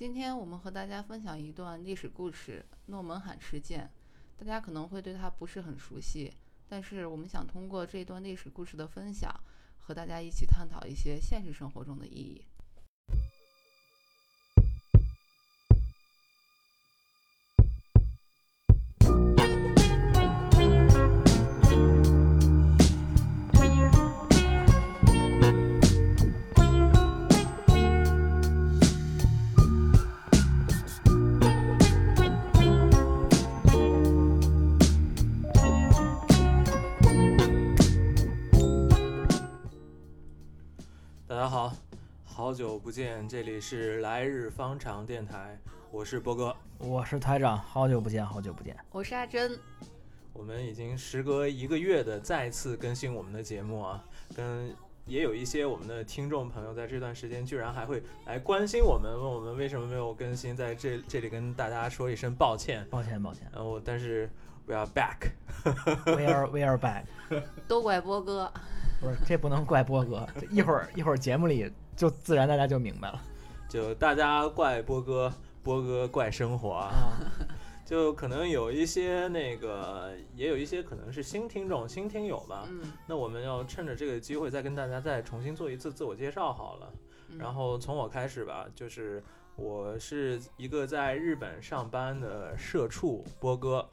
今天我们和大家分享一段历史故事——诺门罕事件。大家可能会对它不是很熟悉，但是我们想通过这段历史故事的分享，和大家一起探讨一些现实生活中的意义。久不见，这里是来日方长电台，我是波哥。我是台长，好久不见，好久不见。我是阿珍，我们已经时隔一个月的再次更新我们的节目啊，跟也有一些我们的听众朋友在这段时间居然还会来关心我们，问我们为什么没有更新，在这这里跟大家说一声抱歉。抱歉，抱歉。然后，但是 we are back，We are we are back。都怪波哥。不是，这不能怪波哥。一会儿一会儿节目里就自然大家就明白了就大家怪波哥，波哥怪生活啊。啊。就可能有一些那个，也有一些可能是新听众、新听友吧。嗯，那我们要趁着这个机会，再跟大家再重新做一次自我介绍好了。嗯然后从我开始吧，就是我是一个在日本上班的社畜波哥。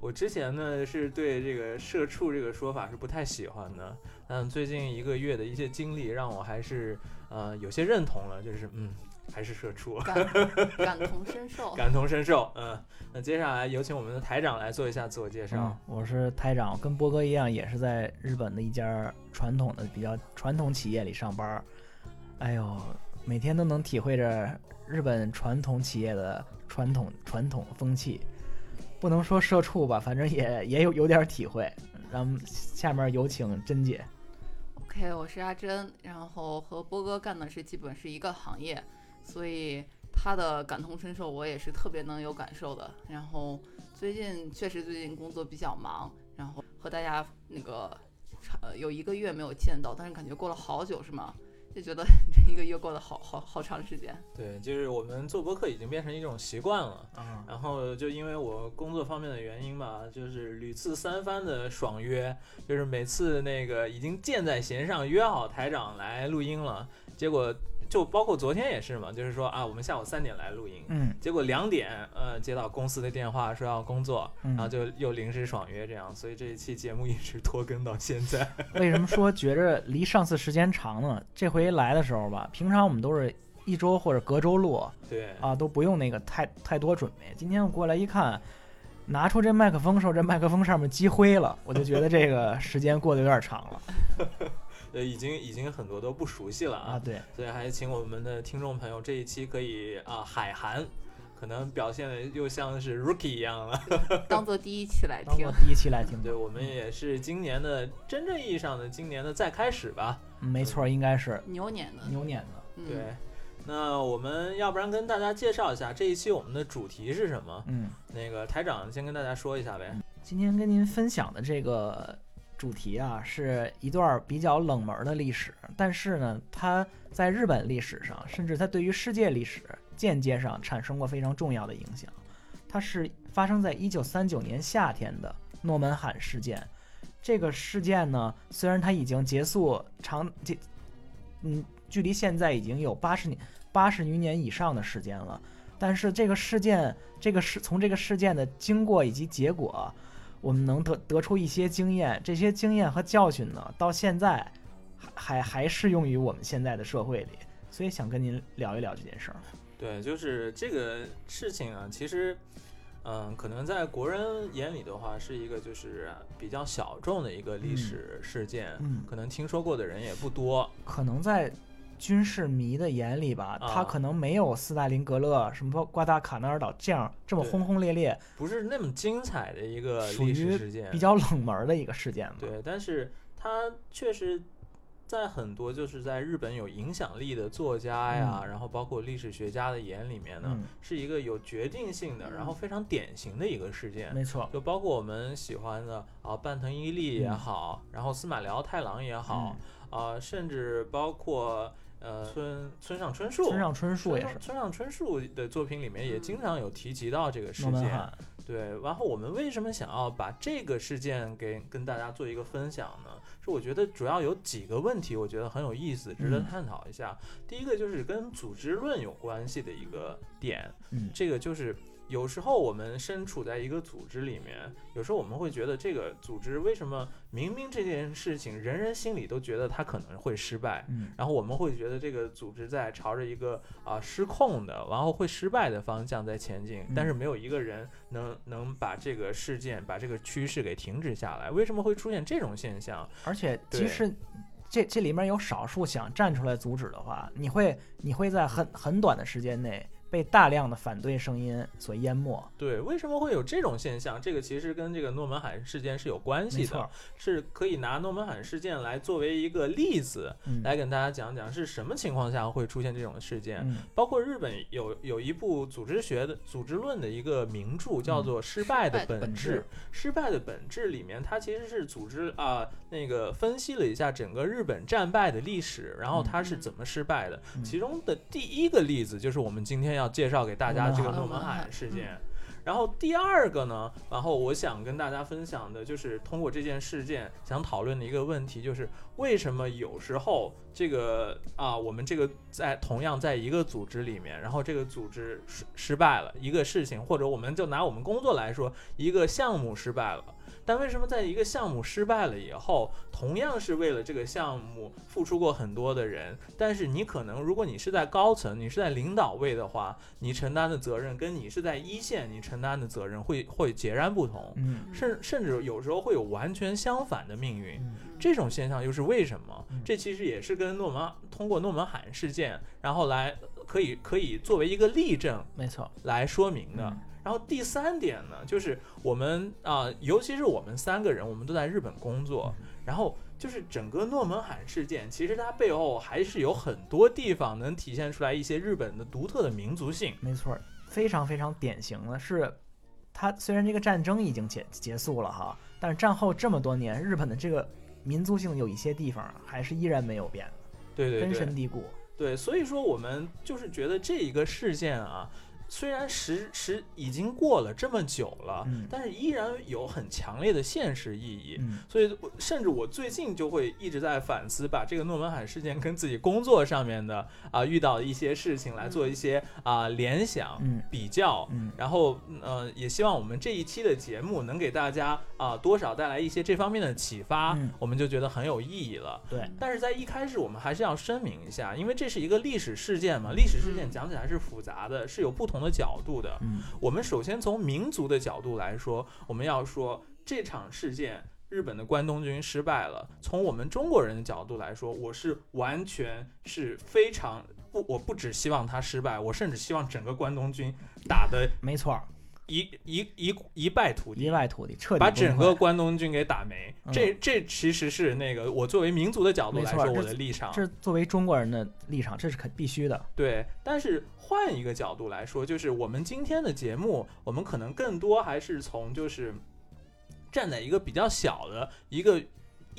我之前呢是对这个社畜这个说法是不太喜欢的，但最近一个月的一些经历让我还是呃有些认同了，就是嗯还是社畜。感感同身受。感同身受，嗯，那接下来有请我们的台长来做一下自我介绍。嗯，我是台长，跟波哥一样，也是在日本的一家传统的比较传统企业里上班。哎呦，每天都能体会着日本传统企业的传统传统风气，不能说社畜吧，反正也也有有点体会。让下面有请珍姐。嘿我是阿珍，然后和波哥干的是基本是一个行业，所以他的感同身受我也是特别能有感受的。然后最近确实最近工作比较忙，然后和大家那个呃有一个月没有见到，但是感觉过了好久是吗？就觉得 这一个月过得好好好长时间。对，就是我们做播客已经变成一种习惯了。嗯，然后就因为我工作方面的原因吧，就是屡次三番的爽约，就是每次那个已经箭在弦上约好台长来录音了，结果就包括昨天也是嘛，就是说啊，我们下午三点来录音，嗯结果两点呃接到公司的电话说要工作，嗯然后就又临时爽约这样，所以这一期节目一直拖更到现在。为什么说觉着离上次时间长呢？这回来的时候吧，平常我们都是一周或者隔周录对，啊，都不用那个太太多准备。今天我过来一看，拿出这麦克风时候，这麦克风上面积灰了，我就觉得这个时间过得有点长了 呃，已经已经很多都不熟悉了啊。对，所以还请我们的听众朋友这一期可以啊海涵，可能表现的又像是 rookie 一样了。当做第一期来听当做。第一期来听对，我们也是今年的真正意义上的今年的再开始吧。嗯没错，应该是牛年的，牛年的。嗯、对，那我们要不然跟大家介绍一下这一期我们的主题是什么？嗯，那个台长先跟大家说一下呗。今天跟您分享的这个主题啊，是一段比较冷门的历史，但是呢，它在日本历史上，甚至它对于世界历史间接上产生过非常重要的影响。它是发生在一九三九年夏天的诺门罕事件。这个事件呢，虽然它已经结束长这，嗯，距离现在已经有八十年八十余年以上的时间了，但是这个事件，这个事从这个事件的经过以及结果，我们能得得出一些经验，这些经验和教训呢，到现在还还还适用于我们现在的社会里，所以想跟您聊一聊这件事儿。对，就是这个事情啊，其实，嗯，可能在国人眼里的话，是一个就是比较小众的一个历史事件，嗯可能听说过的人也不多。可能在军事迷的眼里吧，啊。他可能没有斯大林格勒、什么瓜达卡纳尔岛这样这么轰轰烈烈，不是那么精彩的一个历史事件，比较冷门的一个事件嘛。对，但是它确实在很多就是在日本有影响力的作家呀，然后包括历史学家的眼里面呢，嗯，是一个有决定性的，然后非常典型的一个事件。没错，就包括我们喜欢的啊，半藤伊力也嗯。好，然后司马辽太郎也好，啊、甚至包括呃村村上春树，村上春树村也是村上春树的作品里面也经常有提及到这个事件。对，然后我们为什么想要把这个事件给跟大家做一个分享呢？是我觉得主要有几个问题，我觉得很有意思，值得嗯探讨一下。第一个就是跟组织论有关系的一个点，嗯这个就是有时候我们身处在一个组织里面，有时候我们会觉得这个组织为什么明明这件事情人人心里都觉得它可能会失败，嗯然后我们会觉得这个组织在朝着一个啊、失控的，然后会失败的方向在前进，但是没有一个人能能把这个事件、把这个趋势给停止下来。为什么会出现这种现象？而且对其实这这里面有少数想站出来阻止的话，你会你会在很很短的时间内被大量的反对声音所淹没。对，为什么会有这种现象？这个其实跟这个诺门罕事件是有关系的，，是可以拿诺门罕事件来作为一个例子，嗯，来跟大家讲讲是什么情况下会出现这种事件。嗯包括日本有有一部组织学的组织论的一个名著，叫做《失败的本质》。失败的本质里面，它其实是组织啊、那个分析了一下整个日本战败的历史，然后它是怎么失败的。嗯其中的第一个例子就是我们今天要介绍给大家这个诺门罕事件。然后第二个呢，然后我想跟大家分享的就是通过这件事件想讨论的一个问题，就是为什么有时候这个啊，我们这个在同样在一个组织里面，然后这个组织失失败了一个事情，或者我们就拿我们工作来说，一个项目失败了。但为什么在一个项目失败了以后，同样是为了这个项目付出过很多的人，但是你可能如果你是在高层，你是在领导位的话，你承担的责任跟你是在一线，你承担的责任会会截然不同，嗯甚甚至有时候会有完全相反的命运。嗯这种现象又是为什么嗯？这其实也是跟诺门通过诺门罕事件，然后来可以可以作为一个例证没错，来说明的。嗯然后第三点呢，就是我们啊、尤其是我们三个人，我们都在日本工作，然后就是整个诺门罕事件，其实它背后还是有很多地方能体现出来一些日本的独特的民族性。没错，非常非常典型的是，它虽然这个战争已经结结束了哈，但是战后这么多年，日本的这个民族性有一些地方还是依然没有变的，对对对根深蒂固。对，所以说我们就是觉得这一个事件啊。虽然时时已经过了这么久了，嗯但是依然有很强烈的现实意义。嗯所以，甚至我最近就会一直在反思，把这个诺门罕事件跟自己工作上面的啊、遇到的一些事情来做一些啊、联想、嗯比较。嗯然后，呃，也希望我们这一期的节目能给大家啊、多少带来一些这方面的启发，嗯我们就觉得很有意义了。对，但是在一开始，我们还是要声明一下，因为这是一个历史事件嘛，历史事件嗯讲起来是复杂的，是有不同的角度的。嗯我们首先从民族的角度来说，我们要说这场事件，日本的关东军失败了。从我们中国人的角度来说，我是完全是非常不，我不只希望他失败，我甚至希望整个关东军打的没错，一一一一败涂地一。败涂地，彻底把整个关东军给打没，嗯这这其实是那个我作为民族的角度来说我的立场。这作为中国人的立场，这是肯必须的。对，但是换一个角度来说，就是我们今天的节目，我们可能更多还是从就是站在一个比较小的一个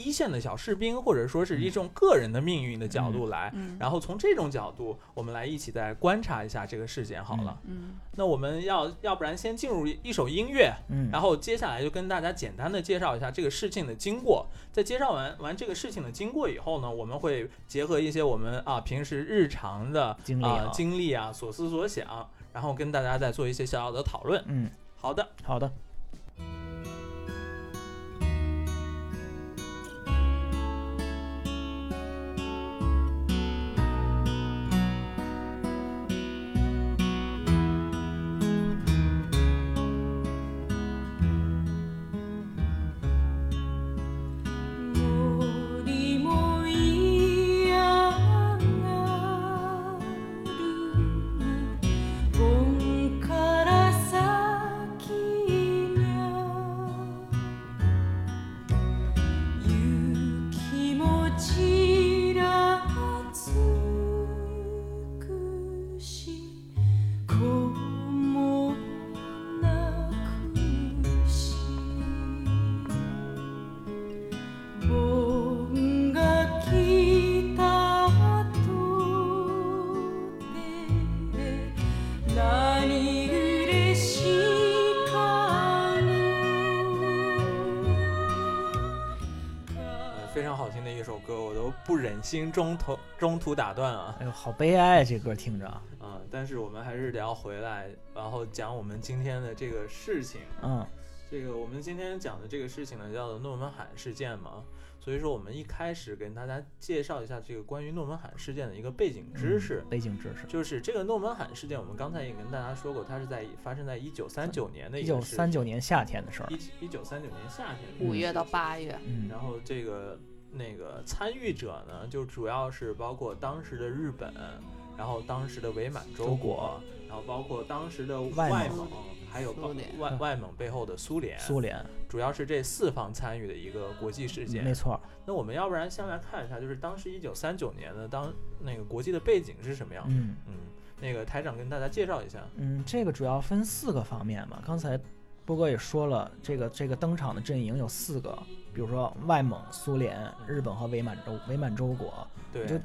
一线的小士兵，或者说是一种个人的命运的角度来，嗯，然后从这种角度，我们来一起再观察一下这个事件好了。嗯那我们要要不然先进入一首音乐，嗯，然后接下来就跟大家简单的介绍一下这个事情的经过。在介绍完完这个事情的经过以后呢，我们会结合一些我们啊平时日常的啊经历啊经历啊所思所想，然后跟大家再做一些小小的讨论。嗯，好的，好的。心中途中途打断啊。哎呦，好悲哀啊！这歌听着，啊，但是我们还是得要回来，然后讲我们今天的这个事情。嗯这个我们今天讲的这个事情呢，叫做诺门罕事件嘛。所以说，我们一开始跟大家介绍一下这个关于诺门罕事件的一个背景知识。背景知识。就是这个诺门罕事件，我们刚才也跟大家说过，它是在发生在一九三九年的一九三九年夏天的事儿。一一九三九年夏天的五月到八月，嗯然后这个那个参与者呢，就主要是包括当时的日本，然后当时的伪满洲洲国国，然后包括当时的外外蒙蒙，还有外外蒙背后的苏联，苏联，主要是这四方参与的一个国际事件。没错。那我们要不然先来看一下，就是当时一九三九年的当那个国际的背景是什么样的？嗯嗯，那个台长跟大家介绍一下。嗯，这个主要分四个方面嘛。刚才波哥也说了，这个这个登场的阵营有四个，比如说外蒙、苏联、日本和伪满洲伪满洲国，对，就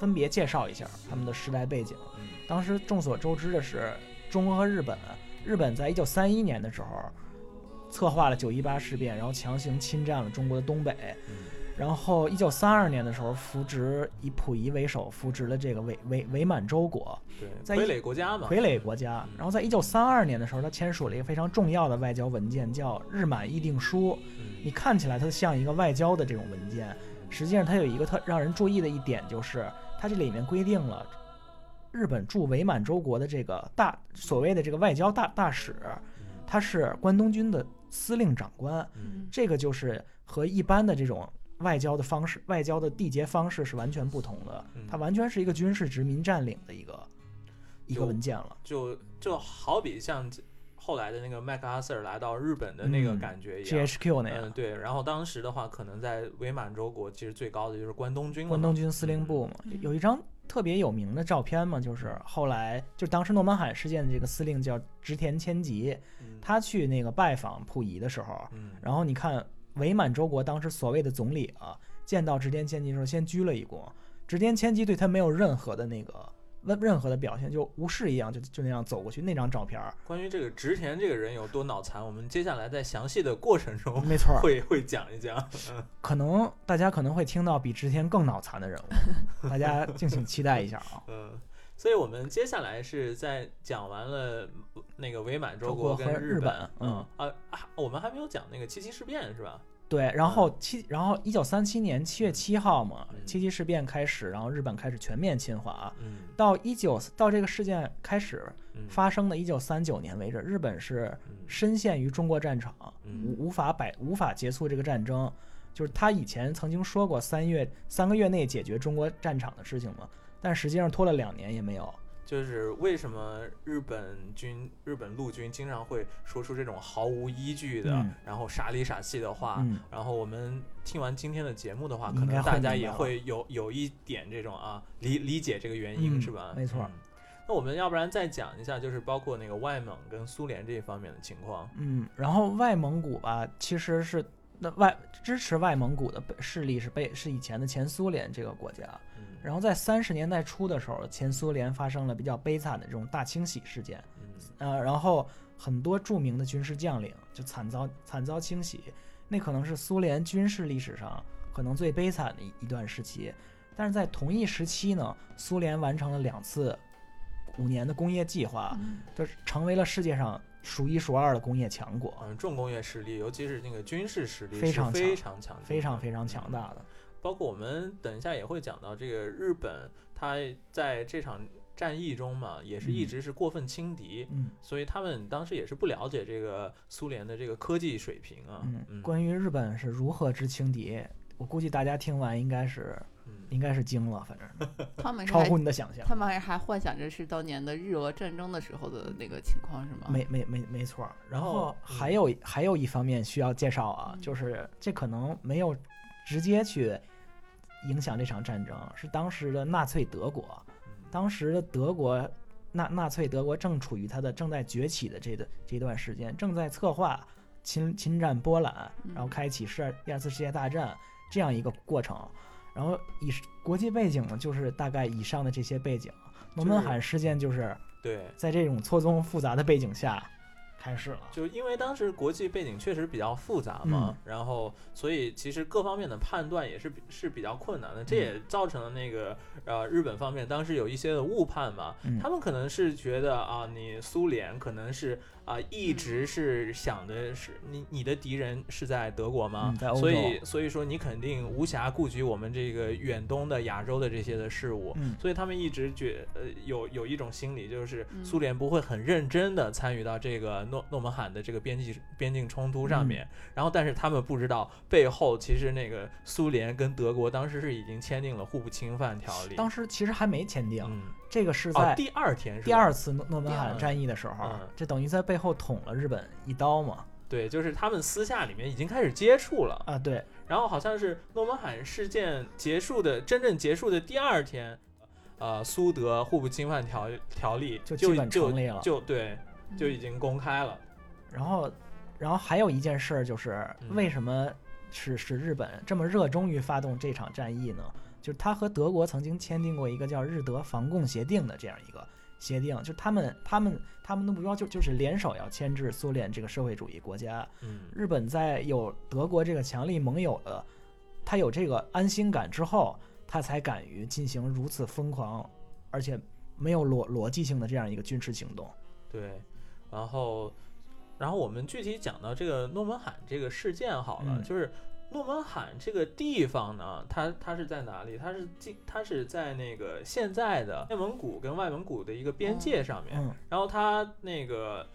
分别介绍一下他们的时代背景。嗯当时众所周知的是，中国和日本，日本在一九三一年的时候策划了九一八事变，然后强行侵占了中国的东北。嗯然后一九三二年的时候，扶植以溥仪为首，扶植了这个伪伪伪满洲国对，在傀儡国家嘛。傀儡国家嗯。然后在一九三二年的时候，他签署了一个非常重要的外交文件，叫《日满议定书》。嗯你看起来它像一个外交的这种文件，实际上它有一个特让人注意的一点，就是它这里面规定了日本驻伪满洲国的这个大所谓的这个外交大大使，他是关东军的司令长官。嗯这个就是和一般的这种外交的方式、外交的缔结方式是完全不同的嗯，它完全是一个军事殖民占领的一个一个文件了。就就好比像后来的那个麦克阿瑟来到日本的那个嗯感觉一样。GHQ 那样嗯，，对。然后当时的话，可能在伪满洲国，其实最高的就是关东军。关东军司令部嘛，嗯有一张特别有名的照片嘛，就是后来就当时诺曼海事件的这个司令叫织田千吉，嗯，他去那个拜访溥仪的时候，嗯，然后你看伪满洲国当时所谓的总理啊，见到直田千吉的时候先鞠了一躬，直田千吉对他没有任何的那个任任何的表现，就无视一样，就就那样走过去那张照片儿，关于这个直田这个人有多脑残，我们接下来在详细的过程中没错儿，会会讲一讲。嗯 可能大家可能会听到比直田更脑残的人物，大家敬请期待一下啊。嗯，所以我们接下来是在讲完了那个伪满洲国跟日本本，嗯啊啊，我们还没有讲那个七七事变是吧？对，然后七，然后一九三七年七月七号嘛嗯，七七事变开始，然后日本开始全面侵华。嗯到一九到这个事件开始嗯，发生的一九三九年为止，日本是嗯深陷于中国战场，嗯无无法摆无法结束这个战争。就是他以前曾经说过三月三个月内解决中国战场的事情嘛，但实际上拖了两年也没有。就是为什么日本军、日本陆军经常会说出这种毫无依据的，嗯然后傻里傻气的话。嗯，然后我们听完今天的节目的话，可能大家也会有有一点这种啊理理解这个原因、嗯是吧？没错嗯那我们要不然再讲一下，就是包括那个外蒙跟苏联这一方面的情况。嗯，然后外蒙古吧，其实是那外支持外蒙古的势力是被是以前的前苏联这个国家。嗯，然后在三十年代初的时候，前苏联发生了比较悲惨的这种大清洗事件，嗯呃，然后很多著名的军事将领就惨遭惨遭清洗，那可能是苏联军事历史上可能最悲惨的一一段时期。但是在同一时期呢，苏联完成了两次五年的工业计划，嗯就是成为了世界上数一数二的工业强国，嗯，重工业实力，尤其是那个军事实力非常非强常强，非常非常强大的。包括我们等一下也会讲到这个日本，它在这场战役中嘛，也是一嗯直是过分轻敌，嗯所以他们当时也是不了解这个苏联的这个科技水平啊。嗯，关于日本是如何之轻敌，我估计大家听完应该是嗯应该是惊了，反正 他们超乎你的想象。他们还还幻想着是当年的日俄战争的时候的那个情况是吗？没没没没错儿，然然后后还有、还有一方面需要介绍啊，嗯就是这可能没有直接去影响这场战争，是当时的纳粹德国，嗯当时的德国纳纳粹德国正处于它的正在崛起的这段这段时间，正在策划侵侵占波兰，嗯然后开启世第二次世界大战这样一个过程。然后以国际背景呢，就是大概以上的这些背景。诺门罕事件就是对，在这种错综复杂的背景下开始了。就因为当时国际背景确实比较复杂嘛，然后所以其实各方面的判断也是比是比较困难的，这也造成了那个呃日本方面当时有一些的误判嘛，嗯他们可能是觉得啊，你苏联可能是啊一直是想的是你你的敌人是在德国吗？嗯？在欧洲。所以所以说你肯定无暇顾及我们这个远东的亚洲的这些的事物，嗯。所以他们一直觉呃有有一种心理，就是嗯。苏联不会很认真的参与到这个诺诺门罕的这个边境边境冲突上面，然后但是他们不知道背后其实那个苏联跟德国当时是已经签订了互不侵犯条例，当时其实还没签订，嗯这个是哦在第二天第二次诺诺门罕战役的时候嗯，这等于在背后捅了日本一刀嘛。对，就是他们私下里面已经开始接触了，啊，对，然后好像是诺门罕事件结束的真正结束的第二天，呃，苏德互不侵犯条条例就就基本就成立了。就对嗯。就已经公开了。然后，然后还有一件事儿就是，嗯。为什么是是日本这么热衷于发动这场战役呢？就是他和德国曾经签订过一个叫日德防共协定的这样一个协定，就他们他们他们的目标就就是联手要牵制苏联这个社会主义国家。嗯日本在有德国这个强力盟友的，他有这个安心感之后，他才敢于进行如此疯狂，而且没有逻逻辑性的这样一个军事行动。对，然后，然后我们具体讲到这个诺门罕这个事件好了，嗯就是诺门罕这个地方呢，它它是在哪里？它是近，它是在那个现在的内蒙古跟外蒙古的一个边界上面，嗯然后它那个。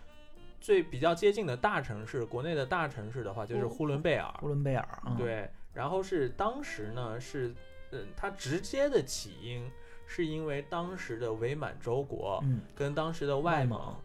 最比较接近的大城市，国内的大城市的话，就是呼伦贝尔。呼伦贝尔，嗯、，对，然后是当时呢是，嗯，它直接的起因是因为当时的伪满洲国嗯跟当时的外蒙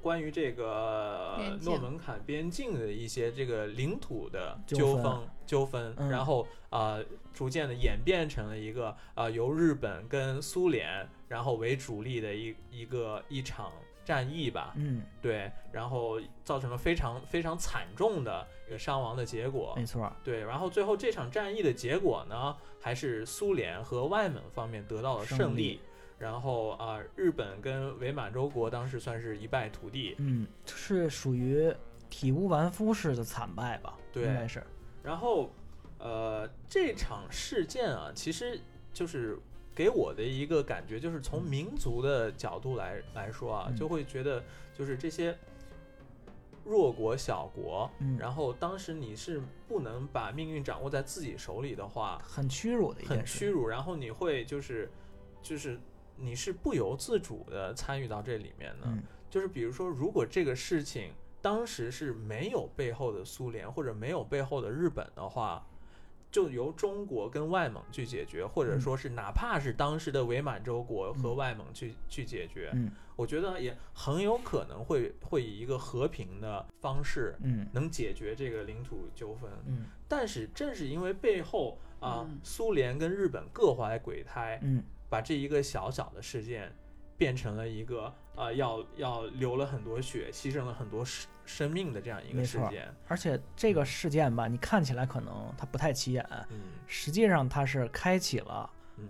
关于这个诺门坎边境的一些这个领土的纠纷。纠纷然后呃逐渐的演变成了一个呃由日本跟苏联然后为主力的一一个一场战役吧，嗯，对，然后造成了非常非常惨重的一个伤亡的结果，没错，对，然后最后这场战役的结果呢，还是苏联和外蒙方面得到了胜利胜利，然后啊、日本跟伪满洲国当时算是一败涂地，嗯，是属于体无完肤式的惨败吧？对应该是，然后呃这场事件啊，其实就是给我的一个感觉，就是从民族的角度来来说啊，嗯就会觉得就是这些弱国小国，嗯，然后当时你是不能把命运掌握在自己手里的话，很屈辱的一件事，很屈辱，然后你会就是就是你是不由自主的参与到这里面的，嗯。就是比如说，如果这个事情当时是没有背后的苏联或者没有背后的日本的话。就由中国跟外蒙去解决，或者嗯。说是哪怕是当时的伪满洲国和嗯外蒙去、去解决，嗯。我觉得也很有可能会会以一个和平的方式嗯。能解决这个领土纠纷。嗯。但是正是因为背后啊、嗯。苏联跟日本各怀鬼胎，嗯把这一个小小的事件变成了一个啊、要要流了很多血，牺牲了很多生生命的这样一个事件。而且这个事件吧，你看起来可能它不太起眼，嗯实际上它是开启了嗯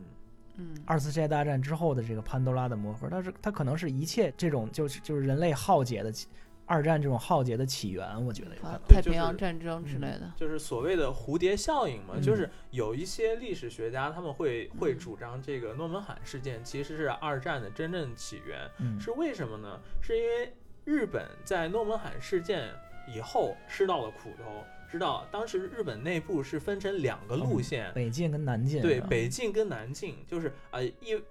嗯二次世界大战之后的这个潘多拉的魔盒，它是它可能是一切这种就是就是人类浩劫的起二战这种浩劫的起源，我觉得有可啊能。太平洋战争之类的，就是所谓的蝴蝶效应嘛，嗯就是有一些历史学家他们会会嗯主张这个诺门罕事件其实是二战的真正起源，嗯是为什么呢？是因为日本在诺门罕事件以后吃到了苦头，知道当时日本内部是分成两个路线，北进跟南进对，北进跟南进，就是呃一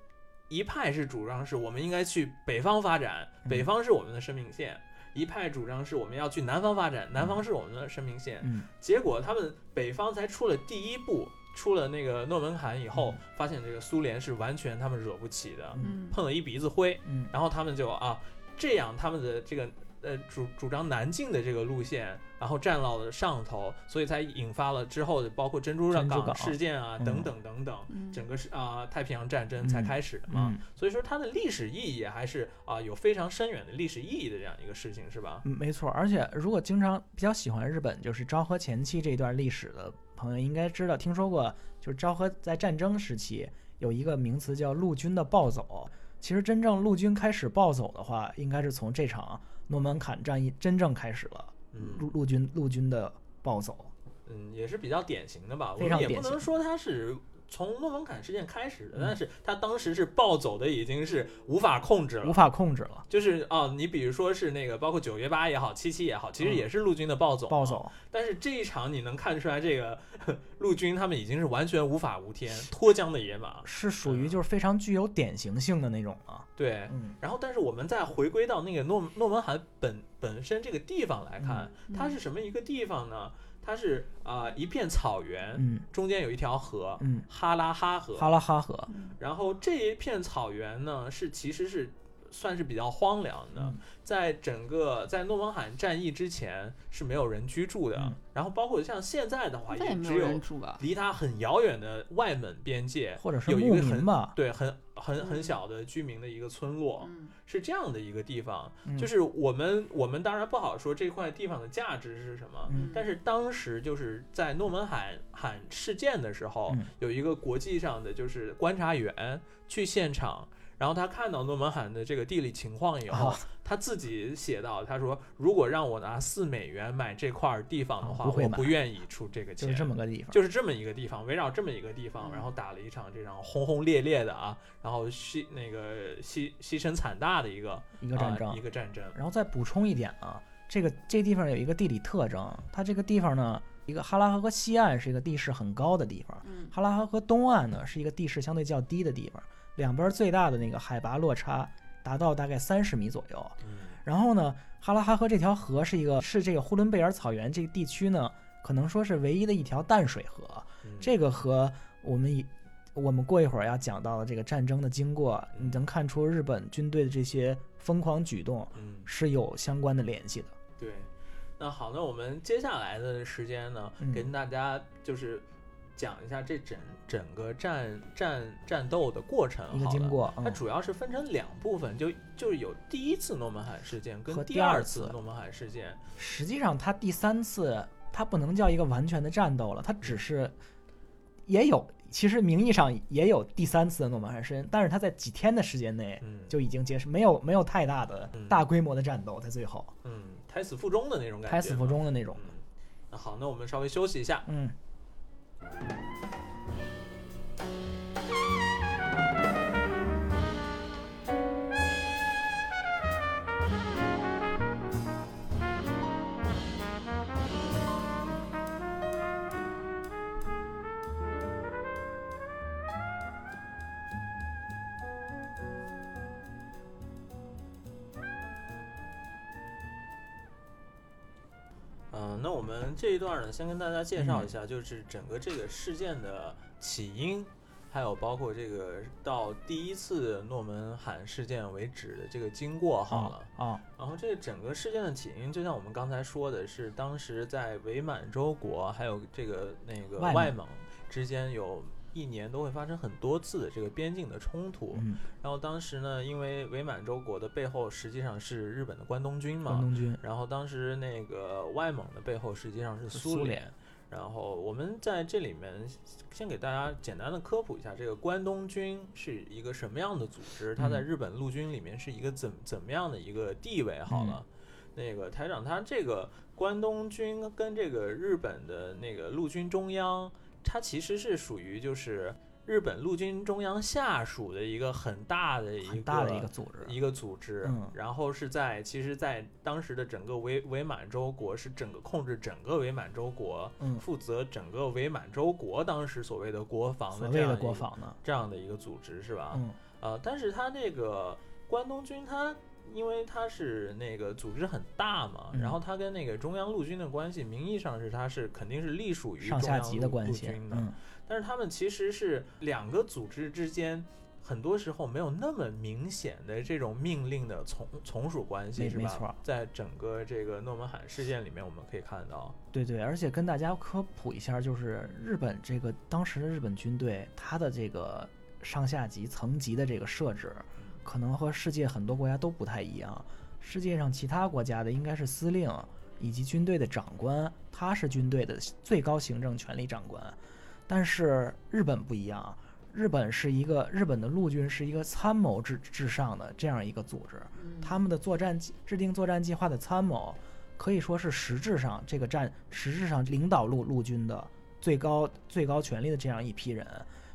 一派是主张是我们应该去北方发展，嗯北方是我们的生命线；一派主张是我们要去南方发展，南方是我们的生命线。嗯结果他们北方才出了第一步，出了那个诺门罕以后，嗯发现这个苏联是完全他们惹不起的，碰了一鼻子灰，嗯然后他们就啊这样他们的这个。呃，主主张南进的这个路线，然后占到了上头，所以才引发了之后的包括珍珠港事件啊，嗯等等等等，嗯整个是啊、太平洋战争才嗯开始的嘛。嗯所以说它的历史意义还是啊、有非常深远的历史意义的这样一个事情，是吧？嗯，没错。而且如果经常比较喜欢日本，就是昭和前期这一段历史的朋友，应该知道听说过，就是昭和在战争时期有一个名词叫陆军的暴走。其实真正陆军开始暴走的话，应该是从这场诺门坎战役真正开始了，陆嗯陆军陆军的暴走。嗯，也是比较典型的吧。我也不能说他是从诺门坎事件开始的，嗯但是他当时是暴走的，已经是无法控制了。无法控制了，就是哦，你比如说是那个，包括九月八也好，七七也好，其实嗯也是陆军的暴走。暴。走。但是这一场你能看出来，这个陆军他们已经是完全无法无天、脱缰的野马。是属于就是非常具有典型性的那种啊。对，嗯，然后但是我们再回归到那个诺诺门罕本本身这个地方来看，嗯它是什么一个地方呢？它是啊、一片草原，嗯。中间有一条河，嗯，哈拉哈河。哈拉哈河，然后这一片草原呢，是其实是算是比较荒凉的，嗯在整个在诺门罕战役之前是没有人居住的。嗯然后包括像现在的话，也只有人住吧？离它很遥远的外蒙边界，或者是牧有一个很民吧。对很很很嗯小的居民的一个村落。嗯是这样的一个地方，嗯就是我们我们当然不好说这块地方的价值是什么，嗯但是当时就是在诺门罕罕事件的时候，嗯有一个国际上的就是观察员去现场。然后他看到诺门罕的这个地理情况以后，啊他自己写到，他说：“如果让我拿四美元买这块地方的话，我不愿意出这个钱。”就是这么个地方。就是这么一个地方，围绕这么一个地方，嗯然后打了一场这场轰轰烈烈的啊，然后牺那个牺牺牲惨大的一个一个战争啊、一。个战争。然后再补充一点啊，这个这地方有一个地理特征，它这个地方呢，一个哈拉河河西岸是一个地势很高的地方，嗯哈拉河河东岸呢是一个地势相对较低的地方，两边最大的那个海拔落差达到大概三十米左右。嗯然后呢，哈拉哈河这条河是一个是这个呼伦贝尔草原这个地区呢，可能说是唯一的一条淡水河。嗯这个和我们以我们过一会儿要讲到的这个战争的经过，你能看出日本军队的这些疯狂举动嗯，是有相关的联系的。对。那好，那我们接下来的时间呢，嗯跟大家就是讲一下这整整个战战战斗的过程好了。经过，它嗯，主要是分成两部分，就就是有第一次诺门罕事件跟第第二次。次诺门罕事件。实际上它第三次它不能叫一个完全的战斗了，它只是也有，其实名义上也有第三次的诺曼罕事件，但是它在几天的时间内嗯，就已经结束，没有没有太大的嗯。大规模的战斗，在最后。嗯胎死腹中的那种感觉，胎死腹。中的那种。嗯，那好，那我们稍微休息一下。嗯，嗯，Thank you. 这一段呢，先跟大家介绍一下，就是整个这个事件的起因，还有包括这个到第一次诺门罕事件为止的这个经过好了。啊，然后这整个事件的起因，就像我们刚才说的是，当时在伪满洲国还有这个那个外蒙外蒙之间有。一年都会发生很多次的这个边境的冲突，嗯，然后当时呢，因为伪满洲国的背后实际上是日本的关东军嘛，关东军，然后当时那个外蒙的背后实际上是是苏联苏联。然后我们在这里面先给大家简单的科普一下，这个关东军是一个什么样的组织？它在嗯日本陆军里面是一个怎怎么样的一个地位？好了，那个台长他这个关东军跟这个日本的那个陆军中央，它其实是属于就是日本陆军中央下属的一个很大的一个很大的一个组织。一个组织，嗯然后是在其实，在当时的整个伪伪满洲国是整个控制整个伪满洲国，嗯，负责整个伪满洲国当时所谓的国防的的这样一个国防呢，这样的一个组织是吧？嗯，呃，但是它那个关东军它。因为它是那个组织很大嘛，嗯。然后它跟那个中央陆军的关系，名义上是它是肯定是隶属于上下级的关系，的，嗯，但是他们其实是两个组织之间，很多时候没有那么明显的这种命令的从从属关系，是吧？没没错。在整个这个诺门罕事件里面，我们可以看到，对对，而且跟大家科普一下，就是日本这个当时的日本军队，它的这个上下级层级的这个设置，可能和世界很多国家都不太一样。世界上其他国家的应该是司令以及军队的长官，他是军队的最高行政权力长官，但是日本不一样，日本是一个日本的陆军是一个参谋至至上的这样一个组织，嗯。他们的作战计制定作战计划的参谋，可以说是实质上这个战实质上领导陆陆军的最高最高权力的这样一批人，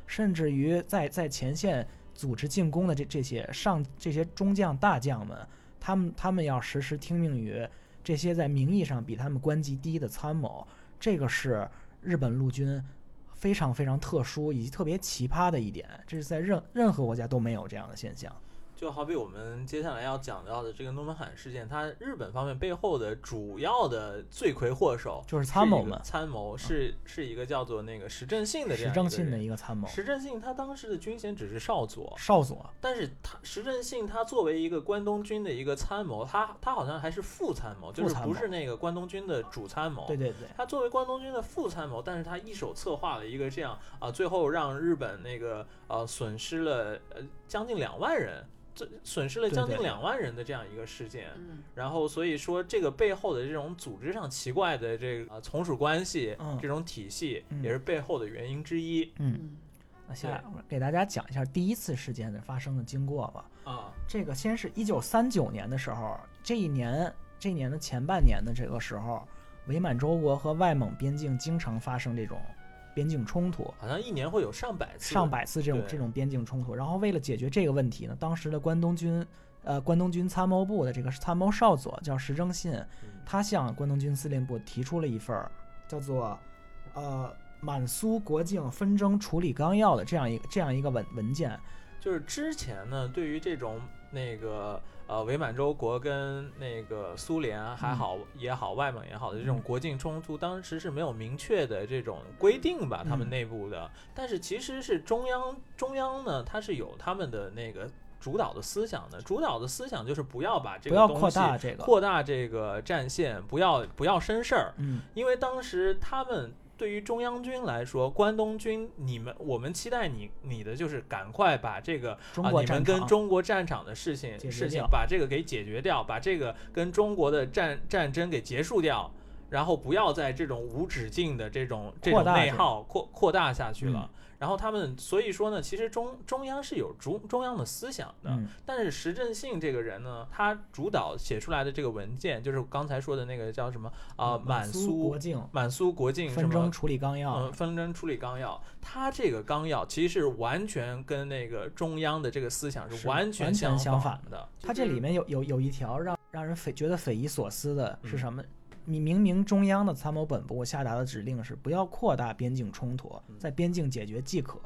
甚至于在在前线组织进攻的这这些上这些中将大将们，他们他们要时时听命于这些在名义上比他们官级低的参谋，这个是日本陆军非常非常特殊以及特别奇葩的一点，这是在任任何国家都没有这样的现象。就好比我们接下来要讲到的这个诺门罕事件，它日本方面背后的主要的罪魁祸首就是参谋们参谋是是一个叫做那个石正信的这样信的一个参谋，石正信他当时的军衔只是少佐，少佐，但是他石正信他作为一个关东军的一个参谋，他他好像还是副参谋，就是不是那个关东军的主参谋。对对对，他作为关东军的副参谋，但是他一手策划了一个这样啊，最后让日本那个呃损失了呃将近两万人，这损失了将近两万人的这样一个事件。嗯然后所以说这个背后的这种组织上奇怪的这个、呃、从属关系，嗯这种体系嗯也是背后的原因之一嗯，嗯那下来我给大家讲一下第一次事件的发生的经过吧。啊。这个先是一九三九年的时候，这一年这一年的前半年的这个时候，伪满洲国和外蒙边境经常发生这种边境冲突，好像一年会有上百次，上百次这种这种边境冲突。然后为了解决这个问题呢，当时的关东军，呃，关东军参谋部的这个参谋少佐叫石正信，嗯他向关东军司令部提出了一份儿叫做呃满苏国境纷争处理纲要的这样一个这样一个文文件。就是之前呢，对于这种那个呃伪满洲国跟那个苏联啊还好、也好，外蒙也好的这种嗯。国境冲突，当时是没有明确的这种规定吧，他们嗯。内部的。但是其实是中央中央呢，它是有他们的那个主导的思想的，主导的思想就是不要把这个东西扩大这个，扩大这个战线，不要不要生事儿，嗯，因为当时他们对于中央军来说，关东军，你们我们期待你你的就是赶快把这个啊，你们跟中国战场的事情事情把这个给解决掉，把这个跟中国的战战争给结束掉，然后不要在这种无止境的这种这种内耗扩扩大下去了。嗯然后他们所以说呢，其实中中央是有中中央的思想的，嗯但是石振信这个人呢，他主导写出来的这个文件，就是刚才说的那个叫什么啊、满苏苏国境满苏国境什么纷争处理纲要，嗯，纷争处理纲要，他这个纲要其实是完全跟那个中央的这个思想是是完全相反反的。他这里面有有有一条让让人匪觉得匪夷所思的是嗯什么？你明明中央的参谋本部下达的指令是不要扩大边境冲突，嗯在边境解决即可。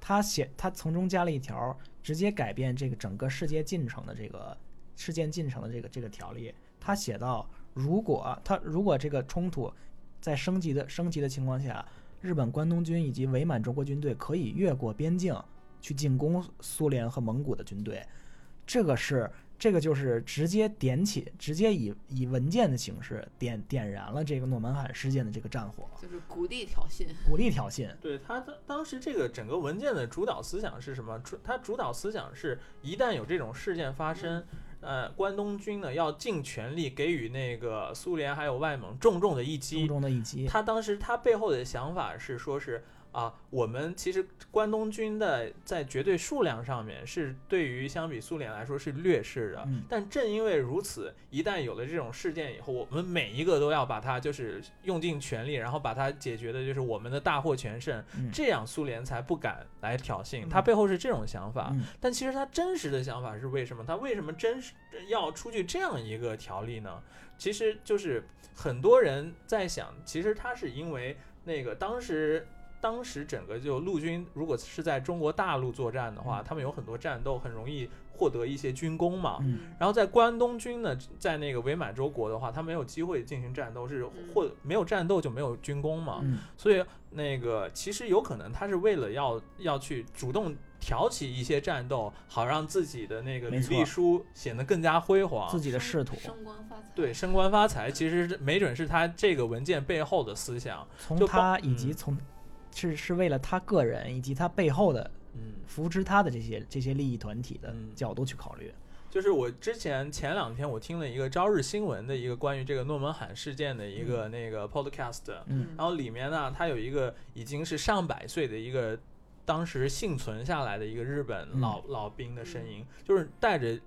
他写他从中加了一条，直接改变这个整个世界进程的这个事件进程的这个这个条例。他写到，如果他如果这个冲突在升级的升级的情况下，日本关东军以及伪满中国军队可以越过边境去进攻苏联和蒙古的军队。这个是这个就是直接点起，直接以以文件的形式点点燃了这个诺门罕事件的这个战火，就是鼓励挑衅，鼓励挑衅。对他当当时这个整个文件的主导思想是什么？主他主导思想是，一旦有这种事件发生，呃，关东军呢要尽全力给予那个苏联还有外蒙重重的一击重。重的一击，他当时他背后的想法是说是啊，我们其实关东军的在绝对数量上面是对于相比苏联来说是劣势的，嗯但正因为如此，一旦有了这种事件以后，我们每一个都要把它就是用尽全力，然后把它解决的就是我们的大获全胜，嗯这样苏联才不敢来挑衅。嗯他背后是这种想法，嗯但其实他真实的想法是为什么？他为什么真实要出具这样一个条例呢？其实就是很多人在想，其实他是因为那个当时。当时整个就陆军，如果是在中国大陆作战的话，嗯他们有很多战斗，很容易获得一些军功嘛。嗯然后在关东军呢，在那个伪满洲国的话，他没有机会进行战斗，是或没有战斗就没有军功嘛。嗯所以那个其实有可能他是为了要要去主动挑起一些战斗，好让自己的那个履历书显得更加辉煌自。己的仕途，升官发财。对，升官发财，其实没准是他这个文件背后的思想。从就他以及嗯从是是为了他个人以及他背后的嗯，扶持他的这些这些利益团体的嗯。角度去考虑。就是我之前前两天我听了一个朝日新闻的一个关于这个诺门罕事件的一个那个 podcast，、嗯。然后里面呢，他有一个已经是上百岁的一个当时幸存下来的一个日本嗯。老、老兵的声音，就是带着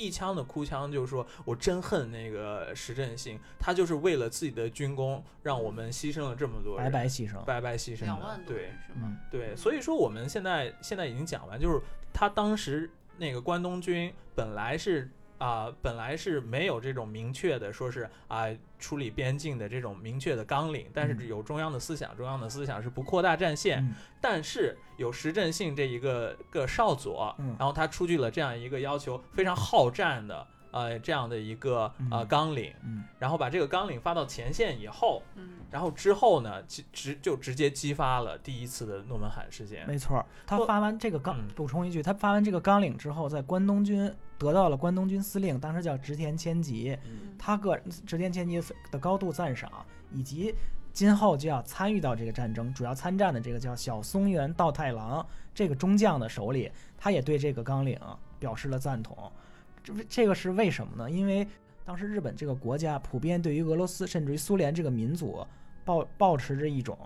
一一腔的哭腔，就是说我真恨那个石振兴，他就是为了自己的军功，让我们牺牲了这么多人，白白牺牲。白白牺牲的两万，多对是吗？嗯，对，所以说我们现在现在已经讲完，就是他当时那个关东军本来是啊、本来是没有这种明确的说是啊、处理边境的这种明确的纲领，但是嗯有中央的思想，中央的思想是不扩大战线，嗯但是有石振信这一个个少佐，嗯然后他出具了这样一个要求非常好战的呃这样的一个呃嗯纲领，嗯然后把这个纲领发到前线以后，嗯，然后之后呢，直直就直接激发了第一次的诺门罕事件。没错。他发完这个纲嗯，补充一句，他发完这个纲领之后，在关东军得到了关东军司令，当时叫植田千吉，嗯他个植田千吉的高度赞赏，以及今后就要参与到这个战争，主要参战的这个叫小松原道太郎这个中将的手里，他也对这个纲领表示了赞同。这这个是为什么呢？因为当时日本这个国家普遍对于俄罗斯甚至于苏联这个民族抱抱持着一种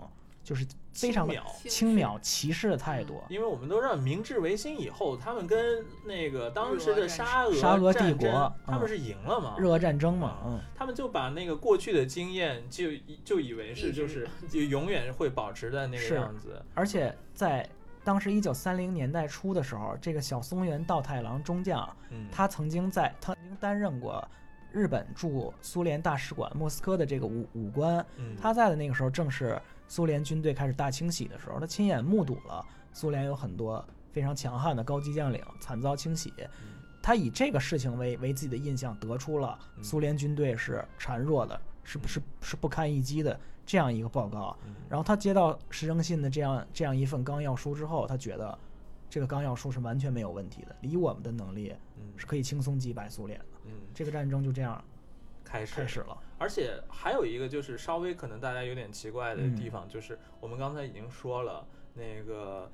就是非常的轻蔑歧视的态度。因为我们都知道明治维新以后，他们跟那个当时的沙俄沙俄帝国嗯他们是赢了嘛？日俄战争嘛，嗯，他们就把那个过去的经验就就以为是就是 就永远会保持在那个样子。而且在当时一九三零年代初的时候，这个小松原道太郎中将，嗯，他曾经在他曾经担任过日本驻苏联大使馆莫斯科的这个武武官。嗯他在的那个时候正是苏联军队开始大清洗的时候，他亲眼目睹了苏联有很多非常强悍的高级将领惨遭清洗。嗯他以这个事情为为自己的印象，得出了嗯苏联军队是孱弱的，是不是是不堪一击的这样一个报告。嗯然后他接到石正信的这样这样一份纲要书之后，他觉得这个纲要书是完全没有问题的，以我们的能力嗯是可以轻松击败苏联的。嗯这个战争就这样开始开始了。而且还有一个就是稍微可能大家有点奇怪的嗯地方，就是我们刚才已经说了，那个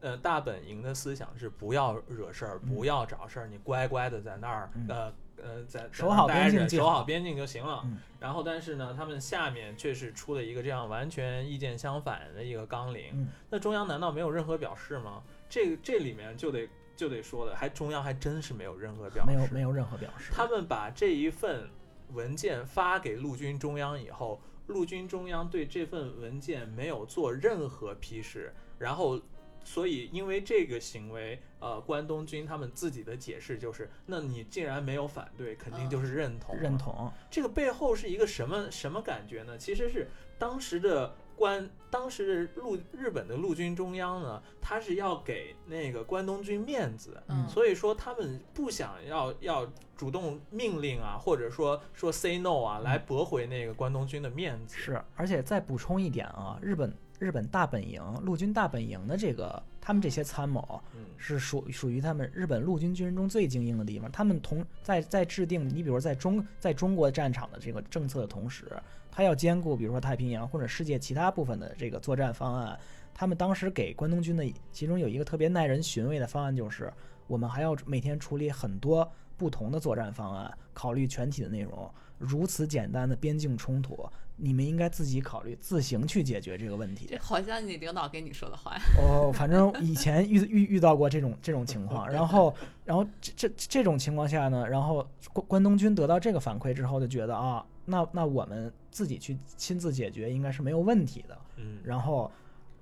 呃大本营的思想是不要惹事儿，嗯不要找事儿，你乖乖的在那儿嗯呃呃在在守好边境守好边境就行了。嗯然后但是呢，他们下面却是出了一个这样完全意见相反的一个纲领，嗯那中央难道没有任何表示吗？这这里面就得就得说了，还中央还真是没有任何表示，没有没有任何表示。他们把这一份文件发给陆军中央以后，陆军中央对这份文件没有做任何批示，然后，所以因为这个行为，呃，关东军他们自己的解释就是，那你既然没有反对，肯定就是认同、认。同，这个背后是一个什么什么感觉呢？其实是当时的关，当时的陆日本的陆军中央呢，他是要给那个关东军面子，嗯所以说他们不想要要主动命令啊，或者说说 say no 啊，来驳回那个关东军的面子。是，而且再补充一点啊，日本日本大本营陆军大本营的这个他们这些参谋嗯是属属于他们日本陆军军人中最精英的地方。他们同在在制定你比如在中在中国战场的这个政策的同时，他要兼顾比如说太平洋或者世界其他部分的这个作战方案。他们当时给关东军的其中有一个特别耐人寻味的方案，就是我们还要每天处理很多不同的作战方案，考虑全体的内容。如此简单的边境冲突，你们应该自己考虑，自行去解决这个问题这。好像你领导跟你说的话呀。哦，反正以前遇遇遇到过这种这种情况，然后然后这这这种情况下呢，然后关关东军得到这个反馈之后，就觉得啊，那那我们自己去亲自解决应该是没有问题的。嗯，然后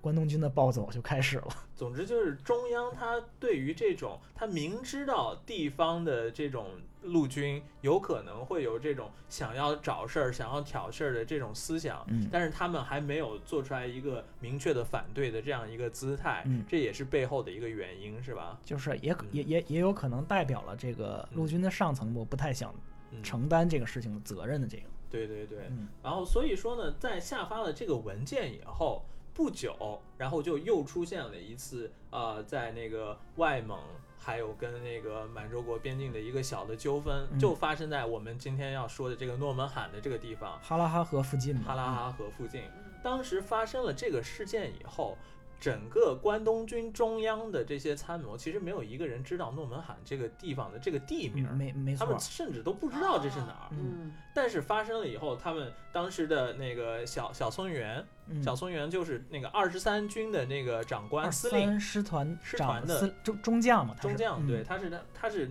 关东军的暴走就开始了。总之就是中央他对于这种他明知道地方的这种陆军有可能会有这种想要找事儿、想要挑事儿的这种思想，嗯但是他们还没有做出来一个明确的反对的这样一个姿态，嗯这也是背后的一个原因，是吧？就是也嗯也也也有可能代表了这个陆军的上层部不太想嗯，承担这个事情的责任的这个。对对对。嗯然后所以说呢，在下发了这个文件以后不久，然后就又出现了一次呃，在那个外蒙还有跟那个满洲国边境的一个小的纠纷，嗯就发生在我们今天要说的这个诺门罕的这个地方，哈拉哈河附近嘛，哈拉哈河附近。当时发生了这个事件以后，整个关东军中央的这些参谋，其实没有一个人知道诺门罕这个地方的这个地名，嗯没没错。他们，甚至都不知道这是哪儿。嗯。但是发生了以后，他们当时的那个小小松原，嗯。小松原就是那个二十三军的那个长官司令师团师团的中中将嘛，他中将，嗯。对，他是他他是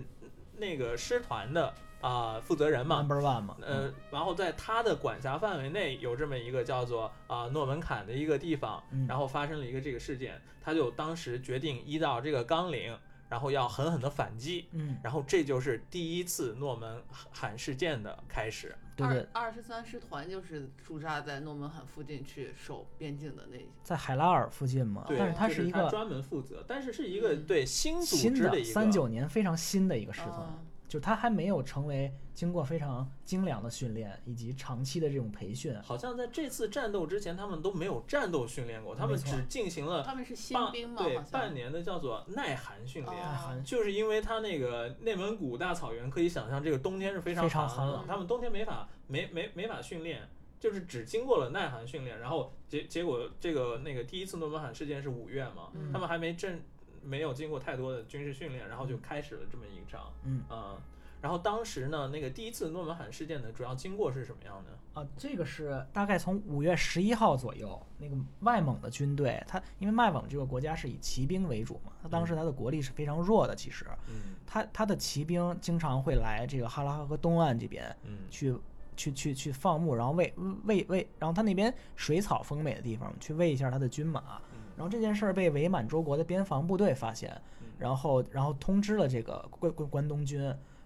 那个师团的啊、负责人嘛。，number one 嘛，嗯呃，然后在他的管辖范围内有这么一个叫做啊、诺门坎的一个地方，嗯然后发生了一个这个事件，他就当时决定依照这个纲领，然后要狠狠的反击，嗯，然后这就是第一次诺门罕事件的开始。对对二，二十三师团就是驻扎在诺门罕附近去守边境的那在海拉尔附近嘛，对，但是它是一个专门负责，但是是一个嗯对新组织的一个的三九年非常新的一个师团，啊就是它还没有成为经过非常精良的训练以及长期的这种培训，好像在这次战斗之前，他们都没有战斗训练过，他们只进行了他们是新半兵嘛，对半年的叫做耐寒训练。就是因为他那个内蒙古大草原，可以想象这个冬天是非常非常寒寒冷他们冬天没法没没没法训练，就是只经过了耐寒训练，然后结结果这个那个第一次诺门罕事件是五月嘛，嗯他们还没正没有经过太多的军事训练，然后就开始了这么一场，嗯。啊然后当时呢，那个第一次诺门罕事件的主要经过是什么样的？啊，这个是大概从五月十一号左右，那个外蒙的军队，它因为外蒙这个国家是以骑兵为主嘛，它当时它的国力是非常弱的，其实嗯。它它的骑兵经常会来这个哈拉哈河东岸这边嗯。去去去去放牧，然后喂喂喂，然后它那边水草丰美的地方去喂一下它的军马，嗯然后这件事儿被伪满洲国的边防部队发现，嗯。然后然后通知了这个关关关东军，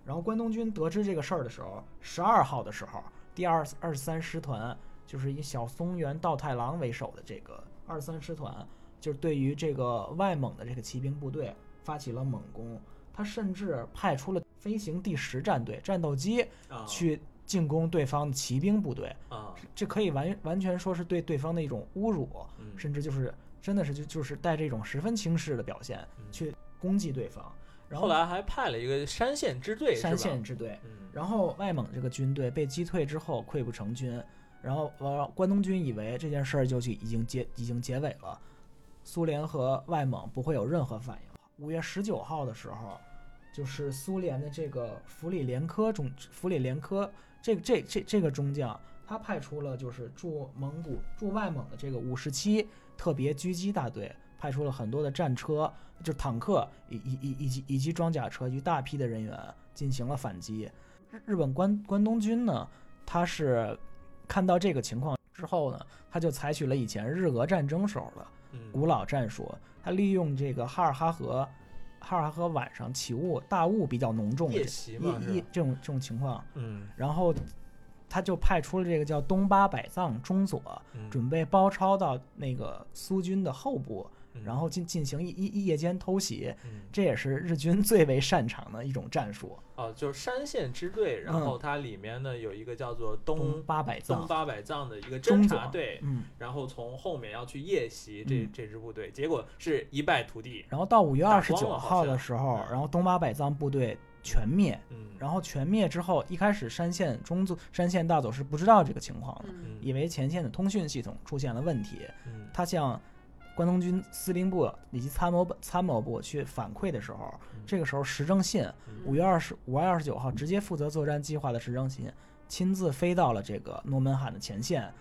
然后关东军得知这个事儿的时候，十二号的时候，第二二十三师团就是以小松原道太郎为首的这个二三师团，就是对于这个外蒙的这个骑兵部队发起了猛攻，他甚至派出了飞行第十战队战斗机啊去进攻对方的骑兵部队，啊。这可以完完全说是对对方的一种侮辱。嗯。甚至就是真的是就就是带这种十分轻视的表现嗯。去攻击对方，然后来还派了一个山县支队，山县支队，嗯。然后外蒙这个军队被击退之后溃不成军，然后呃关东军以为这件事儿就已经结已经结尾了，苏联和外蒙不会有任何反应。五月十九号的时候，就是苏联的这个弗里连科中弗里连科这个这这这个中将，他派出了就是驻蒙古驻外蒙的这个五十七特别狙击大队，派出了很多的战车，就是坦克以以以以及以及装甲车与大批的人员进行了反击。日日本关关东军呢，他是看到这个情况之后呢，他就采取了以前日俄战争时候的嗯古老战术，他利用这个哈尔哈河，哈尔哈河晚上起雾大雾比较浓重夜这袭嘛夜夜这种这种情况，嗯然后他就派出了这个叫东八百藏中佐，嗯。准备包抄到那个苏军的后部，嗯。然后进进行一一一夜间偷袭，嗯。这也是日军最为擅长的一种战术。哦，就是山县支队，然后它里面呢有一个叫做东东八百藏东八百藏的一个侦察队，嗯，然后从后面要去夜袭这嗯。这支部队，结果是一败涂地。然后到五月打二十九号的时候，嗯。然后东八百藏部队全灭。嗯，然后全灭之后，一开始山县中佐山县大佐是不知道这个情况的，嗯。以为前线的通讯系统出现了问题。嗯。他向关东军司令部以及参谋参谋部去反馈的时候，嗯。这个时候石正信嗯。五月二十五月二十九号直接负责作战计划的石正信，亲自飞到了这个诺门罕的前线，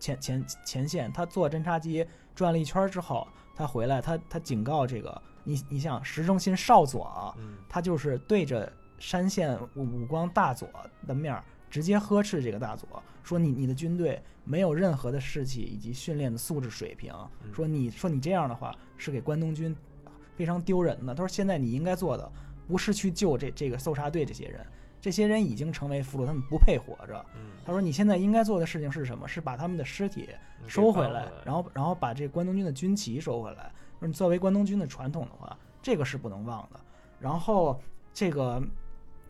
前前前线，他坐侦察机转了一圈之后，他回来，他他警告这个你你像石中心少佐他就是对着山县武武光大佐的面儿直接呵斥这个大佐，说你你的军队没有任何的士气以及训练的素质水平，嗯说你说你这样的话是给关东军非常丢人的。他说现在你应该做的不是去救这这个搜查队这些人，这些人已经成为俘虏，他们不配活着。嗯他说你现在应该做的事情是什么？是把他们的尸体嗯收回来然后然后把这关东军的军旗收回来。说你作为关东军的传统的话，这个是不能忘的。然后这个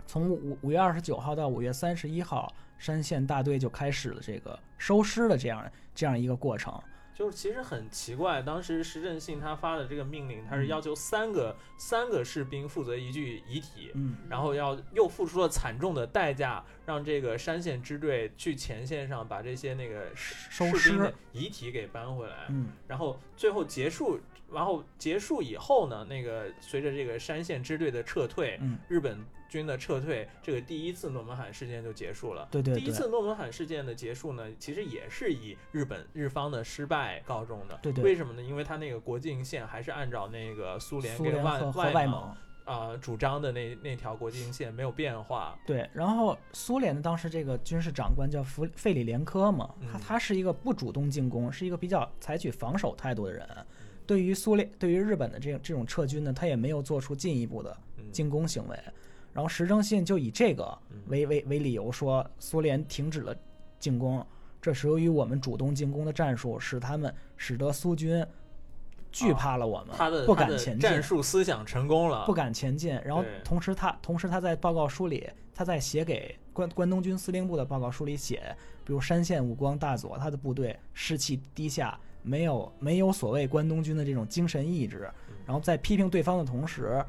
从五五月二十九号到五月三十一号，山县大队就开始了这个收尸的这样这样一个过程。就是其实很奇怪，当时石正信他发的这个命令，他是嗯。要求三个、三个士兵负责一具遗体，嗯，然后要又付出了惨重的代价，让这个山县支队去前线上把这些那个士兵的，遗体给搬回来，嗯。然后最后结束然后结束以后呢，那个随着这个山县支队的撤退，嗯，日本军的撤退，这个第一次诺门罕事件就结束了。对对对，第一次诺门罕事件的结束呢，其实也是以日本日方的失败告终的。对对为什么呢？因为他那个国境线还是按照那个苏联苏跟外外蒙外蒙。啊、主张的那那条国境线没有变化。对，然后苏联的当时这个军事长官叫弗费里连科嘛，他嗯他是一个不主动进攻，是一个比较采取防守态度的人。嗯对于苏联，对于日本的这种这种撤军呢，他也没有做出进一步的嗯，进攻行为。然后石正信就以这个嗯为为为理由说，苏联停止了进攻，这是由于我们主动进攻的战术使他们使得苏军惧怕了我们，不敢前进，战术思想成功了。不敢前进。然后同时他同时他在报告书里，他在写给关关东军司令部的报告书里写，比如山县武光大佐他的部队士气低下，没有没有所谓关东军的这种精神意志，然后在批评对方的同时，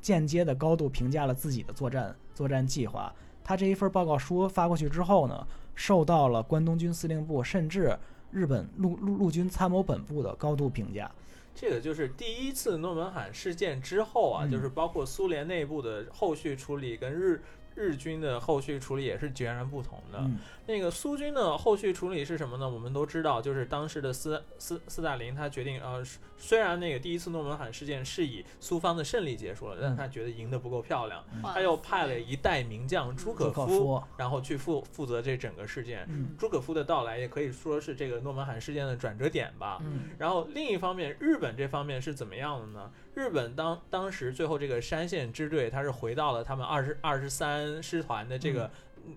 间接的高度评价了自己的作战作战计划。他这一份报告书发过去之后呢，受到了关东军司令部甚至日本陆陆陆军参谋本部的高度评价。这个就是第一次诺门罕事件之后啊，嗯就是包括苏联内部的后续处理跟日日军的后续处理也是截然不同的。嗯，那个苏军的后续处理是什么呢？我们都知道，就是当时的斯斯斯大林他决定，呃，虽然那个第一次诺门罕事件是以苏方的胜利结束了，但他觉得赢得不够漂亮，他又派了一代名将朱可夫，夫，然后去负负责这整个事件。嗯朱可夫的到来也可以说是这个诺门罕事件的转折点吧。嗯然后另一方面，日本这方面是怎么样的呢？日本当当时最后这个山县支队，他是回到了他们二十二十三师团的这个，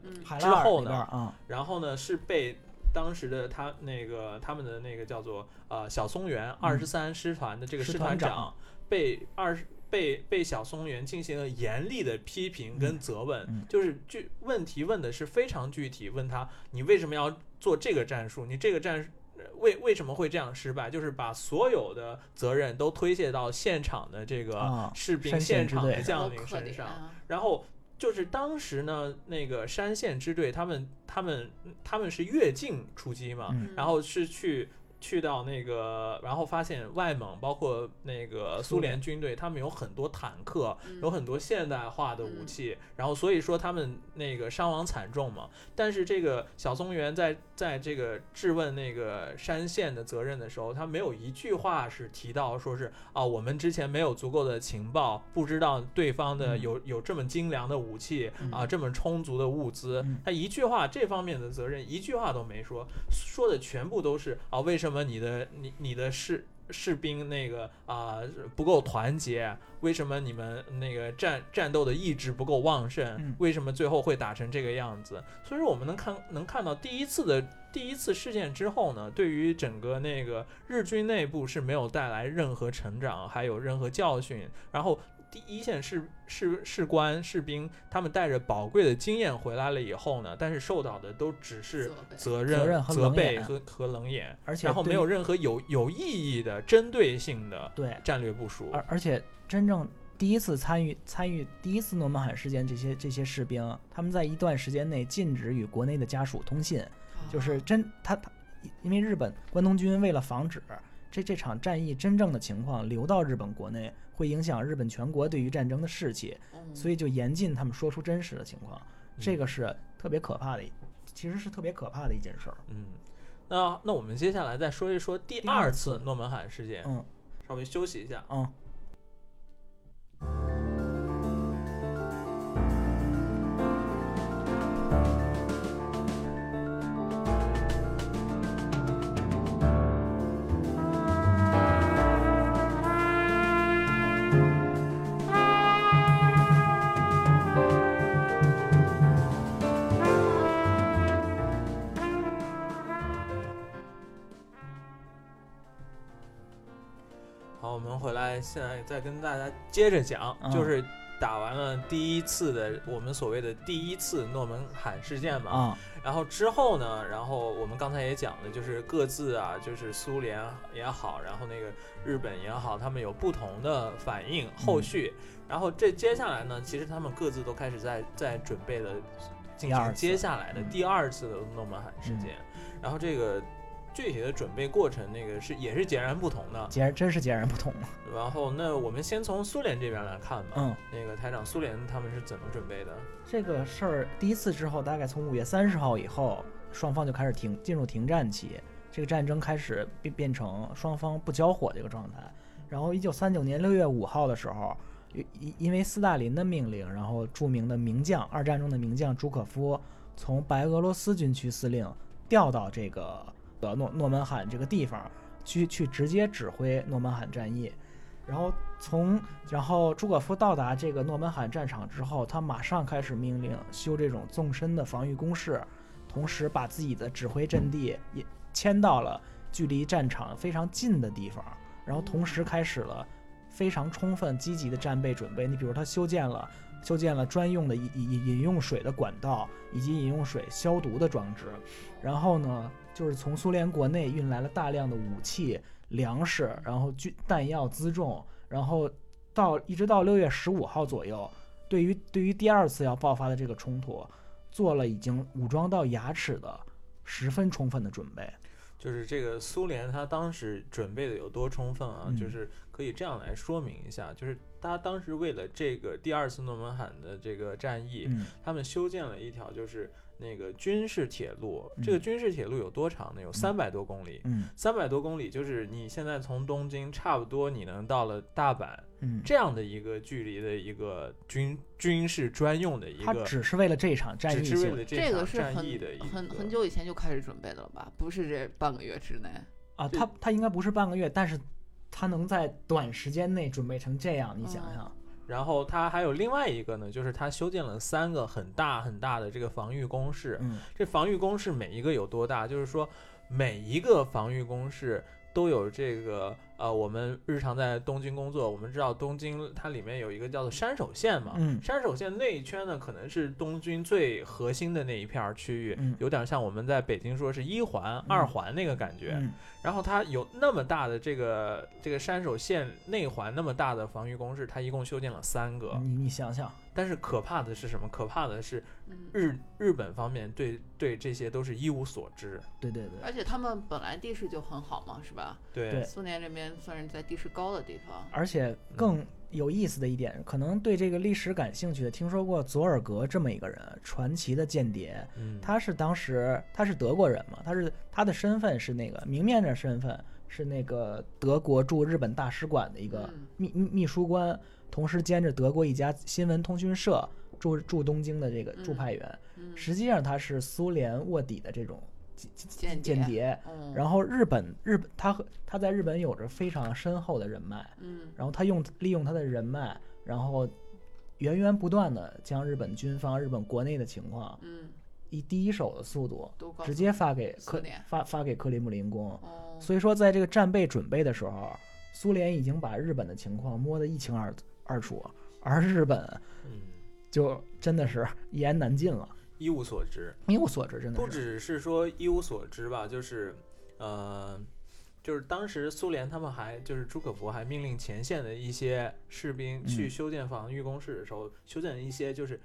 嗯之海拉尔后呢那边儿啊，然后呢是被当时的他那个他们的那个叫做呃小松原二十三师团的这个师师团长团长被二十。被被小松原进行了严厉的批评跟责问，嗯就是具问题问的是非常具体，问他你为什么要做这个战术？你这个战为为什么会这样失败？就是把所有的责任都推卸到现场的这个啊士兵、现场的将领身上。啊然后就是当时呢，那个山县支队他们他们他们是越境出击嘛，嗯。然后是去去到那个，然后发现外蒙包括那个苏联军队，他们有很多坦克，有很多现代化的武器，然后所以说他们那个伤亡惨重嘛。但是这个小松原在在这个质问那个山县的责任的时候，他没有一句话是提到说是啊，我们之前没有足够的情报，不知道对方的嗯有有这么精良的武器嗯啊，这么充足的物资嗯，他一句话这方面的责任一句话都没说，说的全部都是啊，为什么你的你你的士士兵那个啊、不够团结？为什么你们那个战战斗的意志不够旺盛？嗯为什么最后会打成这个样子？所以说我们能看能看到第一次的第一次事件之后呢，对于整个那个日军内部是没有带来任何成长，还有任何教训。然后第一线士士士官士兵，他们带着宝贵的经验回来了以后呢，但是受到的都只是责任、责任和责冷眼备和和冷眼，而且然后没有任何有有意义的针对性的对，战略部署。而而且真正第一次参与参与第一次诺曼罕事件这些这些士兵，他们在一段时间内禁止与国内的家属通信，就是啊真他他，因为日本关东军为了防止这这场战役真正的情况流到日本国内，会影响日本全国对于战争的士气，嗯所以就严禁他们说出真实的情况，这嗯个是特别可怕的，其实是特别可怕的一件事儿。嗯，那那我们接下来再说一说第第二二次次诺门罕事件，嗯稍微休息一下。嗯。回来，现在再跟大家接着讲，嗯就是打完了第一次的我们所谓的第一次诺门罕事件嘛，啊然后之后呢，然后我们刚才也讲了，就是各自啊，就是苏联也好，然后那个日本也好，他们有不同的反应后续。然后这接下来呢，其实他们各自都开始在在准备了进行接下来的嗯第二次的诺门罕事件。然后这个具体的准备过程那个是也是截然不同的。截然真是截然不同。然后那我们先从苏联这边来看吧。嗯，那个台长，苏联他们是怎么准备的？这个事儿第一次之后，大概从五月三十号以后，双方就开始停进入停战期，这个战争开始变变成双方不交火这个状态。然后一九三九年六月五号的时候，因因为斯大林的命令，然后著名的名将二战中的名将朱可夫从白俄罗斯军区司令调到这个呃诺诺门罕这个地方去去直接指挥诺门罕战役。然后从然后朱可夫到达这个诺门罕战场之后，他马上开始命令修这种纵深的防御工事，同时把自己的指挥阵地也迁到了距离战场非常近的地方，然后同时开始了非常充分积极的战备准备。你比如他修建了修建了专用的饮饮饮用水的管道以及饮用水消毒的装置，然后呢，就是从苏联国内运来了大量的武器。粮食，然后军弹药辎重，然后到一直到六月十五号左右，对于对于第二次要爆发的这个冲突，做了已经武装到牙齿的十分充分的准备。就是这个苏联，他当时准备的有多充分啊？嗯就是可以这样来说明一下，就是他当时为了这个第二次诺门罕的这个战役，嗯他们修建了一条就是那个军事铁路。嗯这个军事铁路有多长呢？有三百多公里。嗯三百多公里，就是你现在从东京差不多你能到了大阪嗯，这样的一个距离的一个军军事专用的一个。它，只是为了这场战役只是为了这个场是很战役的一个很很久以前就开始准备的了吧？不是这半个月之内。啊，这他他应该不是半个月，但是它能在短时间内准备成这样，你想嗯想，然后它还有另外一个呢，就是它修建了三个很大很大的这个防御工事。嗯这防御工事每一个有多大？就是说每一个防御工事都有这个呃，我们日常在东京工作，我们知道东京它里面有一个叫做山手线嘛。嗯山手线那一圈呢，可能是东京最核心的那一片区域，嗯有点像我们在北京说是一环、二环那个感觉。嗯然后它有那么大的这个这个山手线内环那么大的防御工事，它一共修建了三个。你你想想，但是可怕的是什么？可怕的是嗯，日日本方面对对这些都是一无所知。对对对，而且他们本来地势就很好嘛，是吧？对对苏联这边算是在地势高的地方。而且更有意思的一点，可能对这个历史感兴趣的，听说过佐尔格这么一个人，传奇的间谍。嗯，他是当时他是德国人嘛，他是他的身份是那个明面的身份是那个德国驻日本大使馆的一个嗯秘秘秘书官，同时兼着德国一家新闻通讯社驻驻东京的这个驻嗯派员。嗯，实际上他是苏联卧底的这种间间谍。嗯，然后日本日本他和他在日本有着非常深厚的人脉，嗯然后他用利用他的人脉，然后源源不断的将日本军方、日本国内的情况嗯，以第一手的速度直接发给克发发给克里姆林宫。哦，所以说，在这个战备准备的时候，苏联已经把日本的情况摸得一清二二楚，而日本嗯就真的是 一言难尽了，一无所知。一无所知，真的不。只是说一无所知吧，就是呃，就是当时苏联他们还就是朱可夫还命令前线的一些士兵去嗯修建防御工事的时候，修建了一些就是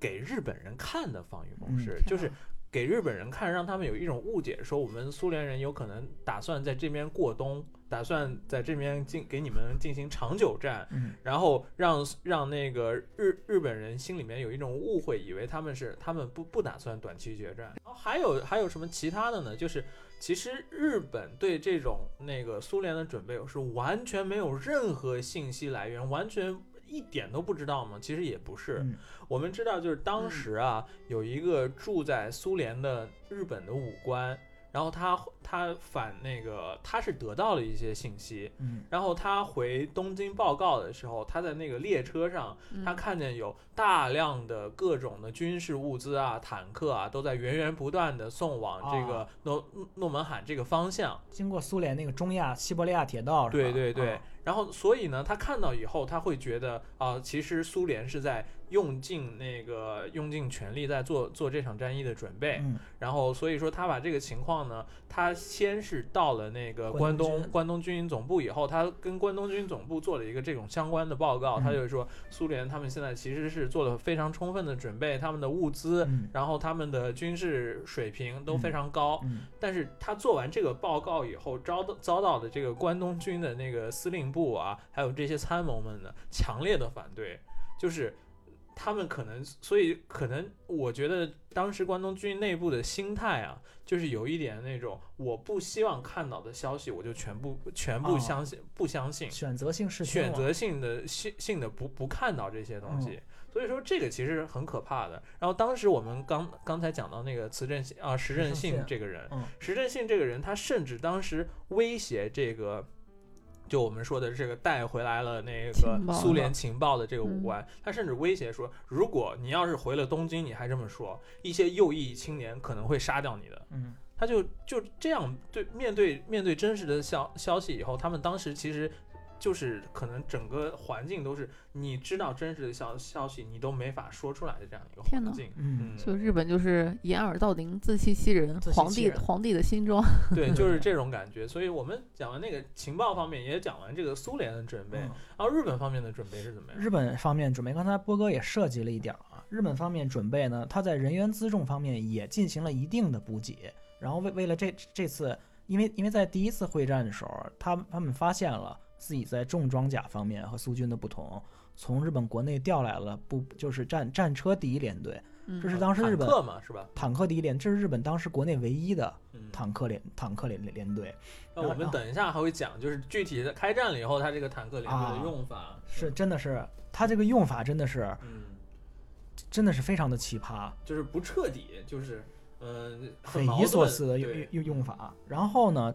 给日本人看的防御工嗯事，就是给日本人看，让他们有一种误解，说我们苏联人有可能打算在这边过冬，打算在这边进给你们进行长久战，嗯然后让让那个日日本人心里面有一种误会，以为他们是他们不不打算短期决战。然后还有还有什么其他的呢？就是其实日本对这种那个苏联的准备是完全没有任何信息来源，完全一点都不知道吗？其实也不是。嗯我们知道，就是当时啊，有一个住在苏联的日本的武官，然后他他反那个他是得到了一些信息，嗯然后他回东京报告的时候，他在那个列车上，他嗯看见有大量的各种的军事物资啊、坦克啊，都在源源不断的送往这个诺诺门罕这个方向。经过苏联那个中亚西伯利亚铁道？对对对啊，然后所以呢，他看到以后，他会觉得啊、其实苏联是在用尽那个用尽全力在做做这场战役的准备。嗯。然后所以说他把这个情况呢，他先是到了那个关关东关东军总部以后，他跟关东军总部做了一个这种相关的报告，他嗯就是说苏联他们现在其实是做了非常充分的准备，他们的物资。嗯。然后他们的军事水平都非嗯常高，嗯。但是他做完这个报告以后，遭到遭到的这个关东军的那个司令部啊，还有这些参谋们的，强烈的反对，就是他们可能，所以可能我觉得当时关东军内部的心态啊，就是有一点那种我不希望看到的消息，我就全部全部哦相信，不相信，选择性是选择性的性性的不不看到这些东西。所以说这个其实很可怕的。然后当时我们刚刚才讲到那个磁振信啊，石振信这个人，嗯石振信这个人，他甚至当时威胁这个，就我们说的这个带回来了那个苏联情报的这个武嗯官，他甚至威胁说，如果你要是回了东京，你还这么说，一些右翼青年可能会杀掉你的。嗯他就就这样对面对面对真实的消消息以后，他们当时其实就是可能整个环境都是你知道真实的消消息，你都没法说出来的这样一个环境。嗯就日本就是掩耳盗铃、自欺欺人，欺皇欺人帝皇帝的新装。对，就是 这种感觉。所以我们讲完那个情报方面，也讲完这个苏联的准备，嗯然后日本方面的准备是怎么样？日本方面准备，刚才波哥也涉及了一点儿啊。日本方面准备呢，他在人员辎重方面也进行了一定的补给。然后为为了这这次，因为因为在第一次会战的时候，他他们发现了自己在重装甲方面和苏军的不同，从日本国内调来了不就是战战车第一联队，嗯这是当时日本坦克嘛，是吧？坦克第一联，这是日本当时国内唯一的嗯，坦克联坦克联联队。那我们等一下还会讲，就是具体的开战了以后，它这个坦克联队的用法是，真的是，它这个用法真的是嗯，真的是非常的奇葩。就是不彻底，就是嗯，匪夷所思的用用用法。然后呢，呃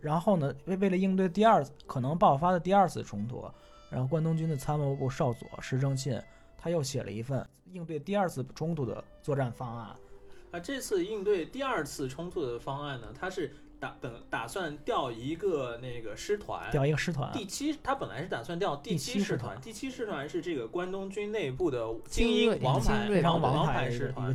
然后呢，为为了应对第二次可能爆发的第二次冲突，然后关东军的参谋部少佐石正信他又写了一份应对第二次冲突的作战方案。啊，这次应对第二次冲突的方案呢，它是打本打算调一个那个师团，调一个师团，第七，他本来是打算调第第七师团，第七师团是这个关东军内部的精精英王牌王牌师团。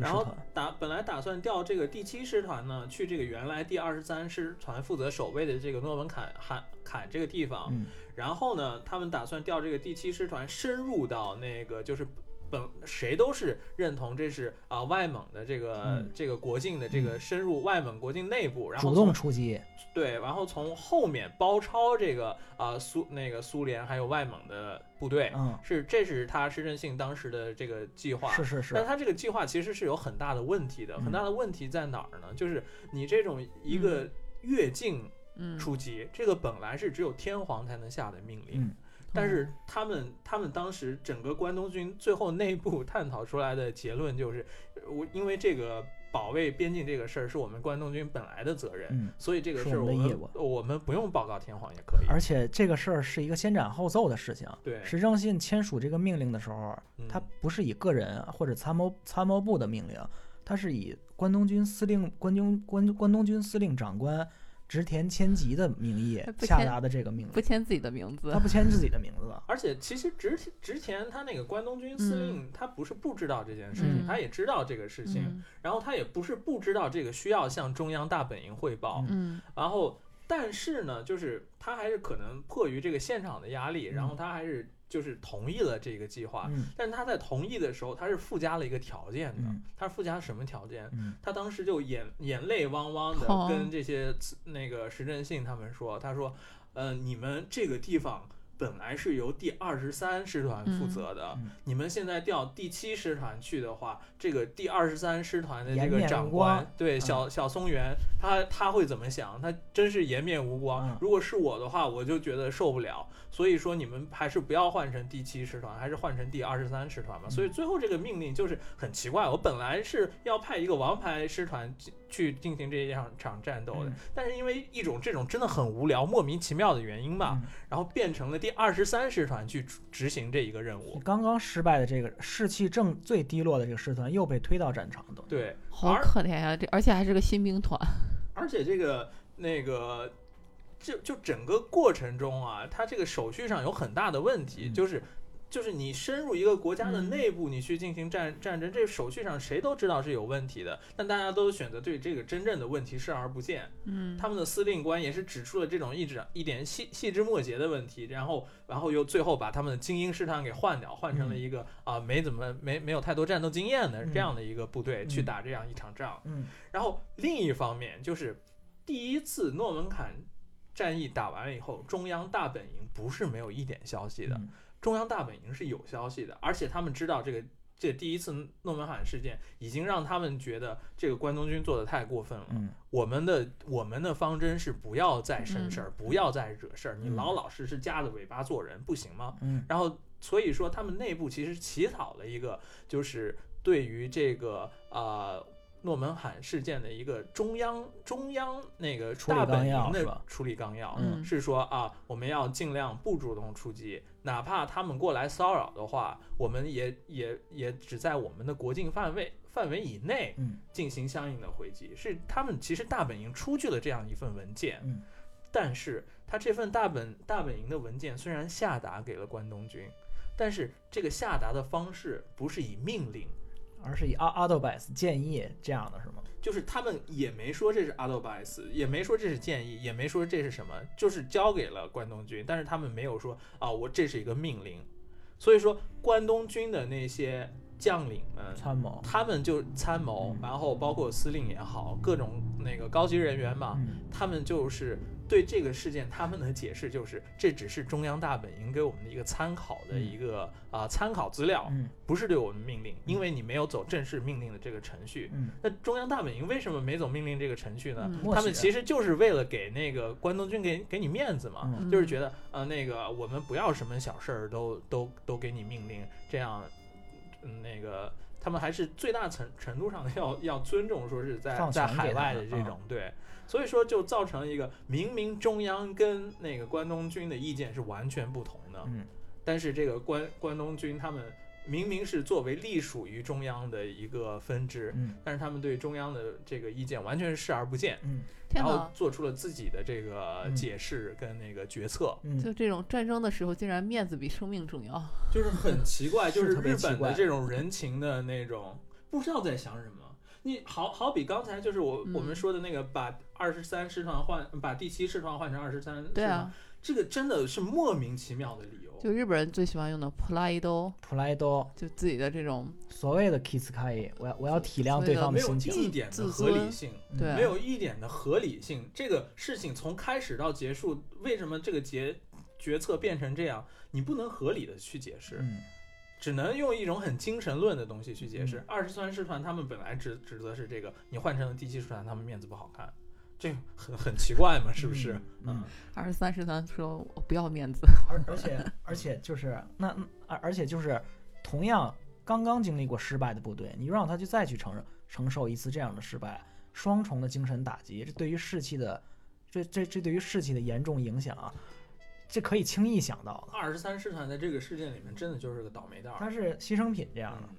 然后。打本来打算调这个第七师团呢，去这个原来第二十三师团负责守卫的这个诺门坎坎坎这个地方，嗯，然后呢，他们打算调这个第七师团深入到那个就是本谁都是认同这是啊、外蒙的这个、嗯这个国境的这个深入外蒙国境内部，然后主从动出击，对，然后从后面包抄这个啊、苏那个苏联还有外蒙的部队，嗯，是这是他施正信当时的这个计划。是是是但，他这个计划其实是有很大的问题的，嗯很大的问题在哪儿呢？就是你这种一个越境嗯，出击，这个本来是只有天皇才能下的命令，嗯但是他们他们当时整个关东军最后内部 探讨出来的结论就是，呃我因为这个保卫边境这个事儿是我们关东军本来的责任，嗯，所以这个是事儿我们我们不用报告天皇也可以。而且这个事儿是一个先斩后奏的事情。对，石正信签署这个命令的时候，嗯他不是以个人或者参谋参谋部的命令，他是以关东军司令关东关关东军司令长官植田千吉的名义 下达的这个命令，不签自己的名字他，不签自己的名字。而且其实植植田他那个关东军司令，他不是不知道这件事情，嗯他也知道这个事情，嗯然后他也不是不知道这个需要向中央大本营汇报，嗯然后但是呢，就是他还是可能迫于这个现场的压力，然后他还是就是同意了这个计划。嗯但他在同意的时候，他是附加了一个条件的。嗯他附加什么条件？嗯他当时就眼眼泪汪汪的哦跟这些那个石正信他们说，他说，呃，你们这个地方本来是由第二十三师团负责的，嗯你们现在调第七师团去的话，这个第二十三师团的这个长官，对嗯小小松原，他他会怎么想？他真是颜面无光。嗯如果是我的话，我就觉得受不了。所以说，你们还是不要换成第七师团，还是换成第二十三师团吧。嗯所以最后这个命令就是很奇怪。我本来是要派一个王牌师团去进行这一场场战斗的，嗯但是因为一种这种真的很无聊、莫名其妙的原因吧，嗯然后变成了第二十三师团去执行这一个任务。刚刚失败的这个士气正最低落的这个师团又被推到战场，的对，好可怜呀、这而且还是个新兵团，而且这个那个就就整个过程中啊，他这个手续上有很大的问题，嗯就是。就是你深入一个国家的嗯。内部，你去进行战战争，这个手续上谁都知道是有问题的，但大家都选择对这个真正的问题视而不见。嗯，他们的司令官也是指出了这种一直一点细细枝末节的问题，然后然后又最后把他们的精英师团给换掉，换成了一个啊、没怎么没没有太多战斗经验的嗯。这样的一个部队去嗯。打这样一场仗。嗯。然后另一方面就是第一次诺门坎战役打完了以后，中央大本营不是没有一点消息的，嗯中央大本营是有消息的，而且他们知道这个这第一次诺门罕事件已经让他们觉得这个关东军做的太过分了。嗯。我们的我们的方针是不要再生事儿，不要再惹事儿，你嗯。老老实实夹着尾巴做人，不行吗？嗯。然后所以说他们内部其实起草了一个，就是对于这个呃诺门罕事件的一个中央中央那个大本营的处理纲要，嗯。是说啊，我们要尽量不主动出击，哪怕他们过来骚扰的话，我们也也也只在我们的国境范围范围以内嗯进行相应的回击。是他们其实大本营出具了这样一份文件，嗯但是他这份大本大本营的文件虽然下达给了关东军，但是这个下达的方式不是以命令，而是以阿阿斗百斯建议这样的是吗？就是他们也没说这是 advice，也没说这是建议，也没说这是什么，就是交给了关东军，但是他们没有说啊，我这是一个命令。所以说，关东军的那些将领们，参谋，他们就参谋，然后包括司令也好，各种那个高级人员嘛，嗯他们就是对这个事件他们的解释就是，这只是中央大本营给我们的一个参考的一个啊、参考资料，嗯。不是对我们命令，因为你没有走正式命令的这个程序。嗯。那中央大本营为什么没走命令这个程序呢？嗯他们其实就是为了给那个关东军给给你面子嘛，嗯。就是觉得呃那个我们不要什么小事儿都都都给你命令，这样嗯那个他们还是最大程程度上的要要尊重说是在在海外的这种对，所以说就造成了一个明明中央跟那个关东军的意见是完全不同的，嗯。但是这个关关东军他们明明是作为隶属于中央的一个分支，嗯。但是他们对中央的这个意见完全是视而不见，嗯。然后！做出了自己的这个嗯解释跟那个决策，嗯，就这种战争的时候，竟然面子比生命重要。就是很奇怪，就是是特别日本的这种人情的那种，不知道在想什么。你好好比刚才就是我、我们嗯说的那个，把二十三师团换，把第七师团换成二十三师团，对啊，这个真的是莫名其妙的理由。就日本人最喜欢用的普拉伊多，普莱多就自己的这种所谓的 kiss 卡伊，我要我要体谅对方的对方没有，一点的合理尊性，嗯对没有一点的合理性。这个事情从开始到结束，为什么这个决决策变成这样？你不能合理的去解释。嗯只能用一种很精神论的东西去解释嗯。二十三师团他们本来指指责是这个，你换成了第七师团，他们面子不好看，这很很奇怪嘛，是不是？嗯，二十三师团说我不要面子，而而且 而且就是那嗯而而且就是同样刚刚经历过失败的部队，你让他去再去承认承受一次这样的失败，双重的精神打击，这对于士气的这这这对于士气的严重影响啊，这可以轻易想到的，二十三师团在这个事件里面真的就是个倒霉蛋儿。它是牺牲品这样的。嗯，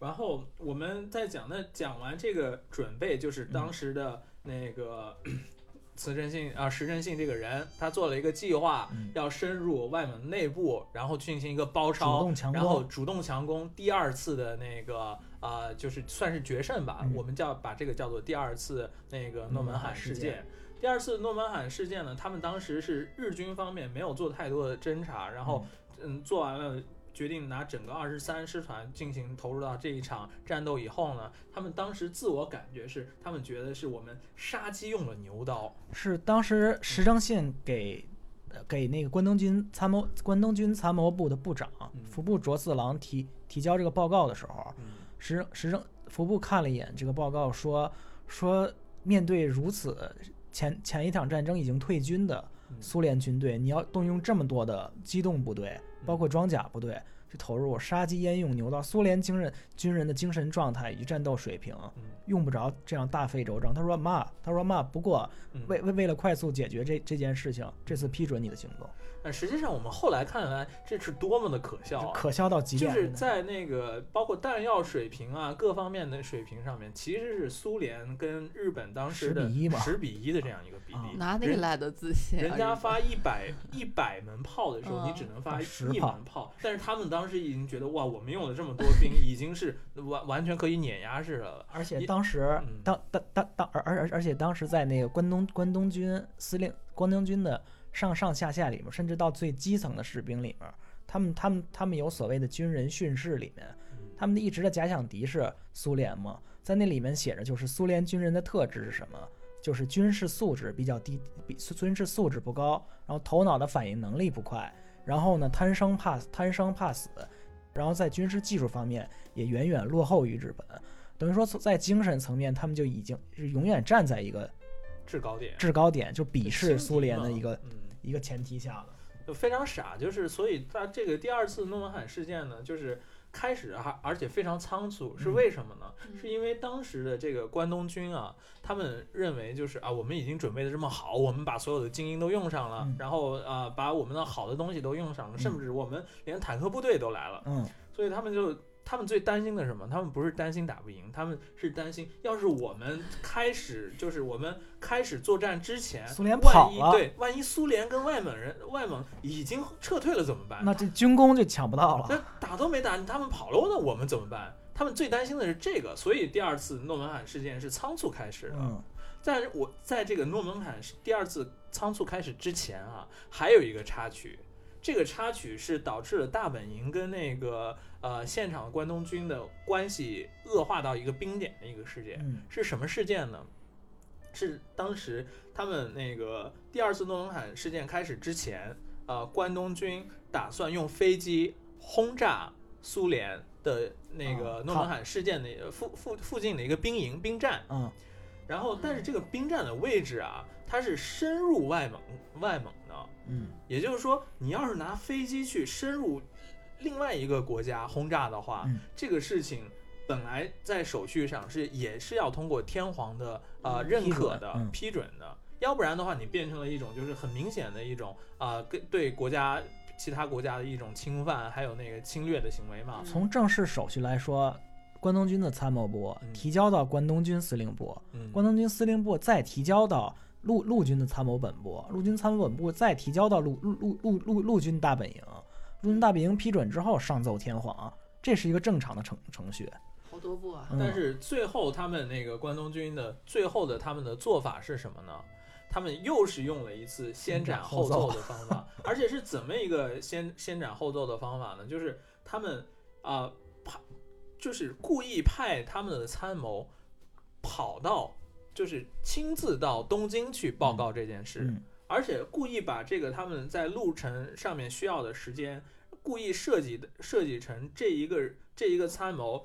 然后我们在讲，的讲完这个准备，就是当时的那个 慈真信啊石真信这个人，他做了一个计划，嗯。要深入外蒙内部，然后进行一个包抄，然后，主动强攻第二次的那个啊、就是算是决胜吧，嗯。我们叫把这个叫做第二次那个诺门罕事诺门罕事件。第二次诺曼罕事件呢，他们当时是日军方面没有做太多的侦查，然后嗯做完了。决定拿整个二十三师团进行投入到这一场战斗以后呢，他们当时自我感觉是，他们觉得是我们杀鸡用了牛刀，是当时石正信给。呃给那个关东军参谋关东军参谋部的部长嗯服部卓四郎提提交这个报告的时候，嗯石石正服部看了一眼这个报告说，说面对如此前前一场战争已经退军的苏联军队，你要动用这么多的机动部队，包括装甲部队，投入，杀鸡焉用牛刀？苏联精人军人的精神状态与战斗水平，嗯用不着这样大费周章。他说妈，他说妈，不过嗯为为为了快速解决这这件事情，这次批准你的行动，但实际上我们后来看来，这是多么的可笑啊！可笑到极点。就是在那个包括弹药水平啊各方面的水平上面，其实是苏联跟日本当时的10比一嘛十比一的这样一个比啊例。人哪里来的自信啊？人家发一百一百门炮的时候，嗯你只能发啊一门炮，但是他们当时已经觉得哇，我们用了这么多兵，已经是完完全可以碾压式的了。而且当时嗯当当当当而而而而且当时在那个关东关东军司令关东军的上上下下里面，甚至到最基层的士兵里面，他们他们他们有所谓的军人训示里面，嗯他们的一直的假想敌是苏联嘛，在那里面写着就是苏联军人的特质是什么？就是军事素质比较低，比军事素质不高，然后头脑的反应能力不快，然后呢贪生怕贪生怕死，然后在军事技术方面也远远落后于日本。等于说，在精神层面，他们就已经是永远站在一个制高点，制高点，就鄙视苏联的一个嗯一个前提下了。就非常傻，就是所以他这个第二次诺门罕事件呢，就是开始还而且非常仓促，是嗯。为什么呢？嗯。是因为当时的这个关东军啊，他们认为就是啊，我们已经准备的这么好，我们把所有的精英都用上了，嗯。然后啊，把我们的好的东西都用上了，甚至我们连坦克部队都来了，嗯，所以他们就。他们最担心的是什么？他们不是担心打不赢，他们是担心，要是我们开始，就是我们开始作战之前，苏联万一对，万一苏联跟外蒙人、外蒙已经撤退了怎么办？那这军工就抢不到了。那打都没打，他们跑了，那我们怎么办？他们最担心的是这个，所以第二次诺门罕事件是仓促开始的。嗯在我在这个诺门罕第二次仓促开始之前啊，还有一个插曲，这个插曲是导致了大本营跟那个呃现场关东军的关系恶化到一个冰点的一个事件。嗯是什么事件呢？是当时他们那个第二次诺门罕事件开始之前，呃，关东军打算用飞机轰炸苏联的那个啊诺门罕事件的附附附近的一个兵营兵站，嗯然后但是这个兵站的位置啊，它是深入外蒙外蒙的，嗯也就是说，你要是拿飞机去深入另外一个国家轰炸的话，嗯。这个事情本来在手续上是也是要通过天皇的呃嗯认可的批准嗯。批准的，要不然的话，你变成了一种就是很明显的一种啊、跟对国家其他国家的一种侵犯，还有那个侵略的行为嘛。从正式手续来说，关东军的参谋部嗯。提交到关东军司令部，嗯，关东军司令部再提交到陆陆军的参谋本部，陆军参谋本部再提交到陆陆陆陆陆陆军大本营，陆军大本营批准之后上奏天皇，这是一个正常的程程序。好多步啊，嗯但是最后他们那个关东军的最后的他们的做法是什么呢？他们又是用了一次先斩后奏的方法，而且是怎么一个先先斩后奏的方法呢？就是他们啊派、就是故意派他们的参谋跑到，就是亲自到东京去报告这件事。嗯而且故意把这个他们在路程上面需要的时间，故意设计的设计成这一个这一个参谋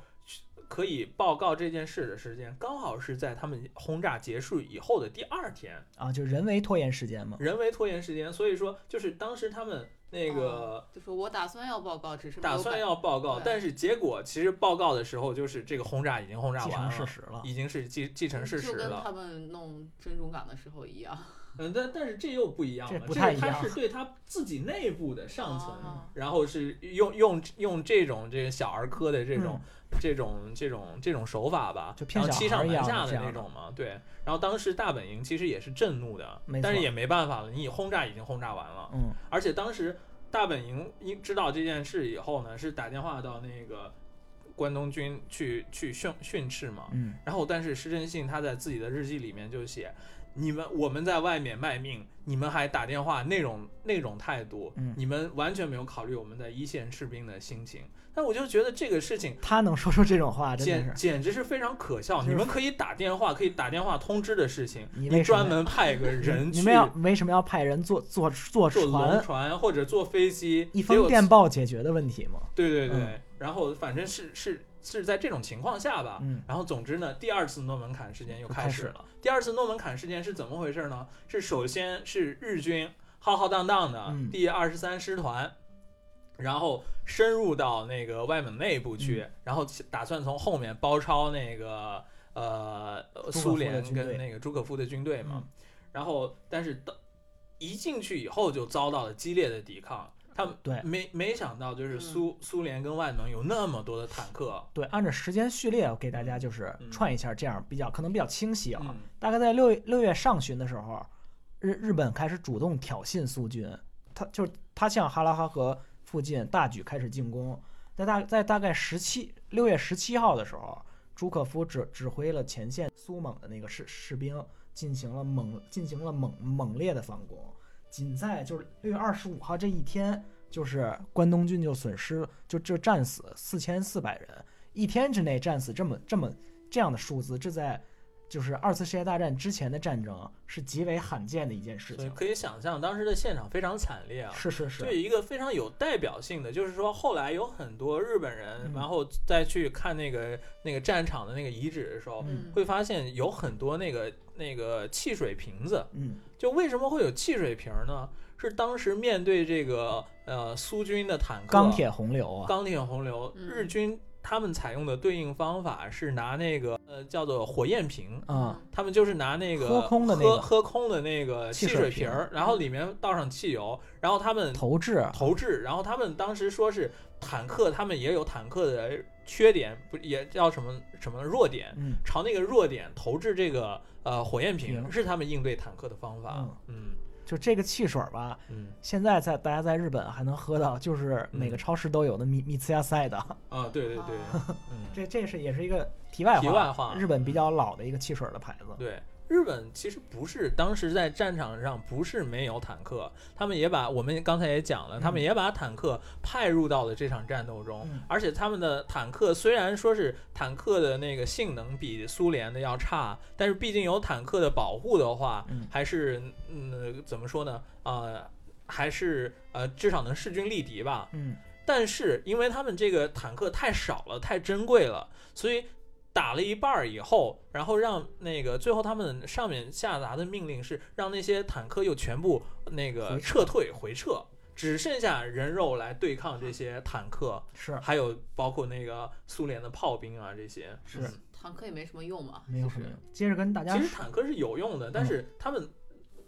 可以报告这件事的时间，刚好是在他们轰炸结束以后的第二天，啊，就人为拖延时间嘛。人为拖延时间。所以说，就是当时他们那个哦就是我打算要报告，只是打算要报告，但是结果其实报告的时候，就是这个轰炸已经轰炸既完事实了。已经是既既成事实了就跟。他们弄珍珠港的时候一样。嗯，但但是这又不一样这了，这个不太一样他是对他自己内部的上层，哦然后是用用用这种这个小儿科的这种、嗯这种这种这种手法吧，然后欺上瞒下的那种嘛，对。然后当时大本营其实也是震怒的但是也没办法了，你轰炸已经轰炸完了，嗯而且当时大本营一知道这件事以后呢，是打电话到那个关东军去去训训斥嘛，嗯然后，但是施正信他在自己的日记里面就写：“你们我们在外面卖命，你们还打电话那种那种态度，嗯你们完全没有考虑我们在一线士兵的心情。”但我就觉得这个事情他能说出这种话，简。简直是非常可笑。就是你们可以打电话，可以打电话通知的事情，你专门派个人 去你们要为什么要派人坐坐坐坐龙船，或者坐飞机，一封电报解决的问题吗？对对对，嗯然后反正是是是在这种情况下吧，嗯，然后总之呢，第二次诺门坎事件又开始了。始。第二次诺门坎事件是怎么回事呢？是首先是日军浩浩荡荡的嗯第二十三师团，然后深入到那个外蒙内部去，嗯然后打算从后面包抄那个呃苏联跟那个朱可夫的军队嘛。嗯然后，但是到一进去以后就遭到了激烈的抵抗。他们对没没想到，就是嗯苏、苏联跟外蒙有那么多的坦克，对，按照时间序列，我给大家就是嗯串一下，这样比较可能比较清晰啊。嗯大概在六月六月上旬的时候，日日本开始主动挑衅苏军，他就是他向哈拉哈河附近大举开始进攻。在大在大概十七六月十七号的时候，朱可夫指指挥了前线苏蒙的那个士士兵进行了猛进行了猛猛烈的反攻。仅在就是六月二十五号这一天，就是关东军就损失就就战死四千四百人，一天之内战死这么这么这样的数字，这在就是二次世界大战之前的战争是极为罕见的一件事情。可以想象当时的现场非常惨烈啊。是是是，对一个非常有代表性的，就是说后来有很多日本人，嗯然后再去看那个那个战场的那个遗址的时候，嗯会发现有很多那个那个汽水瓶子。嗯就为什么会有汽水瓶呢？是当时面对这个呃苏军的坦克钢铁洪流啊，钢铁洪流，嗯日军他们采用的对应方法是拿那个呃叫做火焰瓶。啊，他们就是拿那个喝空的那个喝喝空的那个汽汽水瓶水瓶儿，然后里面倒上汽油，然后他们投掷投掷，然后他们当时说是坦克，他们也有坦克的缺点，不也叫什么什么弱点，嗯朝那个弱点投掷这个呃火焰瓶，瓶是他们应对坦克的方法。嗯就这个汽水吧，嗯现在在大家在日本还能喝到，就是每个嗯超市都有的米米次亚赛的。啊，对对对，这这是也是一个题外话，题外话日本比较老的一个汽水的牌子。对。日本其实不是当时在战场上不是没有坦克，他们也把我们刚才也讲了，他们嗯也把坦克派入到了这场战斗中，嗯而且他们的坦克虽然说是坦克的那个性能比苏联的要差，但是毕竟有坦克的保护的话，嗯还是嗯怎么说呢？呃，还是呃至少能势均力敌吧。嗯但是因为他们这个坦克太少了，太珍贵了，所以打了一半儿以后，然后让那个最后他们上面下达的命令是让那些坦克又全部那个撤撤退回撤，只剩下人肉来对抗这些坦克，是还有包括那个苏联的炮兵啊这些。是嗯坦克也没什么用嘛，没有什么用。接着跟大家其实坦克是有用的，但嗯是他们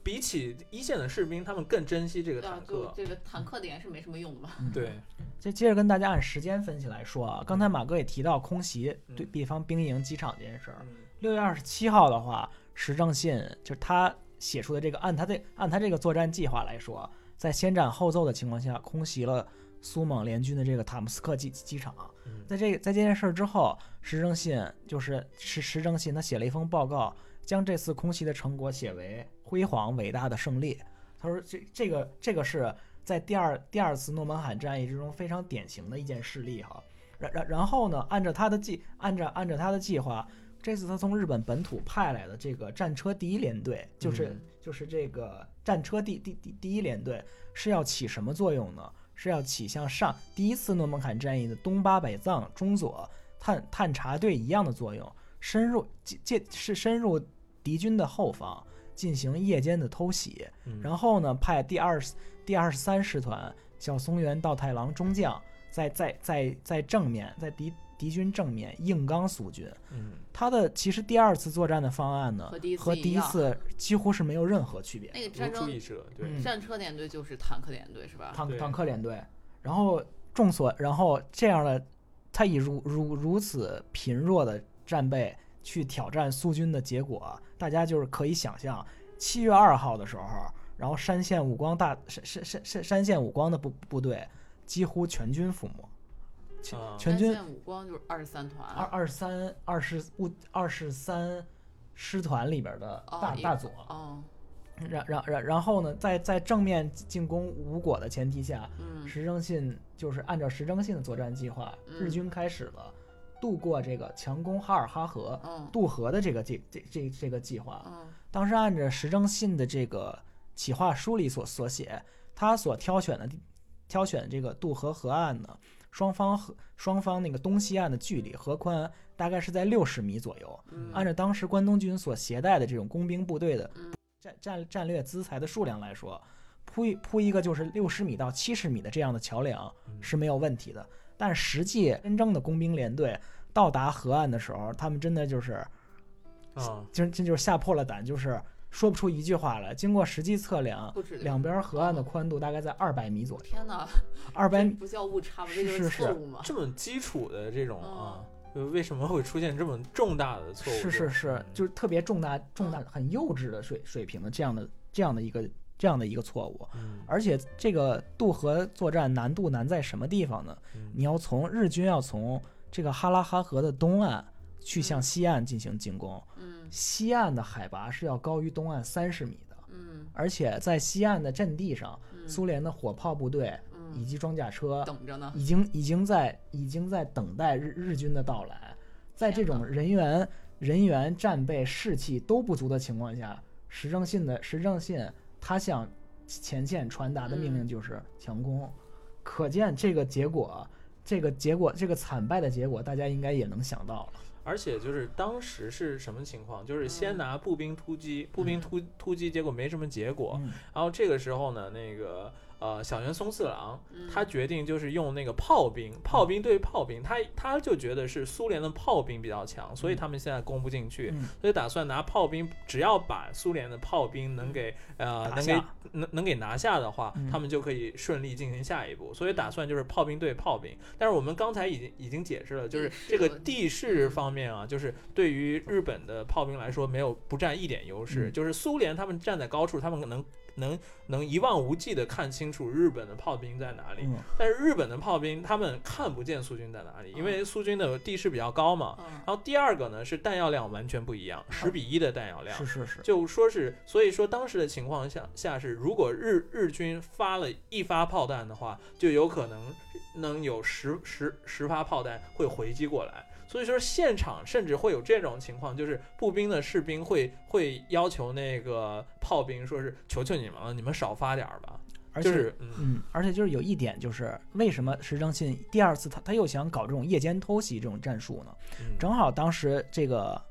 比起一线的士兵，他们更珍惜这个坦，克。就这个坦克点是没什么用的嘛。对，接接着跟大家按时间分析来说啊，刚才马哥也提到空袭嗯对地方兵营、机场这件事儿。嗯六月二十七号的话，石正信就是他写出的这个，按他这按他这个作战计划来说，在先斩后奏的情况下，空袭了苏蒙联军的这个塔姆斯克机机场。嗯在这在这件事儿之后，石正信就是石石正信，他写了一封报告，将这次空袭的成果写为辉煌伟大的胜利。他说这这个这个是在第二第二次诺门罕战役之中非常典型的一件事例哈。然然然后呢，按照他的计按照按照他的计划，这次他从日本本土派来的这个战车第一联队，就是、嗯就是这个战车第第第第一联队是要起什么作用呢？是要起像上第一次诺门罕战役的东巴北藏中佐探探查队一样的作用，深入借借是深入敌军的后方进行夜间的偷袭，嗯。然后呢派第二十第二十三师团小松原道太郎中将在在在在正面在敌敌军正面硬刚苏军。嗯。他的其实第二次作战的方案呢和第一次和第一次几乎是没有任何区别。那个战争战车联队就是坦克联队是吧？坦坦克联队，然后众所，然后这样的，他以如如如此贫弱的战备去挑战苏军的结果，大家就是可以想象，七月二号的时候，然后山县武光大山山山山山县武光的部部队几乎全军覆没，全啊。全军武光就是二十三团，二二十三二十五二十三师团里边的哦大大佐，哦，然然然然后呢，在在正面进攻无果的前提下，嗯。石正信就是按照石正信的作战计划，嗯。日军开始了渡过这个强攻哈尔哈河、嗯渡河的这个计这这这个计划。嗯当时按照石正信的这个企划书里所所写，他所挑选的挑选这个渡河河岸呢，双方河双方那个东西岸的距离河宽大概是在六十米左右。嗯按照当时关东军所携带的这种工兵部队的嗯战战战略资材的数量来说，铺一铺一个就是六十米到七十米的这样的桥梁嗯是没有问题的。但实际真正的工兵连队到达河岸的时候，他们真的就是啊，真真就是吓破了胆，就是说不出一句话来。经过实际测量，两边河岸的宽度大概在二百米左右，天哪，二百米不叫误差吗？这就是是是错误吗？这么基础的这种嗯啊，呃为什么会出现这么重大的错误？是是是嗯，就是特别重大重大很幼稚的水水平的这样的这样的一个这样的一个错误。嗯而且这个渡河作战难度难在什么地方呢？嗯你要从日军要从这个哈拉哈河的东岸去向嗯。西岸进行进攻，嗯。西岸的海拔是要高于东岸三十米的，嗯。而且在西岸的阵地上，嗯，苏联的火炮部队以嗯及装甲车等着呢。已经已经在已经在等待日日军的到来，在这种人员人员战备士气都不足的情况下，石正信的石正信他向前线传达的命令嗯。就是强攻，可见这个结果，这个结果这个惨败的结果，大家应该也能想到了。而且就是当时是什么情况？就是先嗯拿步兵突击，步兵突突击，结果没什么结果。嗯然后这个时候呢，那个呃小原松四郎嗯。他决定就是用那个炮兵，炮兵对炮兵，他他就觉得是苏联的炮兵比较强，所以他们现在攻不进去，嗯。所以打算拿炮兵，只要把苏联的炮兵能给呃能给能能给拿下的话嗯，他们就可以顺利进行下一步。所以打算就是炮兵对炮兵。但是我们刚才已经已经解释了，就是这个地势方面啊，就是对于日本的炮兵来说没有不占一点优势。嗯。就是苏联他们站在高处，他们能能能一望无际的看清楚日本的炮兵在哪里。嗯但是日本的炮兵他们看不见苏军在哪里，因为苏军的地势比较高嘛。嗯然后第二个呢是弹药量完全不一样，十比一的弹药量是。是是，就说是，所以说当时的情况下下是，如果日日军发了一发炮弹的话，就有可能能有十十十发炮弹会回击过来。所以说现场甚至会有这种情况，就是步兵的士兵会会要求那个炮兵说是求求你们了，你们少发点儿吧。而且就是嗯嗯，而且就是有一点，就是为什么石正信第二次他他又想搞这种夜间偷袭这种战术呢？嗯正好当时这个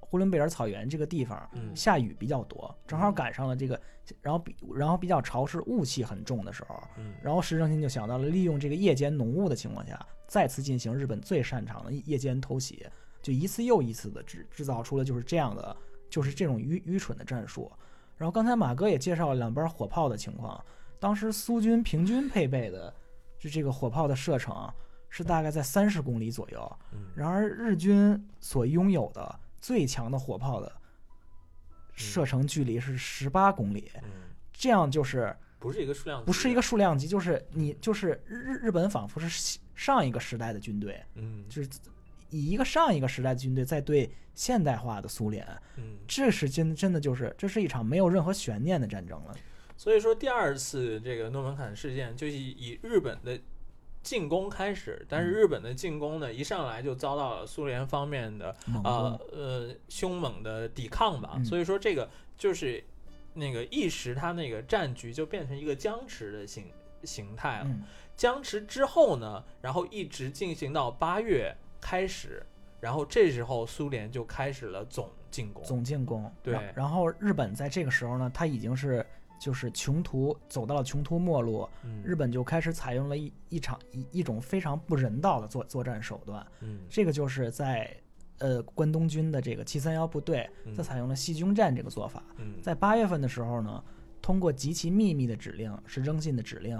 呼伦贝尔草原这个地方嗯下雨比较多，正好赶上了这个，然后比然后比较潮湿，雾气很重的时候，嗯。然后石正信就想到了利用这个夜间浓雾的情况下，再次进行日本最擅长的夜间偷袭，就一次又一次的制制造出了就是这样的，就是这种愚愚蠢的战术。然后刚才马哥也介绍了两边火炮的情况，当时苏军平均配备的就这个火炮的射程是大概在三十公里左右，嗯。然而日军所拥有的最强的火炮的射程距离是十八公里，嗯，这样就是不是一个数量级的，不是一个数量级，就是你就是日日日本仿佛是上一个时代的军队，嗯就是以一个上一个时代的军队在对现代化的苏联，嗯。这是真真的就是这是一场没有任何悬念的战争了。所以说，第二次这个诺门坎事件就是以以日本的进攻开始，但是嗯日本的进攻呢，一上来就遭到了苏联方面的啊呃，呃凶猛的抵抗吧。嗯所以说，这个就是那个一时他那个战局就变成一个僵持的形形态了。嗯僵持之后呢，然后一直进行到八月开始，然后这时候苏联就开始了总进攻。总进攻。对然然后日本在这个时候呢，他已经是就是穷途走到了穷途末路，嗯日本就开始采用了一一场一一种非常不人道的作作战手段。嗯这个就是在呃关东军的这个七三幺部队，它采用了细菌战这个做法。嗯在八月份的时候呢，通过极其秘密的指令，石正信的指令，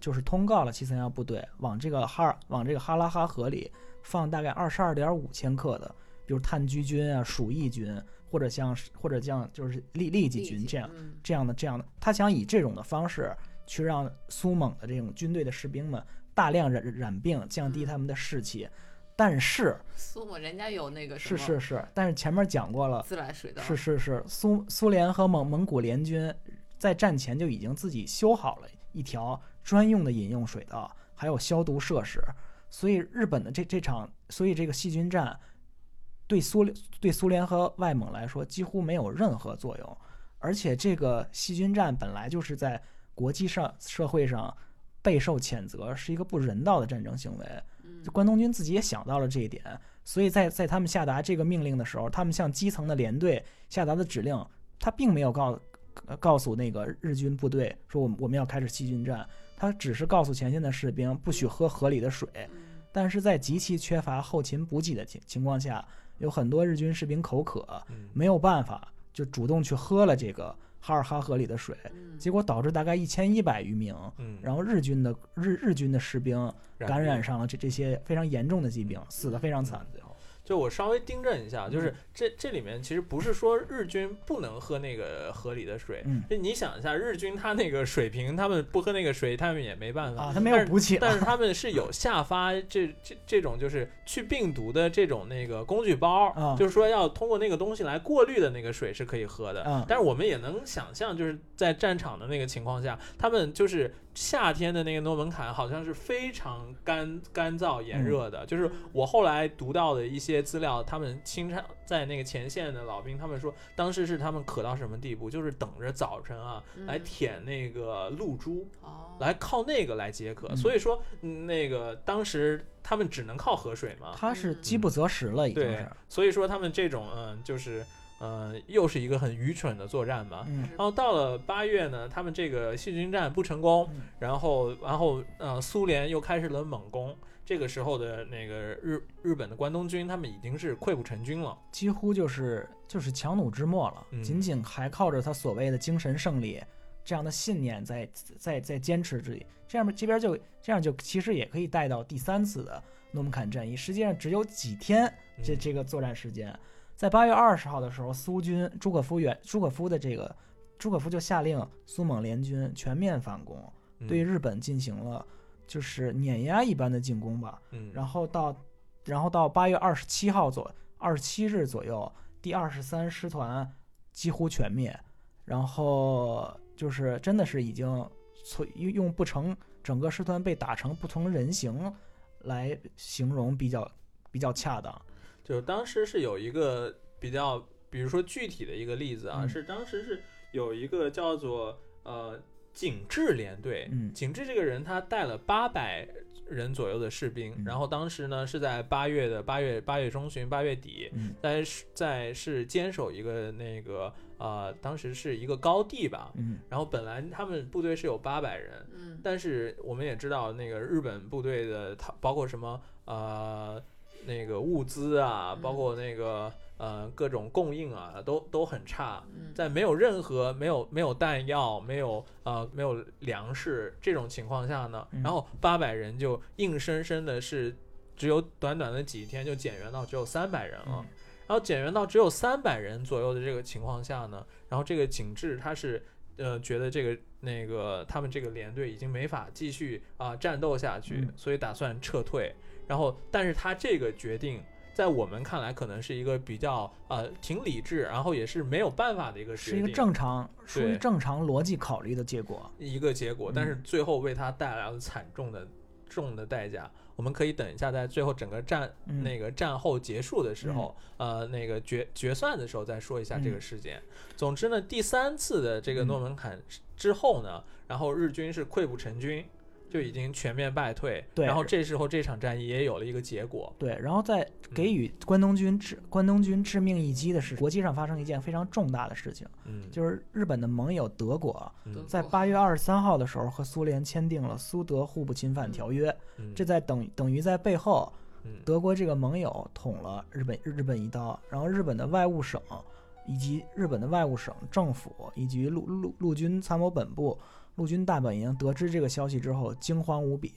就是通告了七三幺部队往这个哈尔往这个哈拉哈河里放大概二十二点五千克的，比如炭疽菌啊、鼠疫菌，或者像或者像就是痢痢疾菌这样嗯。这样的这样的，他想以这种的方式去让苏蒙的这种军队的士兵们大量染染病，降低他们的士气。但是 苏蒙人家有那个什是么是是，但是前面讲过了，自来水的，是是是，苏苏联和蒙蒙古联军在战前就已经自己修好了一条专用的饮用水道，还有消毒设施，所以日本的这这场，所以这个细菌战对苏联对苏联和外蒙来说几乎没有任何作用，而且这个细菌战本来就是在国际上社会上备受谴责，是一个不人道的战争行为。关东军自己也想到了这一点，所以在在他们下达这个命令的时候，他们向基层的连队下达的指令，他并没有告呃告诉那个日军部队说我们我们要开始细菌战，他只是告诉前线的士兵不许喝河里的水，嗯。但是在极其缺乏后勤补给的情情况下，有很多日军士兵口渴，嗯没有办法就主动去喝了这个哈尔哈河里的水，嗯结果导致大概一千一百余名。嗯，然后日军的日日军的士兵感染上了这这些非常严重的疾病，死得非常惨。最后，就我稍微订正一下，嗯就是这这里面其实不是说日军不能喝那个河里的水，嗯就你想一下，日军他那个水平，他们不喝那个水，他们也没办法。啊，他没有补给，但是他们是有下发这这这种就是去病毒的这种那个工具包，啊就是说要通过那个东西来过滤的那个水是可以喝的。嗯但是我们也能想象，就是在战场的那个情况下，他们就是夏天的那个诺门坎好像是非常干干燥炎热的。就是我后来读到的一些资料，他们清唱在那个前线的老兵，他们说当时是他们渴到什么地步，就是等着早晨啊来嗯舔那个露珠。哦，来靠那个来解渴，嗯所以说嗯那个当时他们只能靠河水嘛，他是饥不择食了，已经对是。，所以说他们这种嗯就是嗯又是一个很愚蠢的作战嘛。嗯然后到了八月呢，他们这个细菌战不成功，嗯然后然后呃苏联又开始了猛攻。这个时候的那个日日本的关东军，他们已经是溃不成军了。几乎就是就是强弩之末了，嗯仅仅还靠着他所谓的精神胜利这样的信念在在在坚持之里，这样这边就这样就其实也可以带到第三次的诺门坎战役，实际上只有几天这嗯这个作战时间，在八月二十号的时候，苏军朱可夫远朱可夫的这个朱可夫就下令苏蒙联军全面反攻，嗯对日本进行了就是碾压一般的进攻吧。嗯，然后到，然后到八月二十七号左二十七日左右，第二十三师团几乎全灭，然后就是真的是已经从用用不成整个师团被打成不同人形来形容比较比较恰当。就当时是有一个比较，比如说具体的一个例子啊，嗯。是当时是有一个叫做呃景致连队，嗯。景致这个人他带了八百人左右的士兵，嗯。然后当时呢是在八月的八月八月中旬八月底，嗯。在是在是坚守一个那个呃当时是一个高地吧，嗯。然后本来他们部队是有八百人，嗯。但是我们也知道，那个日本部队的，他包括什么呃，那个物资啊，嗯包括那个呃各种供应啊，都都很差。嗯在没有任何没有没有弹药、没有呃没有粮食这种情况下呢，嗯然后八百人就硬生生的是只有短短的几天就减员到只有三百人了。嗯然后减员到只有三百人左右的这个情况下呢，然后这个景致他是呃觉得这个那个他们这个连队已经没法继续啊、战斗下去，嗯所以打算撤退。然后，但是他这个决定在我们看来可能是一个比较呃挺理智，然后也是没有办法的一个事情，是一个正常属于正常逻辑考虑的结果。一个结果，但是嗯最后为他带来了惨重的重的代价。我们可以等一下，在最后整个战、嗯那个战后结束的时候，呃，那个决决算的时候再说一下这个嗯事件。总之呢，第三次的这个诺门坎之后呢，然后日军是溃不成军，就已经全面败退。对。然后这时候这场战役也有了一个结果。对，然后在给予关东军致关东军致命一击的是，国际上发生一件非常重大的事情，嗯，就是日本的盟友德国嗯。在八月二十三号的时候和苏联签订了苏德互不侵犯条约，嗯。这在等等于在背后，嗯。德国这个盟友捅了日本日本一刀，然后日本的外务省以及日本的外务省政府以及陆陆陆军参谋本部、陆军大本营得知这个消息之后惊慌无比，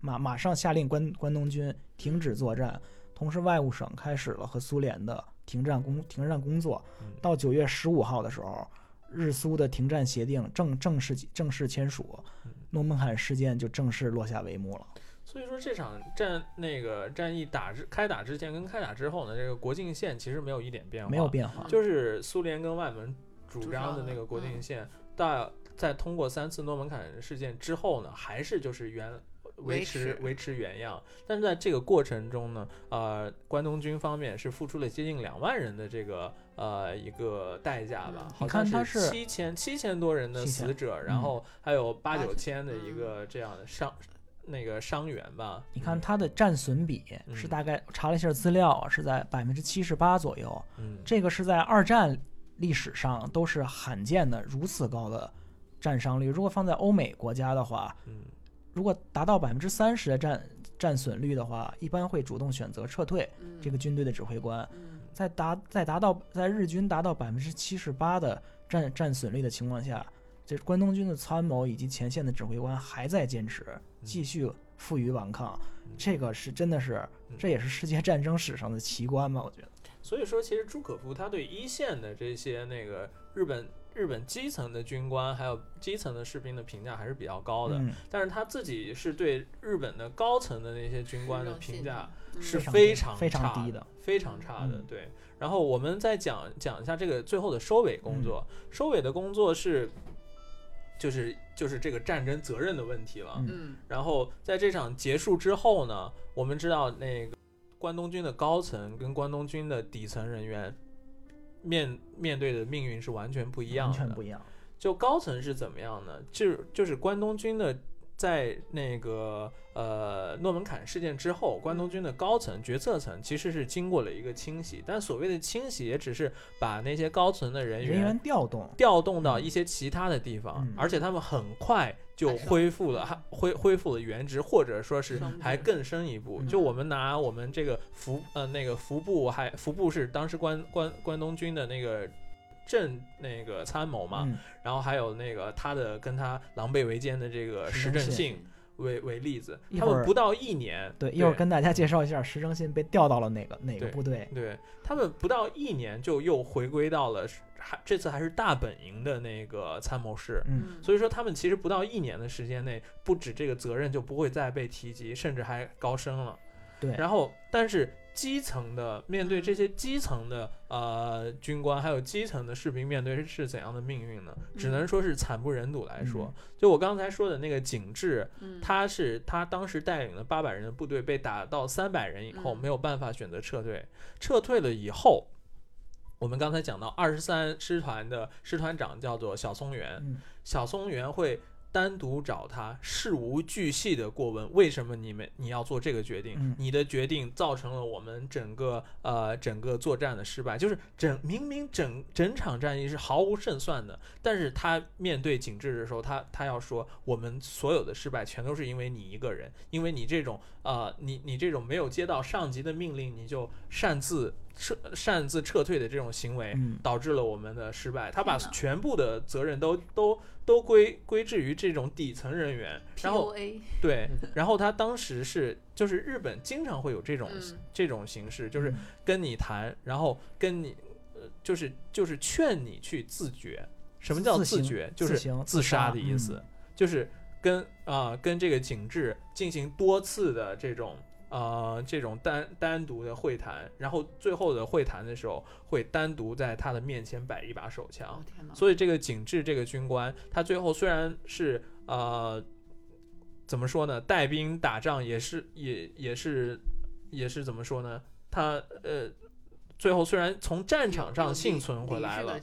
马马上下令关关东军停止作战，同时外务省开始了和苏联的停战工停战工作。嗯。到九月十五号的时候，日苏的停战协定正正式正式签署嗯，诺门坎事件就正式落下帷幕了。所以说这场战那个战役打之开打之前跟开打之后呢，这个国境线其实没有一点变化，没有变化，就是苏联跟外蒙主主张的那个国境嗯。线，到在通过三次诺门坎事件之后呢，还是就是原维维持持维持原样。但是在这个过程中呢，呃，关东军方面是付出了接近两万人的这个呃一个代价吧嗯，好你看像他是七千七千多人的死者，嗯然后还有八八九千的一嗯个这样的伤。那个伤员吧，你看他的战损比嗯是大概查了一下资料啊，是在百分之七十八左右。嗯，这个是在二战历史上都是罕见的如此高的战伤率。如果放在欧美国家的话，嗯如果达到百分之三十的战战损率的话，一般会主动选择撤退。嗯这个军队的指挥官嗯在达在达到在日军达到百分之七十八的战战损率的情况下，这关东军的参谋以及前线的指挥官还在坚持，继续负隅顽抗。这个是真的是，这也是世界战争史上的奇观吧？我觉得。所以说，其实朱可夫他对一线的这些那个日本日本基层的军官还有基层的士兵的评价还是比较高的，嗯，但是他自己是对日本的高层的那些军官的评价嗯是非非常常非常差低的，非常差的。嗯对，然后我们再讲讲一下这个最后的收尾工作。嗯收尾的工作是，就是就是这个战争责任的问题了。嗯嗯然后在这场结束之后呢，我们知道那个关东军的高层跟关东军的底层人员面面对的命运是完全不一样的。完全不一样。就高层是怎么样呢？就是就是关东军的，在那个呃诺门坎事件之后，关东军的高层决策层其实是经过了一个清洗，但所谓的清洗也只是把那些高层的人员人员调动，调动到一些其他的地方，嗯而且他们很快就恢复了，恢恢复了原职，或者说是还更深一步。嗯。就我们拿我们这个服呃那个服部还服部是当时关关关东军的那个正那个参谋嘛，嗯，然后还有那个他的跟他狼狈为奸的这个石石正信为为例子，他们不到一年，对，一会儿跟大家介绍一下石正信被调到了哪个哪个部队。对他们不到一年就又回归到了还这次还是大本营的那个参谋室。嗯，所以说，他们其实不到一年的时间内，不止这个责任就不会再被提及，甚至还高升了。对然后，但是基层的面对这些基层的呃军官，还有基层的士兵，面对是怎样的命运呢？只能说是惨不忍睹来说。就我刚才说的那个景致，嗯他是他当时带领了八百人的部队，被打到三百人以后，嗯没有办法选择撤退。撤退了以后，我们刚才讲到二十三师团的师团长叫做小松原，嗯小松原会单独找他，事无巨细的过问，为什么你们你要做这个决定？嗯你的决定造成了我们整个呃整个作战的失败，就是整明明整整场战役是毫无胜算的，但是他面对景致的时候，他他要说我们所有的失败全都是因为你一个人，因为你这种呃你你这种没有接到上级的命令，你就擅自撤擅自撤退的这种行为，嗯。导致了我们的失败。他把全部的责任都都都归归置于这种底层人员，然后对，然后他当时是就是日本经常会有这种、嗯。这种形式，就是嗯。跟你谈，然后跟你呃就是就是劝你去自觉。什么叫自觉？就是自杀的意思，嗯。就是跟啊、跟这个景致进行多次的这种呃这种单单独的会谈，然后最后的会谈的时候会单独在他的面前摆一把手枪！所以这个景致这个军官，他最后虽然是呃，怎么说呢？带兵打仗也是也也是也是怎么说呢？他呃，最后虽然从战场上幸存回来了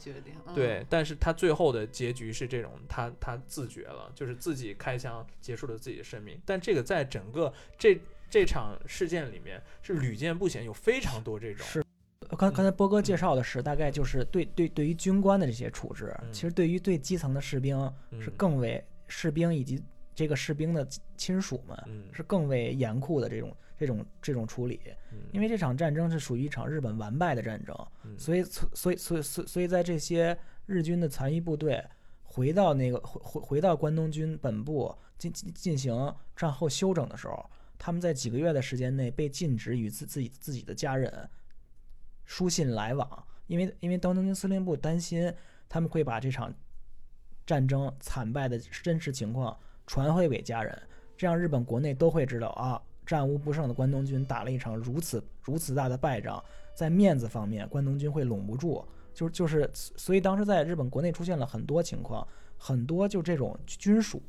对，但是他最后的结局是这种，他他自觉了，就是自己开枪结束了自己的生命。但这个在整个这这场事件里面是屡见不鲜，有非常多这种。是刚刚才波哥介绍的是，大概就是对对对于军官的这些处置，嗯。其实对于对基层的士兵是嗯更为士兵以及这个士兵的亲属们嗯。是更为严酷的这种这种这种处理，嗯。因为这场战争是属于一场日本完败的战争，嗯。所以所以所以所以所以在这些日军的残余部队回到那个回回回到关东军本部进进进行战后休整的时候，他们在几个月的时间内被禁止与自自己自己的家人书信来往，因为因为关东军司令部担心他们会把这场战争惨败的真实情况传回给家人，这样日本国内都会知道啊，战无不胜的关东军打了一场如此如此大的败仗，在面子方面，关东军会拢不住，就就是，所以当时在日本国内出现了很多情况，很多就这种军属，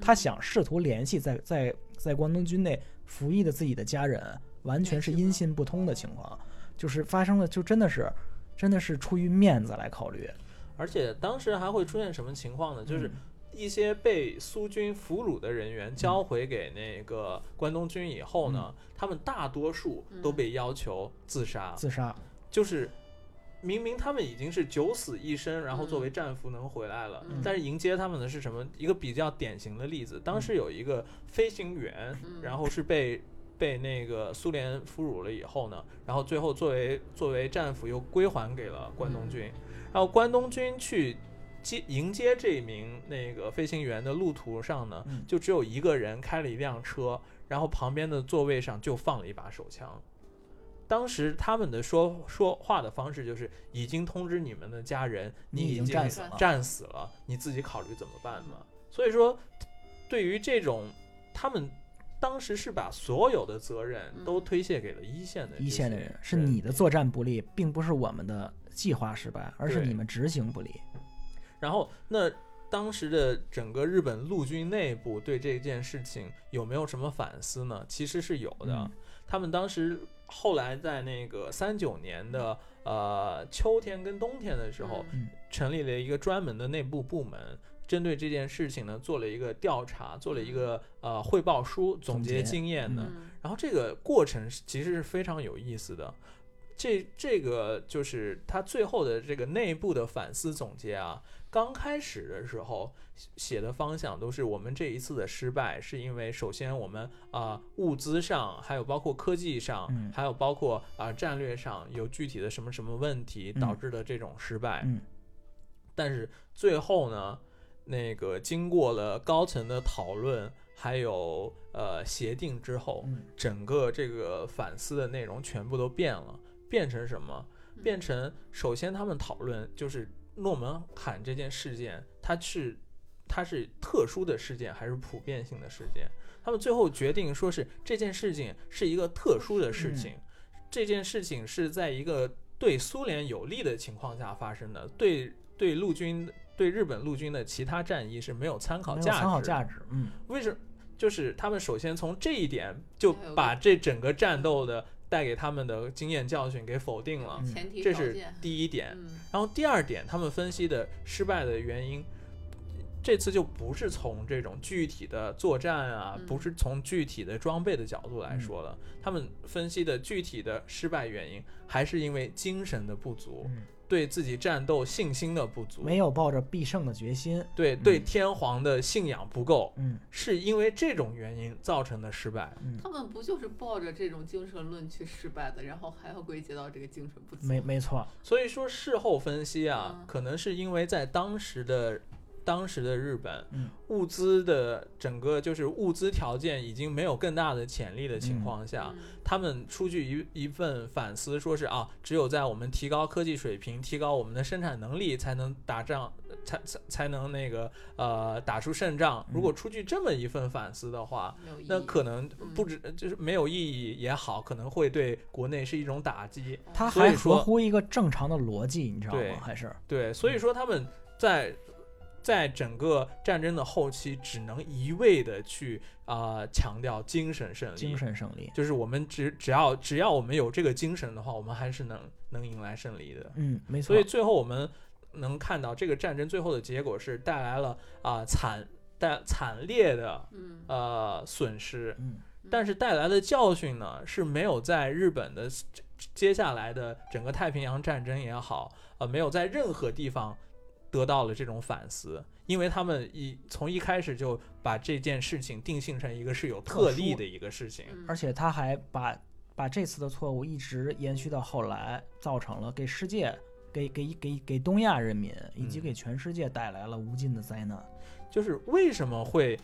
他想试图联系在在在关东军内服役的自己的家人，完全是音信不通的情况，就是发生了，就真的是真的是出于面子来考虑，而且当时还会出现什么情况呢？就是嗯一些被苏军俘虏的人员交回给那个关东军以后呢，他们大多数都被要求自杀，自杀，就是明明他们已经是九死一生，然后作为战俘能回来了，嗯。但是迎接他们的是什么？一个比较典型的例子，当时有一个飞行员，嗯。然后是被被那个苏联俘虏了以后呢，然后最后作为作为战俘又归还给了关东军，然后关东军去接迎接这名那个飞行员的路途上呢，嗯。就只有一个人开了一辆车，然后旁边的座位上就放了一把手枪。当时他们的说说话的方式就是已经通知你们的家人，你已经战死了战死了，你自己考虑怎么办嘛。所以说，对于这种他们当时是把所有的责任都推卸给了一线的一线的人是你的作战不力，并不是我们的计划失败，而是你们执行不力。然后，那当时的整个日本陆军内部对这件事情有没有什么反思呢？其实是有的。嗯他们当时后来在那个三九年的呃秋天跟冬天的时候，嗯成立了一个专门的内部部门。针对这件事情呢，做了一个调查，做了一个呃汇报书，总结结经验的。嗯然后这个过程其实是非常有意思的。这这个就是他最后的这个内部的反思总结啊。刚开始的时候写的方向都是我们这一次的失败，是因为首先我们啊、物资上，还有包括科技上，嗯还有包括啊、战略上有具体的什么什么问题嗯导致的这种失败。嗯但是最后呢，那个经过了高层的讨论，还有呃协定之后，嗯整个这个反思的内容全部都变了，变成什么？嗯变成首先他们讨论就是诺门罕这件事件，它是它是特殊的事件还是普遍性的事件？他们最后决定说是这件事情是一个特殊的事情，这件事情是在一个对苏联有利的情况下发生的，对对陆军对日本陆军的其他战役是没有参考价值，没有参考价值。嗯为什么？就是他们首先从这一点就把这整个战斗的带给他们的经验教训给否定了，嗯。前提这是，第一点。嗯。然后第二点，他们分析的失败的原因，这次就不是从这种具体的作战啊，嗯。不是从具体的装备的角度来说了。他们分析的具体的失败原因，还是因为精神的不足，嗯，对自己战斗信心的不足，没有抱着必胜的决心。对对嗯天皇的信仰不够，嗯是因为这种原因造成的失败。嗯，他们不就是抱着这种精神论去失败的，然后还要归结到这个精神不足？没没错。所以说事后分析啊，嗯可能是因为在当时的当时的日本，嗯物资的整个就是物资条件已经没有更大的潜力的情况下，嗯他们出具一一份反思，说是啊，只有在我们提高科技水平、提高我们的生产能力，才能打仗，才才才能那个呃打出胜仗。如果出具这么一份反思的话。那可能嗯不止就是没有意义也好，可能会对国内是一种打击。它还合乎一个正常的逻辑，你知道吗？还是对，所以说他们在在整个战争的后期，只能一味的去啊、强调精神胜利，精神胜利。就是我们只只要只要我们有这个精神的话，我们还是能能迎来胜利的。嗯，没错。所以最后我们能看到这个战争最后的结果是带来了啊、惨带惨烈的嗯，呃损失，嗯但是带来的教训呢是没有在日本的接下来的整个太平洋战争也好，呃，没有在任何地方得到了这种反思，因为他们一从一开始就把这件事情定性成一个是有特例的一个事情。嗯而且他还把把这次的错误一直延续到后来，造成了给世界、给给给给东亚人民以及嗯给全世界带来了无尽的灾难。就是为什么会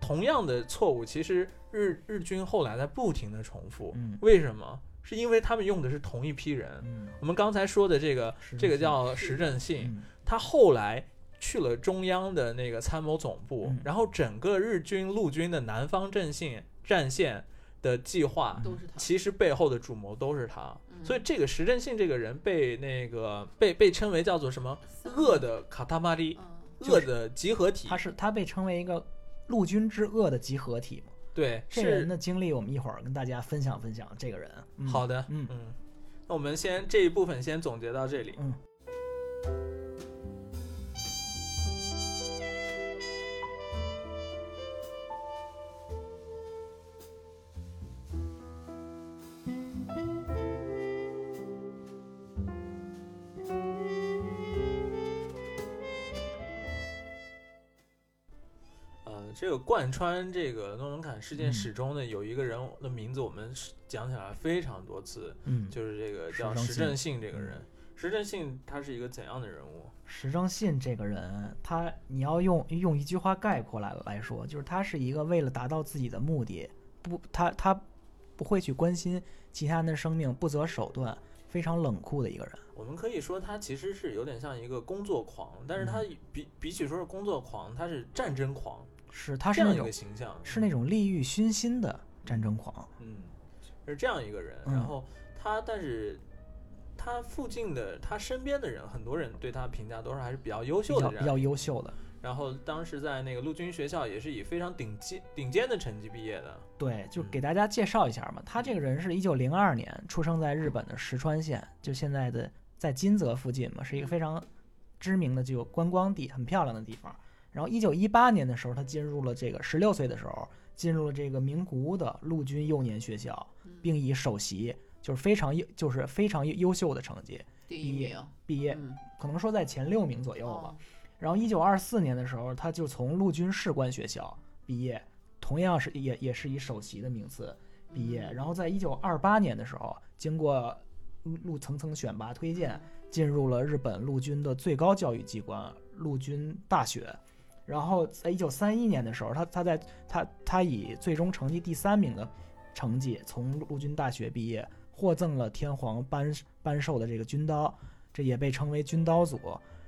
同样的错误，其实日日军后来在不停的重复，嗯为什么？是因为他们用的是同一批人。嗯我们刚才说的这个，这个叫实证性，嗯他后来去了中央的那个参谋总部，嗯然后整个日军陆军的南方阵线战线的计划，都是他。其实背后的主谋都是他。嗯所以这个石正信这个人被那个被被称为叫做什么恶的卡塔玛利，嗯恶的集合体他。是他被称为一个陆军之恶的集合体嘛。对，这个人的经历，我们一会儿跟大家分享分享。这个人，嗯、好的，嗯嗯。那我们先这一部分先总结到这里。嗯这个贯穿这个诺门坎事件嗯始终的有一个人的名字，我们是讲起来非常多次，嗯，就是这个叫石正信这个嗯人。石正信他是一个怎样的人物？石正信这个人，他你要用用一句话概括来来说，就是他是一个为了达到自己的目的，不，他他不会去关心其他人的生命，不择手段，非常冷酷的一个人。我们可以说他其实是有点像一个工作狂，但是他嗯比比起说是工作狂，他是战争狂，是，他是这样一那种个形象，是那种利欲熏心的战争狂。嗯，是这样一个人。嗯然后他，但是他附近的他身边的人，很多人对他评价都是还是比较优秀的比较优秀的，然后当时在那个陆军学校也是以非常顶尖顶尖的成绩毕业的。对，就嗯给大家介绍一下嘛。他这个人是一九零二年出生在日本的石川县，就现在的在金泽附近嘛，是一个非常知名的这个观光地，很漂亮的地方。然后一九一八年的时候，他进入了这个十六岁的时候，进入了这个名古屋的陆军幼年学校，并以首席，就是非常优，就是非常优优秀的成绩第一毕业名，毕业，嗯，可能说在前六名左右吧。哦然后一九二四年的时候，他就从陆军士官学校毕业，同样是也也是以首席的名次毕业。嗯然后在一九二八年的时候，经过陆陆层层选拔推荐，进入了日本陆军的最高教育机关陆军大学。然后在一九三一年的时候，他他在他他以最终成绩第三名的成绩从陆军大学毕业，获赠了天皇颁颁授的这个军刀，这也被称为军刀组。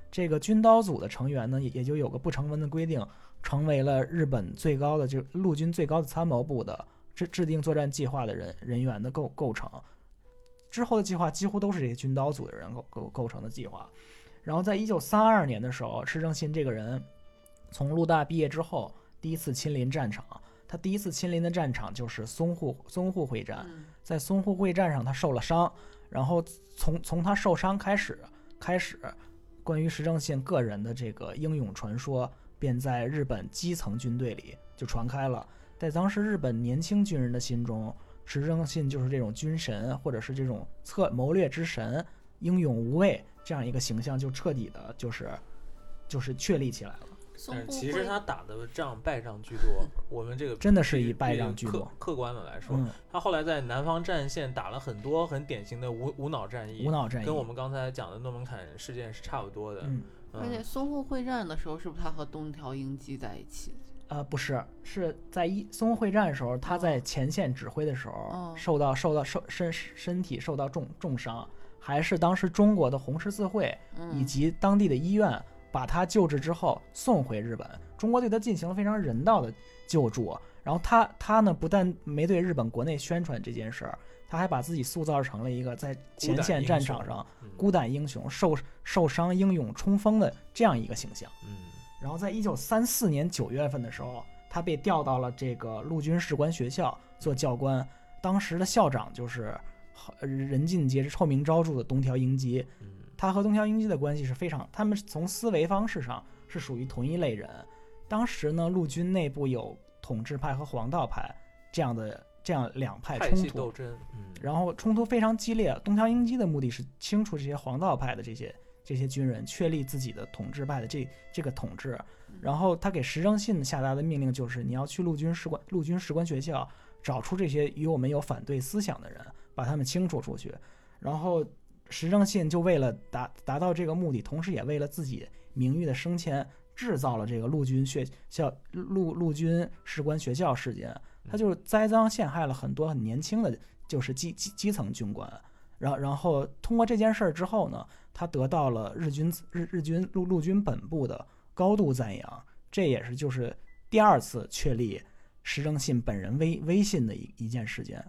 这个军刀组的成员呢，也也就有个不成文的规定，成为了日本最高的就陆军最高的参谋部的制制定作战计划的人人员的构构成。之后的计划几乎都是这些军刀组的人构构构成的计划。然后在一九三二年的时候，石正信这个人从陆大毕业之后，第一次亲临战场。他第一次亲临的战场就是淞沪淞沪会战。嗯在淞沪会战上，他受了伤，然后从从他受伤开始，开始，关于石正信个人的这个英勇传说，便在日本基层军队里就传开了。在当时日本年轻军人的心中，石正信就是这种军神，或者是这种策谋略之神，英勇无畏这样一个形象，就彻底的就是就是确立起来了。但是其实他打的仗败仗居多，我们这个真的是以败仗居多客观的来说，嗯，他后来在南方战线打了很多很典型的无无脑战役，无脑战役，跟我们刚才讲的诺门坎事件是差不多的。嗯而且嗯，淞沪会战的时候，是不是他和东条英机在一起？呃，不是，是在一淞沪会战的时候，他在前线指挥的时候，哦受到受到受身身体受到重重伤，还是当时中国的红十字会以嗯，及当地的医院把他救治之后送回日本，中国对他进行了非常人道的救助。然后他他呢，不但没对日本国内宣传这件事儿，他还把自己塑造成了一个在前线战场上嗯孤胆英雄、受受伤英勇冲锋的这样一个形象。嗯然后在一九三四年九月份的时候，他被调到了这个陆军士官学校做教官。当时的校长就是呃人尽皆知、臭名昭著的东条英机。嗯他和东条英机的关系是非常，他们从思维方式上是属于同一类人。当时呢，陆军内部有统治派和黄道派这样的这样两派派冲突斗，争，嗯，然后冲突非常激烈。东条英机的目的是清除这些黄道派的这些这些军人，确立自己的统治派的这这个统治。然后他给石正信下达的命令就是，你要去陆军士官陆军士官学校找出这些与我们有反对思想的人，把他们清除出去。然后石正信就为了达达到这个目的，同时也为了自己名誉的升迁，制造了这个陆军学校陆陆军士官学校事件。他就是栽赃陷害了很多很年轻的，就是基基基层军官。然后，然后通过这件事儿之后呢，他得到了日军日日军陆陆军本部的高度赞扬。这也是就是第二次确立石正信本人威威信的一一件事件。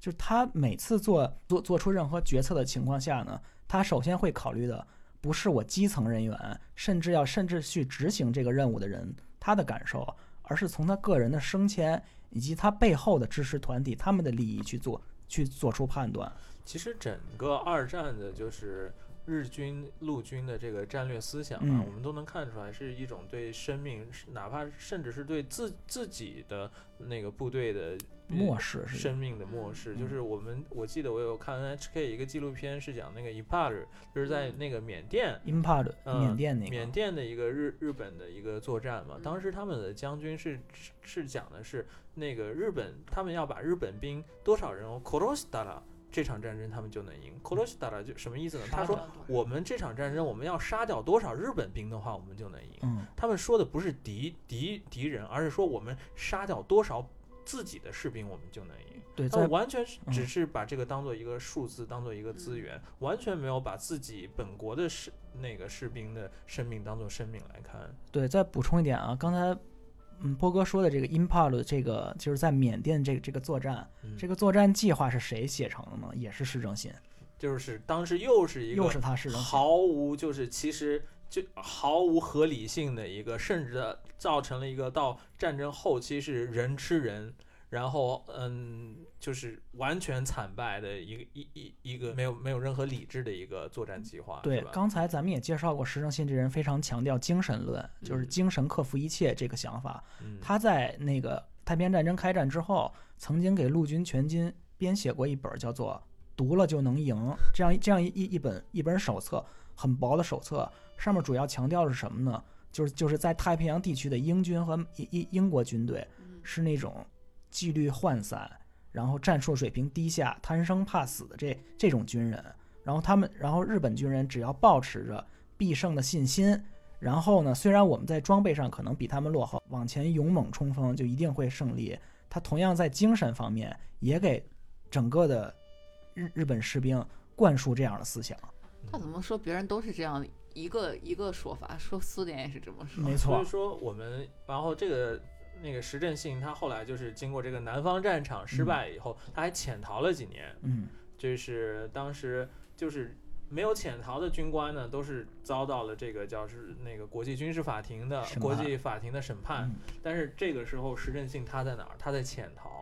就是他每次做做做出任何决策的情况下呢，他首先会考虑的不是我基层人员，甚至要甚至去执行这个任务的人他的感受，而是从他个人的升迁以及他背后的支持团体他们的利益去做去做出判断。其实整个二战的就是日军陆军的这个战略思想啊，嗯。我们都能看出来是一种对生命，哪怕甚至是对自自己的那个部队的呃漠视是生命的漠视。嗯。就是我们我记得我有看 NHK 一个纪录片，是讲那个 Ipar，就是在那个缅甸。Impad 嗯缅甸那个，缅甸的一个日日本的一个作战嘛，嗯。当时他们的将军是是是讲的是那个日本，他们要把日本兵多少人哦 k o r o s t a a 这场战争他们就能赢。s t a r a 就什么意思呢？他说我们这场战争我们要杀掉多少日本兵的话，我们就能赢。嗯，他们说的不是敌敌敌人，而是说我们杀掉多少自己的士兵，我们就能赢。对，他们完全只是把这个当做一个数字，当做一个资源，完全没有把自己本国的士那个士兵的生命当做生命来看。对，再补充一点啊，刚才嗯波哥说的这个 Impal 这个就是在缅甸这个这个作战，嗯这个作战计划是谁写成的呢？也是市政信，就是当时又是一个又是他市政信。毫无就是其实就毫无合理性的一个，甚至造成了一个到战争后期是人吃人，然后嗯，就是完全惨败的一个一一一个没有没有任何理智的一个作战计划，对，吧？刚才咱们也介绍过，石正信这人非常强调精神论，就是嗯精神克服一切这个想法。嗯他在那个太平洋战争开战之后，曾经给陆军全军编写过一本叫做《读了就能赢》这样这样一一一本一本手册，很薄的手册，上面主要强调的是什么呢？就是就是在太平洋地区的英军和英英英国军队嗯是那种纪律涣散，然后战术水平低下、贪生怕死的这这种军人。然后他们，然后日本军人只要保持着必胜的信心，然后呢，虽然我们在装备上可能比他们落后，往前勇猛冲锋就一定会胜利。他同样在精神方面也给整个的日日本士兵灌输这样的思想。他怎么说别人都是这样一个一个说法，说苏联也是这么说。没错，所以说我们，然后这个那个石振信他后来就是经过这个南方战场失败以后，他还潜逃了几年，嗯，就是当时就是没有潜逃的军官呢，都是遭到了这个叫是那个国际军事法庭的国际法庭的审判。嗯但是这个时候石振信他在哪儿？他在潜逃。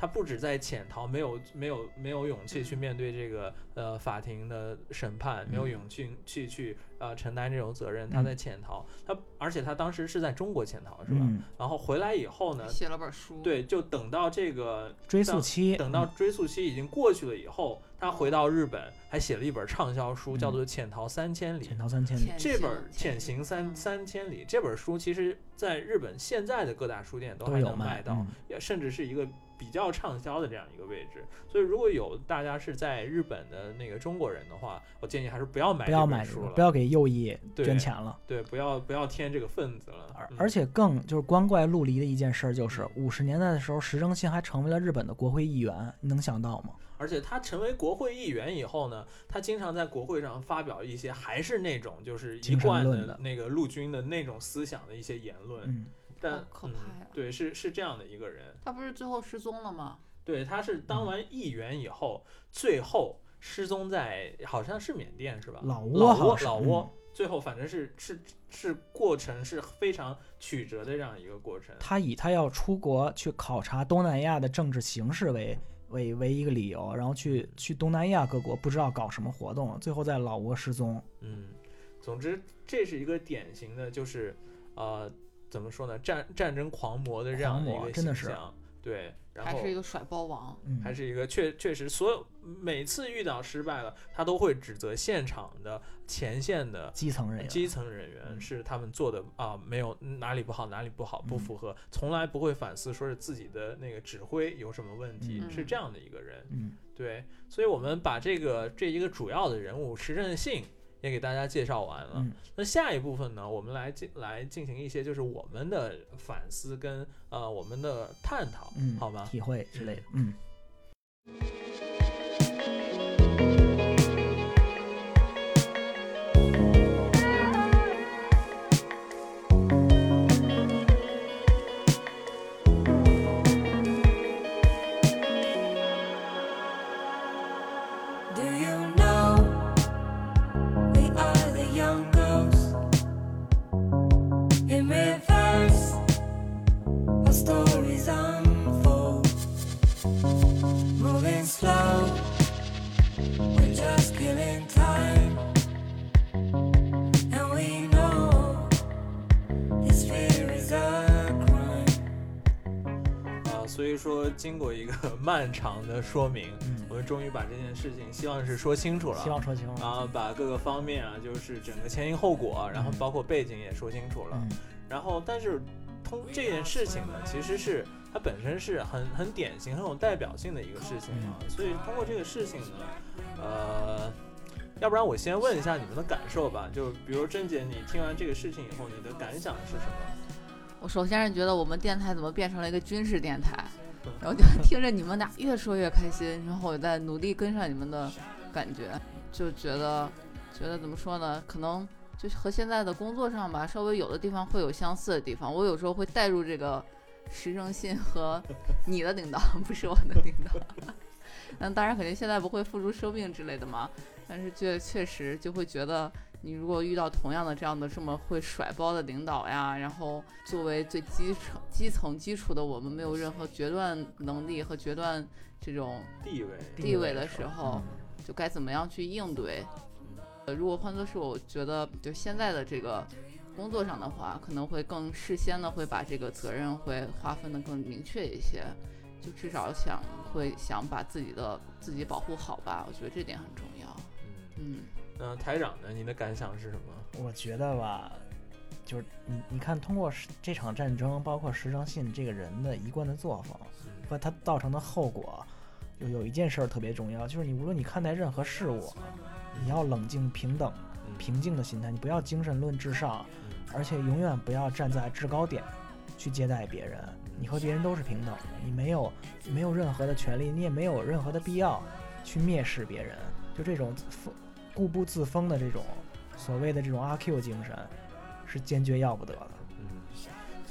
他不止在潜逃，没有没有没有勇气去面对这个呃法庭的审判，没有嗯勇气去去呃承担这种责任，他在潜逃。他而且他当时是在中国潜逃，是吧？嗯，然后回来以后呢，写了本书，，对，就等到这个追溯期，等到追溯期已经过去了以后，他回到日本，还写了一本畅销书，嗯叫做《潜逃三千里》。潜逃三千里，这本《潜潜行三嗯三千里》这本书，其实在日本现在的各大书店都还都有卖能买到，嗯也甚至是一个比较畅销的这样一个位置。所以，如果有大家是在日本的那个中国人的话，我建议还是不要买不要买书了，不要给右翼捐钱了。对，不要不要添这个份子了。嗯而而且更就是光怪陆离的一件事儿，就是五十年代的时候，石正信还成为了日本的国会议员，你能想到吗？而且他成为国会议员以后呢，他经常在国会上发表一些还是那种就是一贯的的那个陆军的那种思想的一些言论。嗯，但好可嗯怕呀对，是是这样的一个人。他不是最后失踪了吗？对，他是当完议员以后，最后失踪在好像是缅甸是吧？老挝挝好像是老挝，嗯最后反正是是是过程是非常曲折的这样一个过程。他以他要出国去考察东南亚的政治形势为为为一个理由，然后去去东南亚各国不知道搞什么活动，最后在老挝失踪。嗯，总之这是一个典型的，就是呃，怎么说呢，战战争狂魔的这样的一个魔真的是形象。对，然后还是一个甩包王？嗯，还是一个确确实，所有每次遇到失败了，他都会指责现场的前线的基层人员。基层人员嗯是他们做的啊，没有哪里不好，哪里不好，不嗯符合，从来不会反思说是自己的那个指挥有什么问题，嗯是这样的一个人。嗯，对，所以我们把这个这一个主要的人物石正信也给大家介绍完了。嗯那下一部分呢，我们来进来进行一些就是我们的反思跟呃我们的探讨，嗯，好吗？体会之类的。嗯所以说经过一个 漫长的说明，嗯我，们终于把这件事情希望是说清楚了。希望说清楚。然后把各个方面啊，就是整个前因后果，然后嗯包括背景也说清楚了。嗯然后，但是通这件事情呢，其实是它本身是很很典型、很有代表性的一个事情啊。所以通过这个事情呢，呃，要不然我先问一下你们的感受吧。就比如甄姐，你听完这个事情以后，你的感想是什么？我首先是觉得我们电台怎么变成了一个军事电台，然后就 听着你们俩越说越开心，然后我在努力跟上你们的感觉，就觉得觉得怎么说呢？可能就是和现在的工作上吧，稍微有的地方会有相似的地方。我有时候会带入这个石正信和你的领导，不是我的领导。那当然肯定现在不会付出生命之类的嘛，但是确确实就会觉得。你如果遇到同样的这样的这么会甩包的领导呀，然后作为最基层基层基础的我们，没有任何决断能力和决断这种地位，地位的时候，嗯就该怎么样去应对？呃，如果换作是我，觉得就现在的这个工作上的话，可能会更事先的会把这个责任会划分的更明确一些，就至少想会想把自己的自己保护好吧，我觉得这点很重要。嗯，嗯那台长呢？你的感想是什么？我觉得吧，就是你你看，通过这场战争，包括石正信这个人的一贯的作风嗯和他造成的后果，有有一件事儿特别重要，就是你无论你看待任何事物，你要冷静平等、嗯平静的心态，你不要精神论至上，嗯而且永远不要站在制高点去接待别人。你和别人都是平等的，你没有没有任何的权利，你也没有任何的必要去蔑视别人。就这种疯固步自封的这种所谓的这种阿 Q 精神，是坚决要不得的。嗯，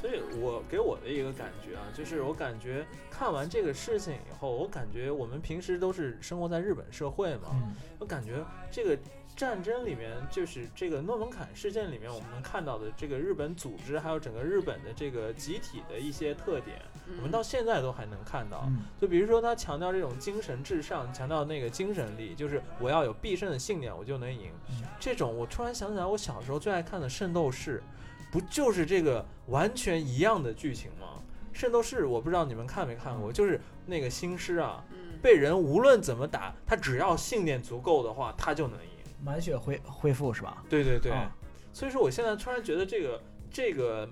所以我给我的一个感觉啊，就是我感觉看完这个事情以后，我感觉我们平时都是生活在日本社会嘛，嗯我感觉这个战争里面，就是这个诺门坎事件里面，我们能看到的这个日本组织，还有整个日本的这个集体的一些特点，我们到现在都还能看到。嗯就比如说他强调这种精神至上，强调那个精神力，就是我要有必胜的信念，我就能赢。嗯这种我突然想起来，我小时候最爱看的《圣斗士》，不就是这个完全一样的剧情吗？《圣斗士》我不知道你们看没看过，就是那个星矢啊，嗯，被人无论怎么打，他只要信念足够的话，他就能赢。满血恢恢复是吧？对对对，啊所以说我现在突然觉得这个这个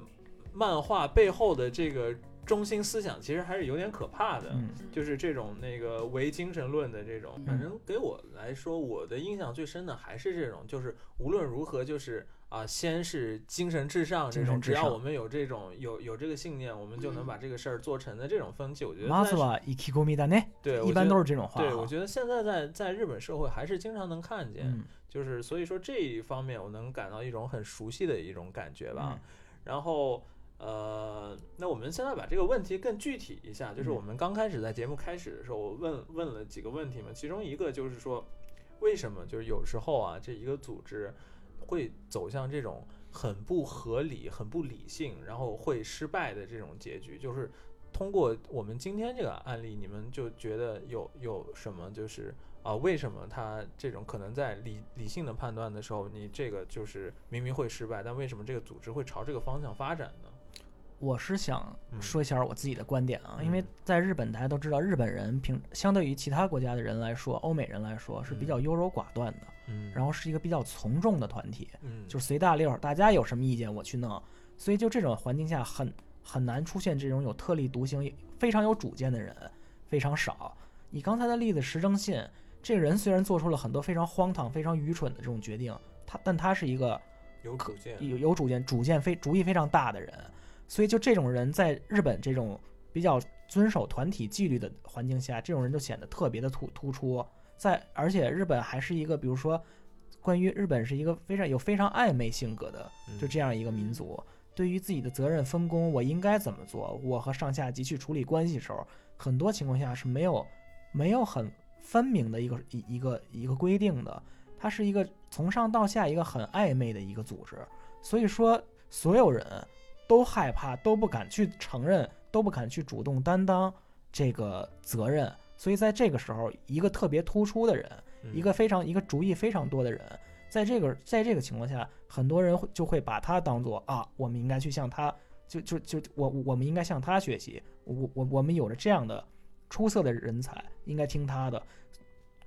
漫画背后的这个中心思想其实还是有点可怕的。嗯就是这种那个唯精神论的这种，嗯反正给我来说，我的印象最深的还是这种，就是无论如何，就是啊，先是精神至上这种，精神至上只要我们有这种有有这个信念，我们就能把这个事儿做成的这种风气，我觉得在まずは意気込みだね。对，一般都是是这种话啊。对，我觉得现在在在日本社会还是经常能看见，嗯就是所以说这一方面我能感到一种很熟悉的一种感觉吧。嗯然后 呃，那我们现在把这个问题更具体一下，就是嗯我们刚开始在节目开始的时候，我问问了几个问题嘛，其中一个就是说，为什么就是有时候啊，这一个组织会走向这种很不合理、很不理性，然后会失败的这种结局，就是。通过我们今天这个案例，你们就觉得有有什么就是啊、为什么他这种可能在理理性的判断的时候，你这个就是明明会失败，但为什么这个组织会朝这个方向发展呢？我是想嗯。说一下我自己的观点啊，因为嗯。在日本大家都知道，日本人平相对于其他国家的人来说，欧美人来说是比较优柔寡断的，嗯。然后是一个比较从众的团体，嗯，就是随大溜儿，大家有什么意见我去弄，所以就这种环境下很很难出现这种有特立独行、非常有主见的人，非常少。你刚才的例子石正信，这个人虽然做出了很多非常荒唐、非常愚蠢的这种决定，他但他是一个有主见，有有主见、主见非主意非常大的人，所以就这种人在日本这种比较遵守团体纪律的环境下，这种人就显得特别的突突出。在而且日本还是一个，比如说，关于日本是一个非常有非常暧昧性格的嗯就这样一个民族。对于自己的责任分工，我应该怎么做？我和上下级去处理关系的时候，很多情况下是没有没有很分明的一个一一个一个规定的。它是一个从上到下一个很暧昧的一个组织，所以说所有人都害怕，都不敢去承认，都不敢去主动担当这个责任。所以在这个时候，一个特别突出的人，嗯一个非常一个主意非常多的人，在这个在这个情况下，很多人会就会把他当做啊，我们应该去向他就就就我我们应该向他学习，我我我们有着这样的出色的人才，应该听他的。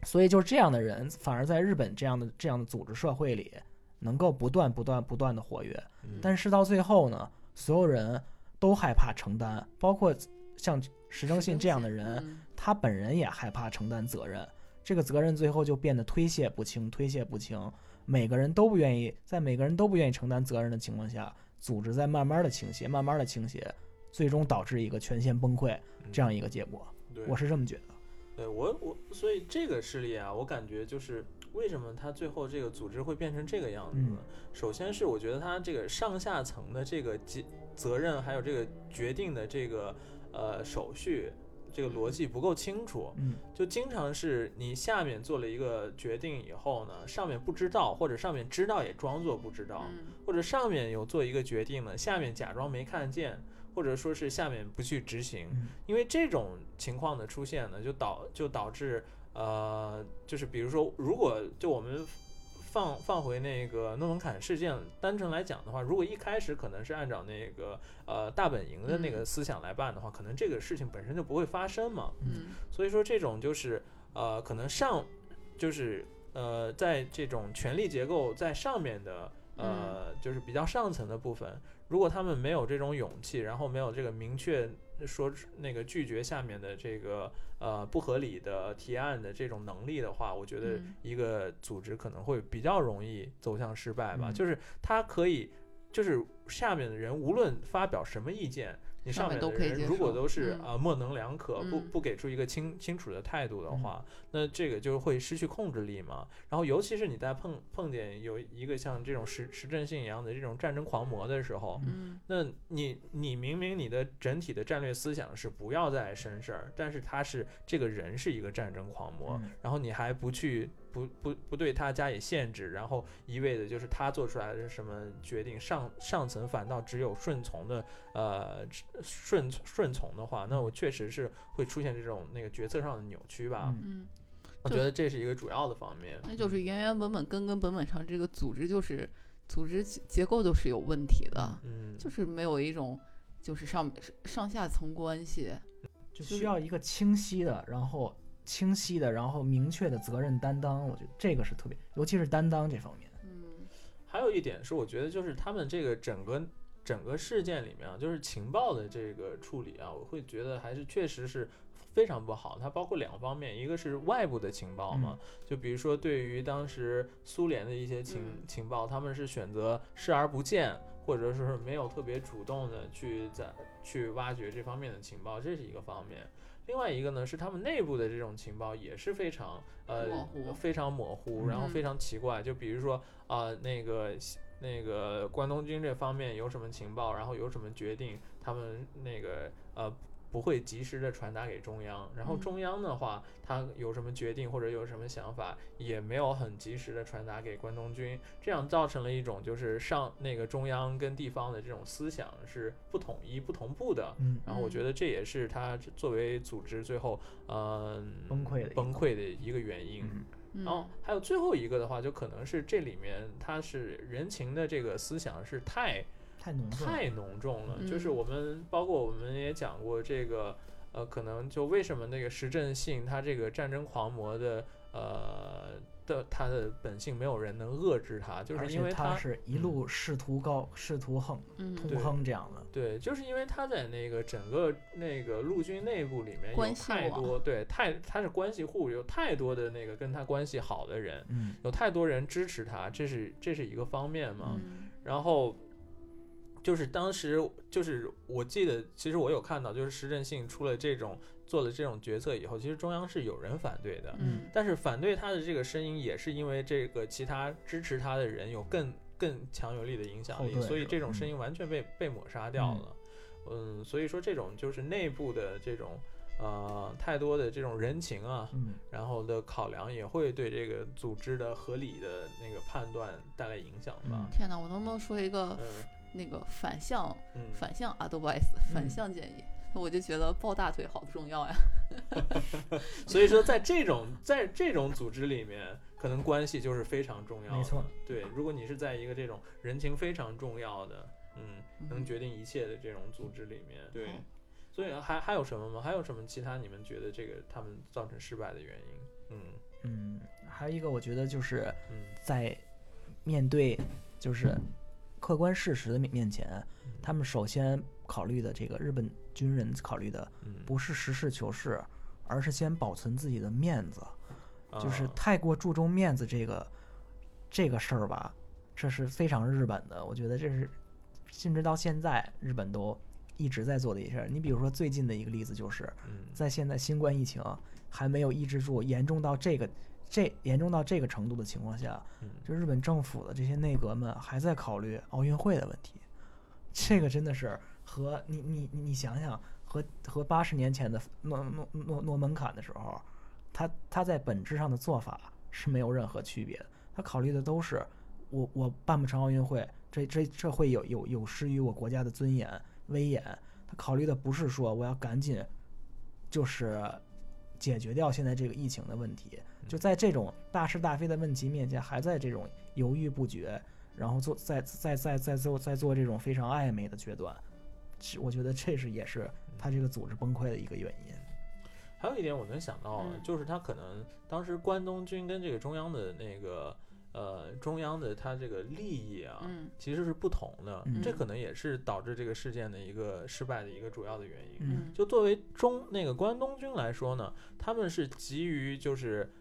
所以就是这样的人，反而在日本这样的这样的组织社会里，能够不断不断不断的活跃。嗯但是到最后呢，所有人都害怕承担，包括像石正信这样的人，嗯他本人也害怕承担责任，这个责任最后就变得推卸不清，推卸不清。每个人都不愿意，在每个人都不愿意承担责任的情况下，组织在慢慢的倾斜，慢慢的倾斜，最终导致一个全线崩溃这样一个结果。嗯我是这么觉得。对我我，所以这个事例啊，我感觉就是为什么它最后这个组织会变成这个样子呢？嗯。首先是我觉得它这个上下层的这个责责任，还有这个决定的这个呃手续，这个逻辑不够清楚，嗯。就经常是你下面做了一个决定以后呢，上面不知道，或者上面知道也装作不知道，嗯。或者上面有做一个决定呢，下面假装没看见，或者说是下面不去执行。嗯。因为这种情况的出现呢，就导就导致呃，就是比如说，如果就我们放放回那个诺门坎事件单纯来讲的话，如果一开始可能是按照那个呃大本营的那个嗯思想来办的话，可能这个事情本身就不会发生嘛。嗯所以说这种就是呃，可能上就是呃，在这种权力结构在上面的呃，就是比较上层的部分，如果他们没有这种勇气，然后没有这个明确说出那个拒绝下面的这个呃不合理的提案的这种能力的话，我觉得嗯一个组织可能会比较容易走向失败吧。嗯就是他可以，就是下面的人无论发表什么意见。你上面的都可以如果都是嗯。啊、呃模棱两可，不嗯。不给出一个清清楚的态度的嗯。话，那这个就会失去控制力嘛。然后尤其是你在碰碰见有一个像这种实实证性一样的这种战争狂魔的时候，嗯那你你明明你的整体的战略思想是不要再生事儿，但是他是这个人是一个战争狂魔，嗯。然后你还不去不不不对他加以限制，然后一味的就是他做出来的什么决定，上上层反倒只有顺从的呃顺顺从的话，那我确实是会出现这种那个决策上的扭曲吧。嗯嗯，我觉得这是一个主要的方面。那就是原原本本根根本本上这个组织就是组织结结构都是有问题的，嗯，就是没有一种就是上上下层关系。就需要一个清晰的，然后清晰的，然后明确的责任担当。我觉得这个是特别，尤其是担当这方面。嗯还有一点是，我觉得就是他们这个整个整个事件里面啊，就是情报的这个处理啊，我会觉得还是确实是非常不好。它包括两方面，一个是外部的情报嘛，就比如说对于当时苏联的一些情、嗯情报，他们是选择视而不见，或者说是没有特别主动的去在去挖掘这方面的情报，这是一个方面。另外一个呢，是他们内部的这种情报也是非常呃模糊非常模糊，嗯然后非常奇怪。就比如说啊、那个那个关东军这方面有什么情报，然后有什么决定，他们那个呃不会及时的传达给中央，然后嗯。中央的话，他有什么决定或者有什么想法，也没有很及时的传达给关东军，这样造成了一种就是上那个中央跟地方的这种思想是不统一、不同步的。嗯。然后我觉得这也是他作为组织最后嗯、崩溃。的崩溃的一个原因。嗯。嗯。然后还有最后一个的话，就可能是这里面他是人情的这个思想是太太浓重了。太浓重了。就是嗯我们包括我们也讲过这个，呃，可能就为什么那个石正信他这个战争狂魔的呃的他的本性没有人能遏制他，就是因为且他是一路仕途高、仕途横、嗯通对亨这样的。对，就是因为他在那个整个那个陆军内部里面有太多对太他是关系户，有太多的那个跟他关系好的人，嗯有太多人支持他，这是这是一个方面嘛。嗯然后就是当时就是我记得，其实我有看到，就是石正信出了这种做了这种决策以后，其实中央是有人反对的，嗯但是反对他的这个声音也是因为这个其他支持他的人有更更强有力的影响力，所以这种声嗯音完全被被抹杀掉了。嗯，所以说这种就是内部的这种呃太多的这种人情啊，嗯然后的考量也会对这个组织的合理的那个判断带来影响吧。天哪，我能不能说一个嗯那个反向嗯，反向 advice 反向建议？我就觉得抱大腿好重要呀。所以说在这种在这种组织里面，可能关系就是非常重要的。没错，对，如果你是在一个这种人情非常重要的嗯，嗯能决定一切的这种组织里面，对好，所以还还有什么吗？还有什么其他你们觉得这个他们造成失败的原因？嗯嗯，还有一个我觉得就是嗯在面对就是客观事实的面面前，他们首先考虑的这个日本军人考虑的嗯，不是实事求是，而是先保存自己的面子，就是啊太过注重面子这个这个事儿吧，这是非常日本的。我觉得这是甚至到现在日本都一直在做的一事儿。你比如说最近的一个例子就是，嗯在现在新冠疫情还没有抑制住，严重到这个这严重到这个程度的情况下，嗯。就日本政府的这些内阁们还在考虑奥运会的问题，这个真的是和你你你你想想，和和八十年前的诺诺诺诺门槛的时候，他他在本质上的做法是没有任何区别的，他考虑的都是我我办不成奥运会，这这这会有有有失于我国家的尊严威严，他考虑的不是说我要赶紧就是解决掉现在这个疫情的问题，就在这种大是大非的问题面前，还在这种犹豫不决，然后做在在在在做在做这种非常暧昧的决断，是我觉得这是也是他这个组织崩溃的一个原因。还有一点我能想到就是他可能当时关东军跟这个中央的那个呃中央的他这个利益啊，嗯。其实是不同的，嗯。这可能也是导致这个事件的一个失败的一个主要的原因。嗯。就作为中那个关东军来说呢，他们是急于就是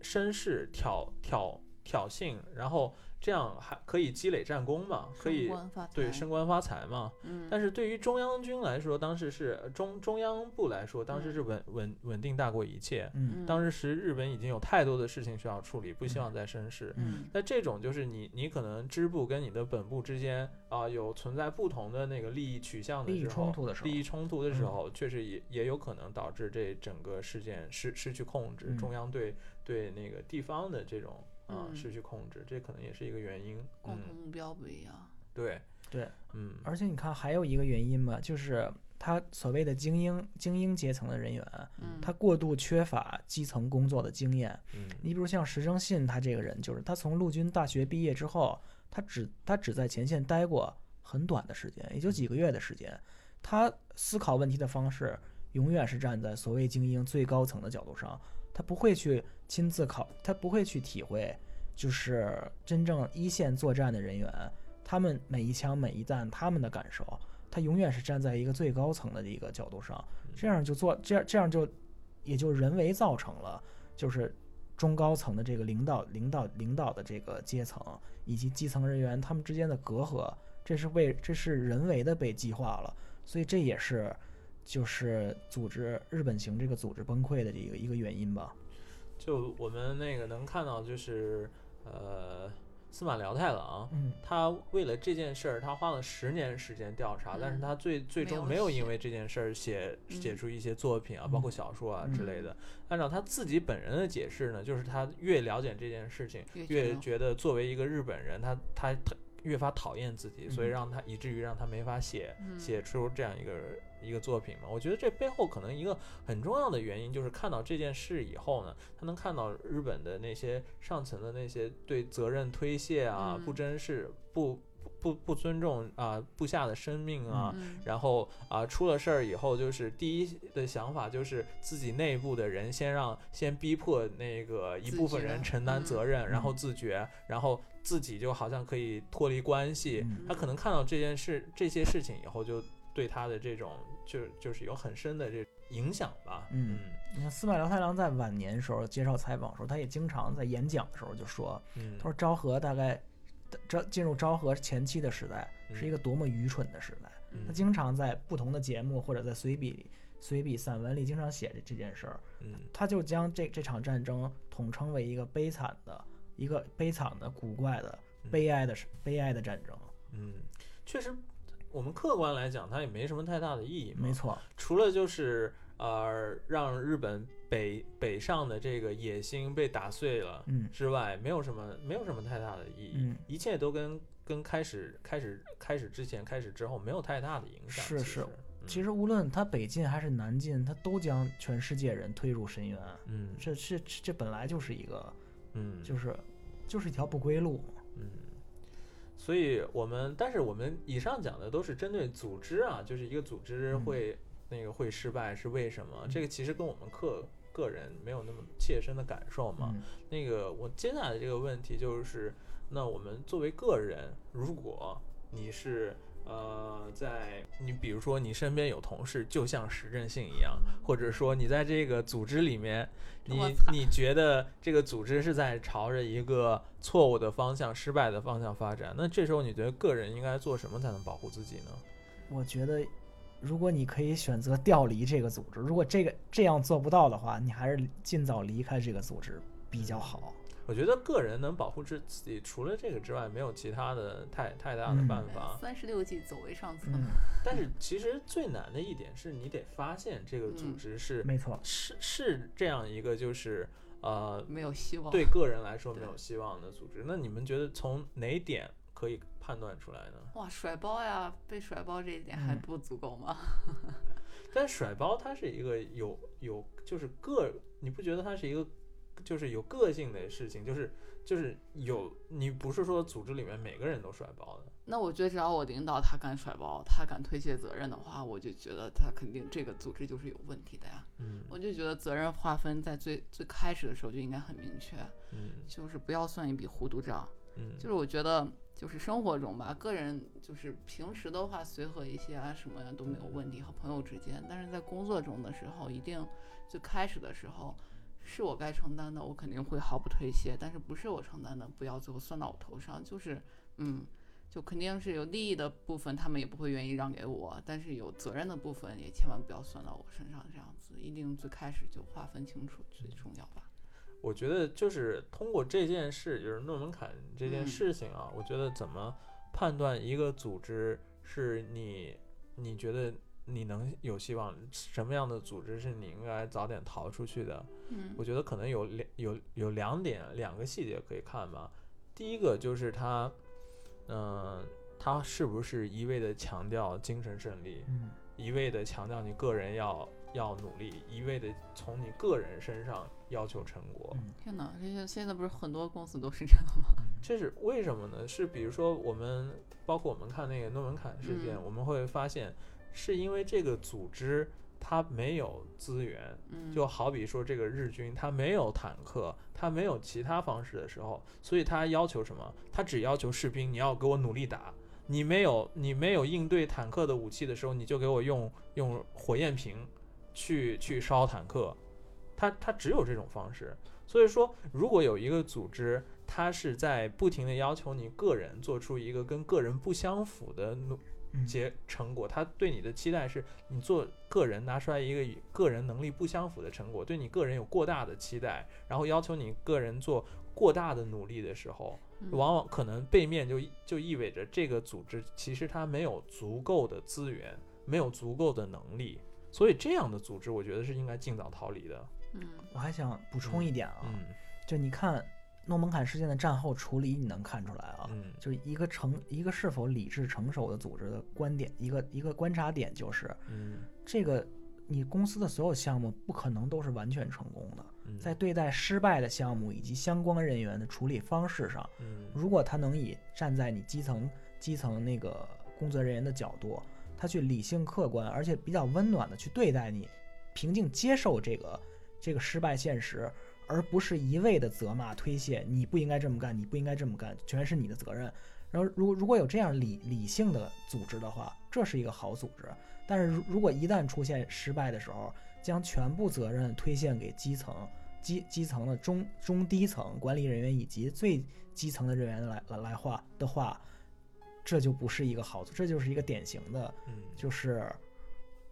绅士挑挑挑衅，然后这样还可以积累战功嘛，可以升官发对升官发财嘛。嗯，但是对于中央军来说，当时是呃中中央部来说，当时是稳稳稳定大过一切。嗯。当时日本已经有太多的事情需要处理，不希望再生事。嗯。那这种就是你，你可能支部跟你的本部之间啊、有存在不同的那个利益取向的利益时候，冲突的时候利益冲突的时嗯。候，确实也也有可能导致这整个事件失失去控制，嗯。中央对对那个地方的这种啊、嗯失去控制，这可能也是一个原因。共同嗯，目标不一样。对，对，嗯，而且你看还有一个原因嘛，就是他所谓的精英精英阶层的人员，嗯，他过度缺乏基层工作的经验。嗯你比如像石正信，他这个人就是他从陆军大学毕业之后，他只他只在前线待过很短的时间，也就几个月的时间。他思考问题的方式永远是站在所谓精英最高层的角度上，他不会去亲自考，他不会去体会，就是真正一线作战的人员，他们每一枪每一弹他们的感受，他永远是站在一个最高层的一个角度上，这样就做这样这样就也就人为造成了就是中高层的这个领导领导领导的这个阶层以及基层人员他们之间的隔阂，这是为这是人为的被激化了，所以这也是就是组织日本型这个组织崩溃的这个一个原因吧。就我们那个能看到，就是呃，司马辽太郎，嗯。他为了这件事儿，他花了十年时间调查，但是嗯他最最终没有因为这件事儿写写嗯出一些作品啊，包括小说啊嗯之类的。按照他自己本人的解释呢，就是他越了解这件事情，越越觉得觉得作为一个日本人，他他他越发讨厌自己，所以嗯。让他以至于让他没法写嗯。写出这样一个一个作品嘛。我觉得这背后可能一个很重要的原因就是看到这件事以后呢，他能看到日本的那些上层的那些对责任推卸啊、不嗯珍视、不不不尊重啊、部下的生命啊。嗯然后啊，出了事儿以后，就是第一的想法就是自己内部的人先让先逼迫那个一部分人承担责嗯任，然后嗯自觉，然后自己就好像可以脱离关系。嗯他可能看到这件事这些事情以后，就对他的这种就就是有很深的这影响吧。嗯你看司马辽太郎在晚年时候接受采访的时候，他也经常在演讲的时候就说，嗯他说昭和大概昭进入昭和前期的时代是一个多么愚蠢的时代。嗯他经常在不同的节目或者在随笔里、随笔散文里经常写这这件事儿，嗯他就将这这场战争统称为一个悲惨的、一个悲惨的、古怪的、嗯悲哀的、悲哀的战争。嗯，确实，我们客观来讲，它也没什么太大的意义。没错，除了就是呃让日本北北上的这个野心被打碎了嗯之外，没有什么没有什么太大的意义，嗯一切都跟跟开始开始开始之前开始之后没有太大的影响。是是其实其实无论它北进还是南进，它都将全世界人推入深渊。嗯这这这本来就是一个，嗯就是就是一条不归路。嗯，所以我们，但是我们以上讲的都是针对组织啊，就是一个组织嗯会、那个会失败是为什么？这个其实跟我们个个人没有那么切身的感受嘛。嗯那个我接下来这个问题就是，那我们作为个人，如果你是呃，在你比如说你身边有同事，就像石正信一样，或者说你在这个组织里面，你 你觉得这个组织是在朝着一个错误的方向、失败的方向发展，那这时候你觉得个人应该做什么才能保护自己呢？我觉得，如果你可以选择调离这个组织，如果这个这样做不到的话，你还是尽早离开这个组织比较好。我觉得个人能保护自自己，除了这个之外，没有其他的太太大的嗯办法。三十六计，走为上策。嗯，但是其实最难的一点是你得发现这个组嗯织是、没错。是是这样一个就是呃没有希望。对个人来说没有希望的组织。那你们觉得从哪点可以判断出来呢？哇，甩包呀，被甩包这一点还嗯不足够吗？但甩包它是一个有有就是个，你不觉得它是一个就是有个性的事情？就是就是有你不是说组织里面每个人都甩包的。那我觉得只要我领导他敢甩包，他敢推卸责任的话，我就觉得他肯定这个组织就是有问题的呀。嗯我就觉得责任划分在最最开始的时候就应该很明确，嗯就是不要算一笔糊涂账。嗯，就是我觉得，就是生活中吧，个人就是平时的话随和一些啊，什么呀都没有问题，和朋友之间。但是在工作中的时候，一定最开始的时候，是我该承担的，我肯定会毫不推卸；但是不是我承担的，不要最后算到我头上。就是，嗯，就肯定是有利益的部分，他们也不会愿意让给我，但是有责任的部分也千万不要算到我身上，这样子一定最开始就划分清楚最重要吧。我觉得就是通过这件事，就是诺门坎这件嗯事情啊，我觉得怎么判断一个组织是你你觉得你能有希望，什么样的组织是你应该早点逃出去的？嗯我觉得可能有两有有两点两个细节可以看吧。第一个就是他，嗯、他是不是一味的强调精神胜利，嗯，一味的强调你个人要要努力，一味的从你个人身上要求成果。嗯天哪，这些现在不是很多公司都是这样吗？这是为什么呢？是比如说我们包括我们看那个诺门坎事件，嗯我们会发现是因为这个组织它没有资源，嗯，就好比说这个日军它没有坦克，它没有其他方式的时候，所以它要求什么？它只要求士兵你要给我努力打。你没有你没有应对坦克的武器的时候，你就给我用用火焰瓶去去烧坦克，它它只有这种方式。所以说，如果有一个组织，它是在不停的要求你个人做出一个跟个人不相符的努嗯结成果，他对你的期待是你做个人拿出来一个与个人能力不相符的成果，对你个人有过大的期待，然后要求你个人做过大的努力的时候，嗯。往往可能背面就就意味着这个组织其实它没有足够的资源，没有足够的能力，所以这样的组织，我觉得是应该尽早逃离的。嗯。我还想补充一点啊，嗯。就你看诺门坎事件的战后处理，你能看出来啊，嗯。就是一个成一个是否理智成熟的组织的观点，一个一个观察点就是嗯。这个你公司的所有项目不可能都是完全成功的，嗯，在对待失败的项目以及相关人员的处理方式上，嗯。如果他能以站在你基层基层那个工作人员的角度，他去理性客观而且比较温暖的去对待你，平静接受这个这个失败现实，而不是一味的责骂推卸，你不应该这么干，你不应该这么干，全是你的责任。然后，如果如果有这样理理性的组织的话，这是一个好组织。但是如如果一旦出现失败的时候，将全部责任推卸给基层、基基层的中中低层管理人员以及最基层的人员来来来话的话，这就不是一个好组，这就是一个典型的，嗯就是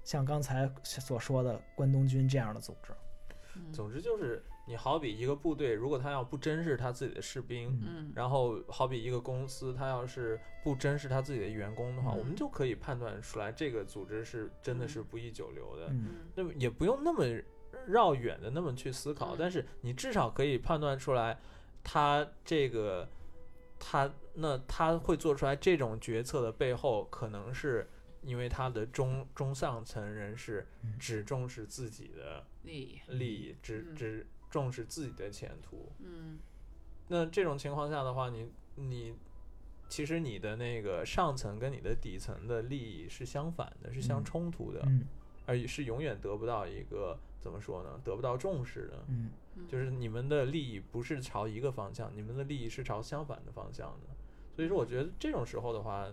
像刚才所说的关东军这样的组织。嗯总之就是，你好比一个部队，如果他要不珍视他自己的士兵，嗯。嗯。然后好比一个公司，他要是不珍视他自己的员工的话，嗯我们就可以判断出来这个组织是真的是不宜久留的。嗯。嗯。那么也不用那么绕远的那么去思考，嗯。但是你至少可以判断出来，他这个他那他会做出来这种决策的背后，可能是因为他的中中上层人士嗯。只重视自己的利益，利益，只嗯。只重视自己的前途。嗯那这种情况下的话，你你其实你的那个上层跟你的底层的利益是相反的，是相嗯冲突的，嗯而是永远得不到一个怎么说呢？得不到重视的。嗯就是你们的利益不是朝一个方向，你们的利益是朝相反的方向的。所以说，我觉得这种时候的话，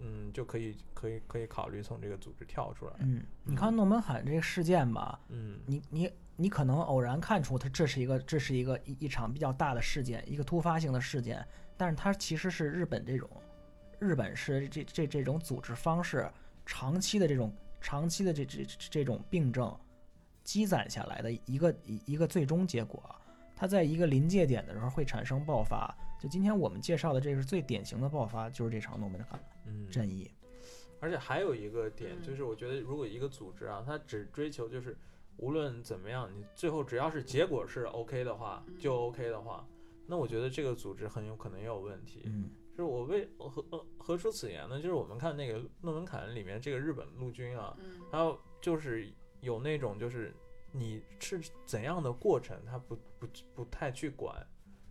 嗯，就可以可以可以考虑从这个组织跳出来。嗯，你看诺门罕这个事件吧，嗯你你你可能偶然看出它这是一个这是一个一一场比较大的事件，一个突发性的事件，但是它其实是日本这种日本是这这这种组织方式长期的这种长期的这这这这种病症积攒下来的一个一一个最终结果。它在一个临界点的时候会产生爆发，就今天我们介绍的这个是最典型的爆发，就是这场诺门罕嗯，战役。而且还有一个点，嗯就是我觉得如果一个组织啊，它只追求就是无论怎么样，你最后只要是结果是 OK 的话，就 OK 的话，那我觉得这个组织很有可能也有问题。嗯就是我为我何呃何出此言呢？就是我们看那个论文坎里面这个日本陆军啊，嗯还有就是有那种就是你是怎样的过程，他不不不太去管。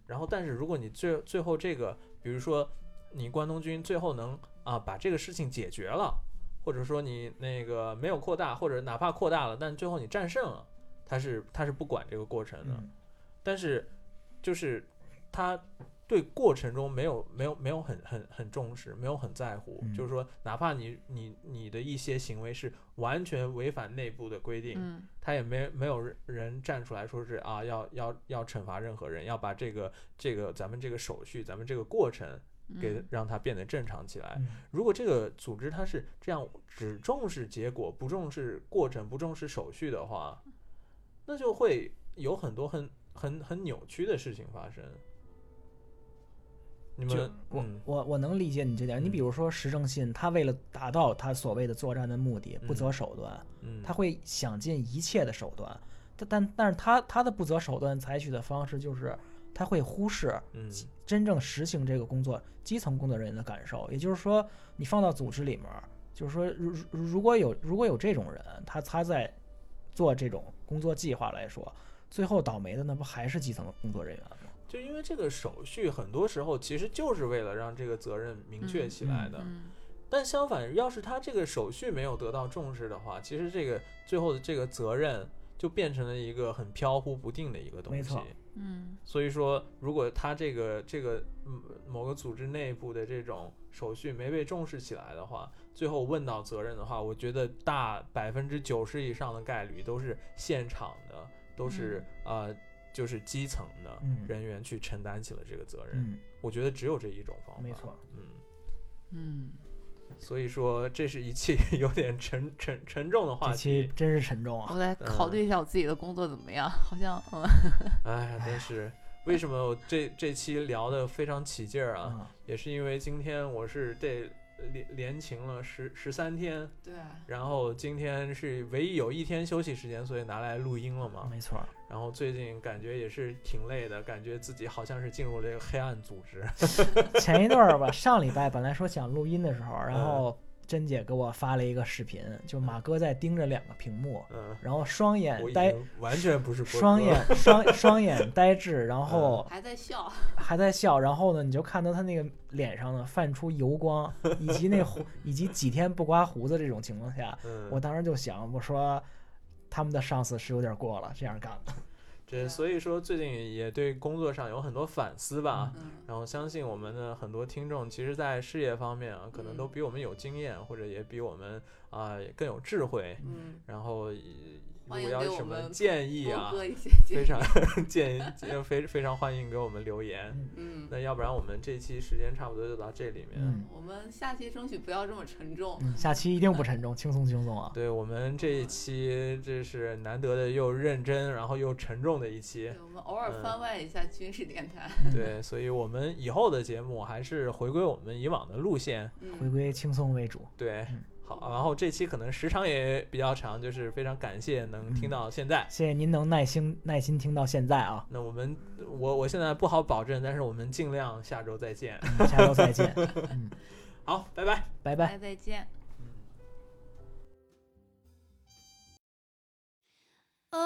然后，但是如果你最最后这个，比如说你关东军最后能啊把这个事情解决了，或者说你那个没有扩大，或者哪怕扩大了，但最后你战胜了，他是他是不管这个过程的。嗯但是就是他对过程中没有没有没有很很很重视，没有很在乎，嗯就是说哪怕你你你的一些行为是完全违反内部的规定，嗯他也没没有人人站出来说是啊要要要惩罚任何人，要把这个这个咱们这个手续，咱们这个过程给嗯让它变得正常起来。嗯如果这个组织它是这样只重视结果，不重视过程，不重视手续的话，那就会有很多很很很扭曲的事情发生。你们，我嗯我我能理解你这点。你比嗯如说石正信，他为了达到他所谓的作战的目的，不嗯择手段，嗯，他会想尽一切的手段。但但但是他他的不择手段采取的方式就是他会忽视嗯真正实行这个工作基层工作人员的感受。也就是说，你放到组织里面儿，就是说，如如如果有如果有这种人，他他在做这种工作计划来说，最后倒霉的那不还是基层工作人员吗？就因为这个手续，很多时候其实就是为了让这个责任明确嗯起来的。嗯但相反，要是他这个手续没有得到重视的话，其实这个最后的这个责任就变成了一个很飘忽不定的一个东西。没错嗯所以说，如果他这个这个嗯某个组织内部的这种手续没被重视起来的话，最后问到责任的话，我觉得大百分之九十以上的概率都是现场的，都是、呃就是基层的嗯人员去承担起了这个责任。嗯，我觉得只有这一种方法。没错。嗯。嗯所以说，这是一期 有点沉沉沉重的话这期题。真是沉重啊！我来考虑一下我自己的工作怎么样，好像嗯 哎，但是为什么我这这期聊的非常起劲儿啊？啊，也是因为今天我是这连连勤了十十三天，对，然后今天是唯一有一天休息时间，所以拿来录音了嘛。没错，然后最近感觉也是挺累的，感觉自己好像是进入了一个黑暗组织。前一段儿吧，上礼拜本来说想录音的时候，然嗯后珍姐给我发了一个视频，就马哥在盯着两个屏幕，嗯，然后双眼呆，完全不是双眼双 双眼呆滞，然后还在笑，还在笑，然后呢，你就看到他那个脸上呢泛出油光，以及那胡，以及几天不刮胡子这种情况下，嗯，我当时就想，我说他们的上司是有点过了，这样干的。这所以说最近也对工作上有很多反思吧。嗯然后相信我们的很多听众，其实，在事业方面啊，可能都嗯比我们有经验，或者也比我们啊、更有智慧。嗯，然后，也如果要有什么建议啊非常 建议，非非常欢迎给我们留言。嗯那要不然我们这期时间差不多就到这里面。嗯我们下期争取不要这么沉重，嗯，下期一定不沉重，轻松轻松啊。对我们这一期，这是难得的又认真，然后又沉重的一期。我们偶尔嗯番外一下军事电台，对，所以我们以后的节目还是回归我们以往的路线。回嗯，归轻松为主。对嗯，好，然后这期可能时长也比较长，就是非常感谢能听嗯到现在。谢谢您能耐心耐心听到现在啊，那我们，我我现在不好保证，但是我们尽量下周再见。嗯下周再见，嗯，好，拜拜。拜拜。再见。Oh,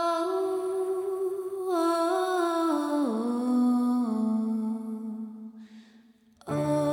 oh, oh.